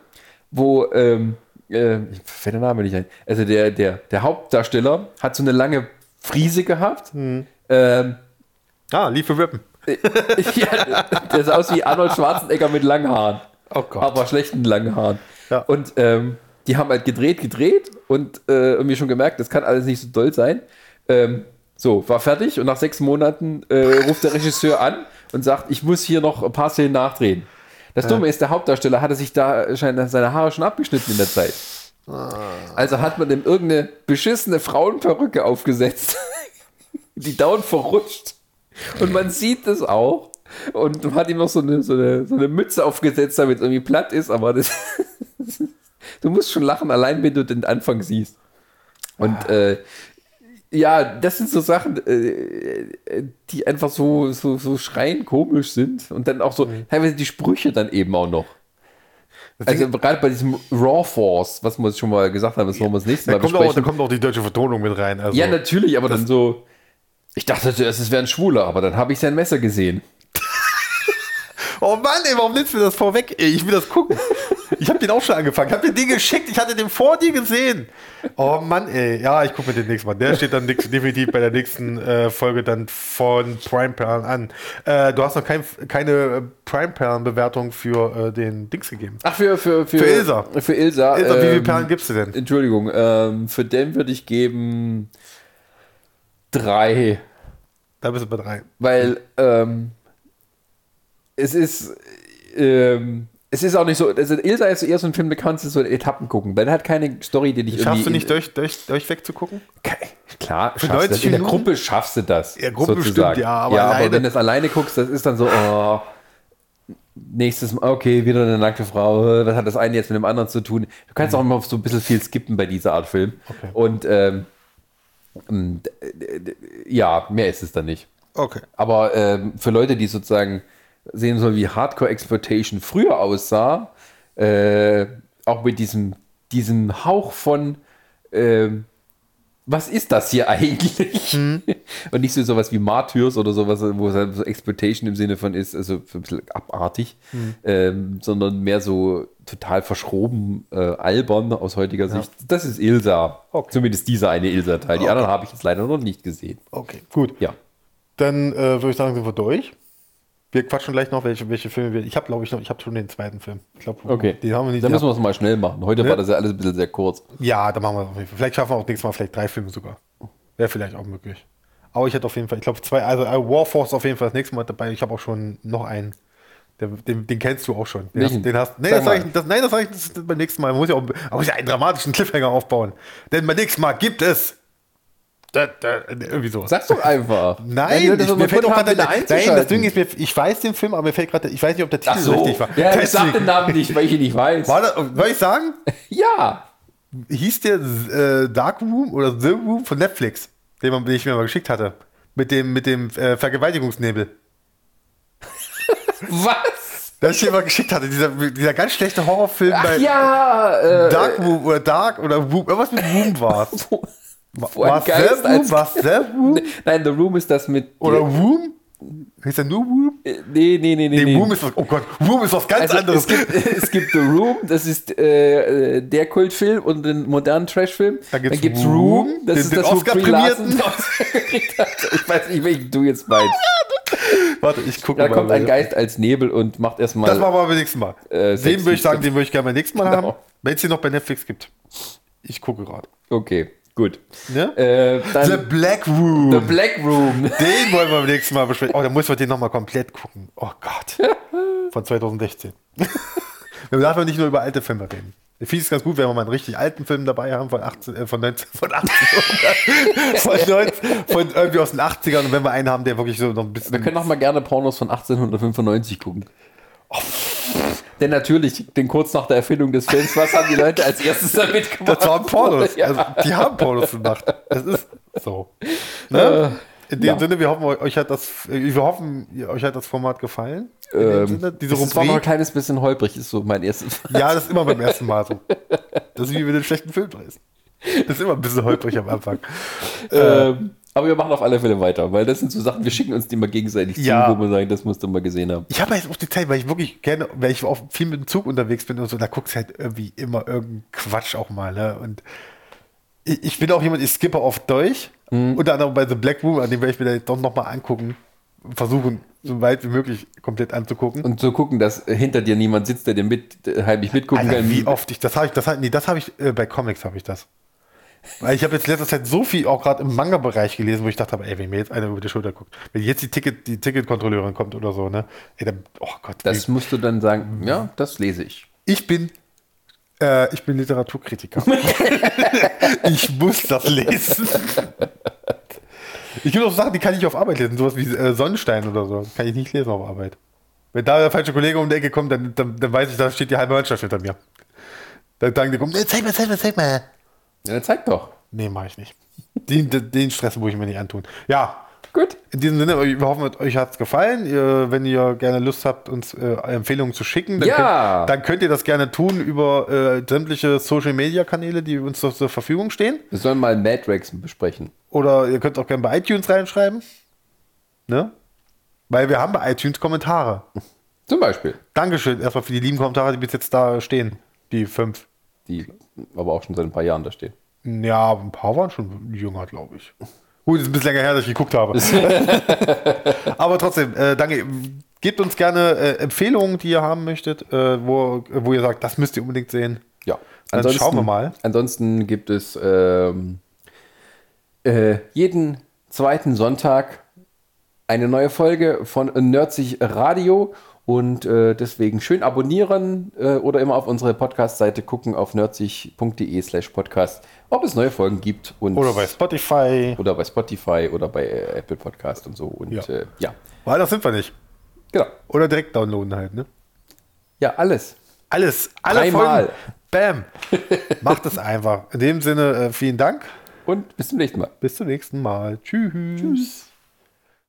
wo, ähm, äh, ich fällt der Name nicht ein. Also der, der, der Hauptdarsteller hat so eine lange Friese gehabt. Ähm, ah, for Rippen. ja, der sah aus wie Arnold Schwarzenegger mit langen Haaren. Oh Gott. Aber schlechten langen Haaren. Ja. Und ähm, die haben halt gedreht, gedreht und äh, irgendwie schon gemerkt, das kann alles nicht so doll sein. Ähm, so, war fertig und nach sechs Monaten äh, ruft der Regisseur an und sagt, ich muss hier noch ein paar Szenen nachdrehen. Das Dumme ist, der Hauptdarsteller hatte sich da seine Haare schon abgeschnitten in der Zeit. Also hat man ihm irgendeine beschissene Frauenperücke aufgesetzt, die dauernd verrutscht. Und man sieht das auch. Und man hat ihm noch so eine, so eine, so eine Mütze aufgesetzt, damit es irgendwie platt ist, aber das. du musst schon lachen, allein wenn du den Anfang siehst. Und äh, ja, das sind so Sachen, äh, die einfach so, so, so schreien komisch sind. Und dann auch so teilweise die Sprüche dann eben auch noch. Also gerade bei diesem Raw Force, was wir schon mal gesagt haben, das wollen wir das nächste Da Mal kommt, auch, da besprechen. kommt auch die deutsche Vertonung mit rein. Also, Ja, natürlich, aber dann so. Ich dachte zuerst, es wäre ein Schwuler, aber dann habe ich sein Messer gesehen. Oh Mann, ey, warum nimmst du das vorweg? Ey, ich will das gucken. Ich habe den auch schon angefangen. Ich habe dir den geschickt. Ich hatte den vor dir gesehen. Oh Mann, ey. Ja, ich gucke mir den nächsten Mal. Der steht dann definitiv bei der nächsten äh, Folge dann von Prime Perlen an. Äh, du hast noch kein, keine Prime Perlen Bewertung für äh, den Dings gegeben. Ach, für, für, für, Für Ilsa. Für Ilsa. Ilsa, wie viele ähm, Perlen gibst du denn? Entschuldigung, ähm, für den würde ich geben drei. Da bist du bei drei. Weil ähm, es ist ähm, es ist auch nicht so, also Ilsa ist eher so ein Film, da kannst du so in Etappen gucken, weil er hat keine Story, die dich Schaffst du nicht durch, durch, durchweg zu gucken? Klar, Für schaffst du 90 das. in der? Gruppe schaffst du das. Ja, Gruppe sozusagen. stimmt, ja, aber ja, aber wenn du es alleine guckst, das ist dann so, oh, nächstes Mal, okay, wieder eine nackte Frau, was hat das eine jetzt mit dem anderen zu tun? Du kannst auch immer so ein bisschen viel skippen bei dieser Art Film. Okay. Und ähm, ja, mehr ist es dann nicht. Okay. Aber ähm, für Leute, die sozusagen sehen sollen, wie Hardcore Exploitation früher aussah, äh, auch mit diesem, diesem Hauch von ähm, was ist das hier eigentlich? Und nicht so sowas wie Martyrs oder sowas, wo es halt so Exploitation im Sinne von ist, also so ein bisschen abartig, ähm, sondern mehr so total verschroben, äh, albern aus heutiger Sicht. Das ist Ilsa. Okay. Zumindest dieser eine Ilsa-Teil. Die Okay. anderen habe ich jetzt leider noch nicht gesehen. Okay, gut. Ja. Dann äh, würde ich sagen, sind wir durch. Wir quatschen gleich noch, welche, welche Filme wir. Ich habe, glaube ich, noch, ich habe schon den zweiten Film. Ich glaube, Okay. den haben wir nicht. Dann müssen wir es mal schnell machen. Heute Ne? war das ja alles ein bisschen sehr kurz. ja, dann machen wir es auf jeden Fall. Vielleicht schaffen wir auch nächstes Mal vielleicht drei Filme sogar. Wäre vielleicht auch möglich. Aber ich hätte auf jeden Fall, ich glaube, zwei, also äh, Warforce auf jeden Fall das nächste Mal dabei. Ich habe auch schon noch einen. Der, den, den kennst du auch schon. Den Welchen? hast, den hast, nee, Sag das sag ich, das, nein, das sage ich das beim nächsten Mal. Muss ja auch, muss ja einen dramatischen Cliffhanger aufbauen. Denn beim nächsten Mal gibt es. Da, da, irgendwie sowas. Sag's doch einfach. Nein, wir ich, so mir fällt auch gerade Nein, das Ding ist, mir, ich weiß den Film, aber mir fällt gerade, ich weiß nicht, ob der Titel so. richtig war. Ja, ich sag den Namen nicht, weil ich ihn nicht weiß. war das, soll ich sagen? Ja. Hieß der äh, Dark Room oder The Room von Netflix, den, man, den ich mir mal geschickt hatte. Mit dem, mit dem äh, Vergewaltigungsnebel. Was? Das ich dir mal geschickt hatte, dieser, dieser ganz schlechte Horrorfilm Ach bei ja. Äh, Dark Room oder Dark oder Room, irgendwas mit Room war es. es Geist The Room? es The Room? Nein, The Room ist das mit. Oder Room? Hieß der nur Room? Äh, Nee, nee, nee, nee. Nee, nee. Room ist was, oh Gott, Room ist was ganz Also, anderes. es, gibt, es gibt The Room, das ist äh, äh, der Kultfilm und den modernen Trashfilm. Dann gibt's gibt's Room, Room, das den- ist den das, wo Brie Larson. Oscar. Ich weiß nicht, welchen du jetzt meinst. Warte, ich gucke Da mal. kommt ein Geist als Nebel und macht erstmal. Das machen wir beim nächsten Mal. Äh, den würde ich sagen, den würde ich gerne beim nächsten Mal Genau. haben. Wenn es den noch bei Netflix gibt. Ich gucke gerade. Okay, gut. Ne? Äh, The Black Room. The Black Room. den wollen wir beim nächsten Mal besprechen. Oh, dann müssen wir den nochmal komplett gucken. Oh Gott. Von 2016. wir dürfen nicht nur über alte Filme reden. Ich finde es ganz gut, wenn wir mal einen richtig alten Film dabei haben von 18, äh, von 19, von 1800, von, 19, von irgendwie aus den 80ern und wenn wir einen haben, der wirklich so noch ein bisschen. Wir können auch mal gerne Pornos von 1895 gucken. Denn natürlich, denn kurz nach der Erfindung des Films, was haben die Leute als erstes damit gemacht? Das waren Pornos. Ja. Also, die haben Pornos gemacht. Das ist so. Ne? In dem ja. Sinne, wir hoffen, euch hat das, wir hoffen, euch hat das Format gefallen. In Ähm, Sinne, diese das war noch ein kleines bisschen holprig, ist so mein erstes. Ja, das ist immer beim ersten Mal so. Das ist wie mit dem schlechten Filmpreis. Das ist immer ein bisschen holprig am Anfang. ähm, aber wir machen auf alle Fälle weiter, weil das sind so Sachen, wir schicken uns die mal gegenseitig Ja. zu, wo wir sagen, das musst du mal gesehen haben. Ich habe jetzt auch die Zeit, weil ich wirklich gerne, weil ich auch viel mit dem Zug unterwegs bin und so, da guckst du halt irgendwie immer irgendeinen Quatsch auch mal. Ne? Und ich, ich bin auch jemand, ich skippe oft durch. Mhm. Unter anderem bei The Black Room, an dem werde ich mir dann doch nochmal angucken. Versuchen, so weit wie möglich komplett anzugucken. Und zu gucken, dass hinter dir niemand sitzt, der dir mit, heimlich mitgucken Alter, kann. wie oft ich das habe ich, das nee, das habe ich äh, bei Comics habe ich das. Weil ich habe jetzt letzter Zeit so viel auch gerade im Manga-Bereich gelesen, wo ich dachte, ey, wenn mir jetzt einer über die Schulter guckt, wenn jetzt die Ticket, die Ticketkontrolleurin kommt oder so, ne? Ey, dann, oh Gott, Das wie- musst du dann sagen, ja, das lese ich. ich bin äh, ich bin Literaturkritiker. ich muss das lesen. Ich gibt auch Sachen, die kann ich auf Arbeit lesen, sowas wie äh, Sonnenstein oder so. Kann ich nicht lesen auf Arbeit. Wenn da der falsche Kollege um die Ecke kommt, dann, dann, dann weiß ich, da steht die halbe Mannschaft hinter mir. Dann sagen die, komm, zeig mal, zeig mal, zeig mal. Ja, dann zeig doch. Nee, mache ich nicht. Den, den, Stress muss ich mir nicht antun. Ja, Gut. in diesem Sinne, wir hoffen, euch hat es gefallen. Ihr, wenn ihr gerne Lust habt, uns äh, Empfehlungen zu schicken, dann, Ja. könnt, dann könnt ihr das gerne tun über äh, sämtliche Social-Media-Kanäle, die uns zur, zur Verfügung stehen. Wir sollen mal Matrix besprechen. Oder ihr könnt auch gerne bei iTunes reinschreiben. Ne? Weil wir haben bei iTunes Kommentare. Zum Beispiel. Dankeschön erstmal für die lieben Kommentare, die bis jetzt da stehen. Die fünf. Die aber auch schon seit ein paar Jahren da stehen. Ja, ein paar waren schon jünger, glaube ich. Gut, ist ein bisschen länger her, dass ich geguckt habe. Aber trotzdem, äh, danke. Gebt uns gerne äh, Empfehlungen, die ihr haben möchtet, äh, wo, wo ihr sagt, das müsst ihr unbedingt sehen. Ja. Dann schauen wir mal. Ansonsten gibt es ähm, äh, jeden zweiten Sonntag eine neue Folge von Nerdsig Radio und äh, deswegen schön abonnieren äh, oder immer auf unsere Podcast-Seite gucken auf nerdsig.de slash podcast, ob es neue Folgen gibt. Und Oder bei Spotify. oder bei Spotify oder bei äh, Apple Podcast und so. Und Ja. äh, ja. Weil das sind wir nicht. genau. Oder direkt downloaden halt, ne? Ja, alles. Alles, alle Dreimal. Folgen. Bam. Macht es einfach. In dem Sinne, äh, vielen Dank. Und bis zum nächsten Mal. Bis zum nächsten Mal. Tschüss. Tschüss.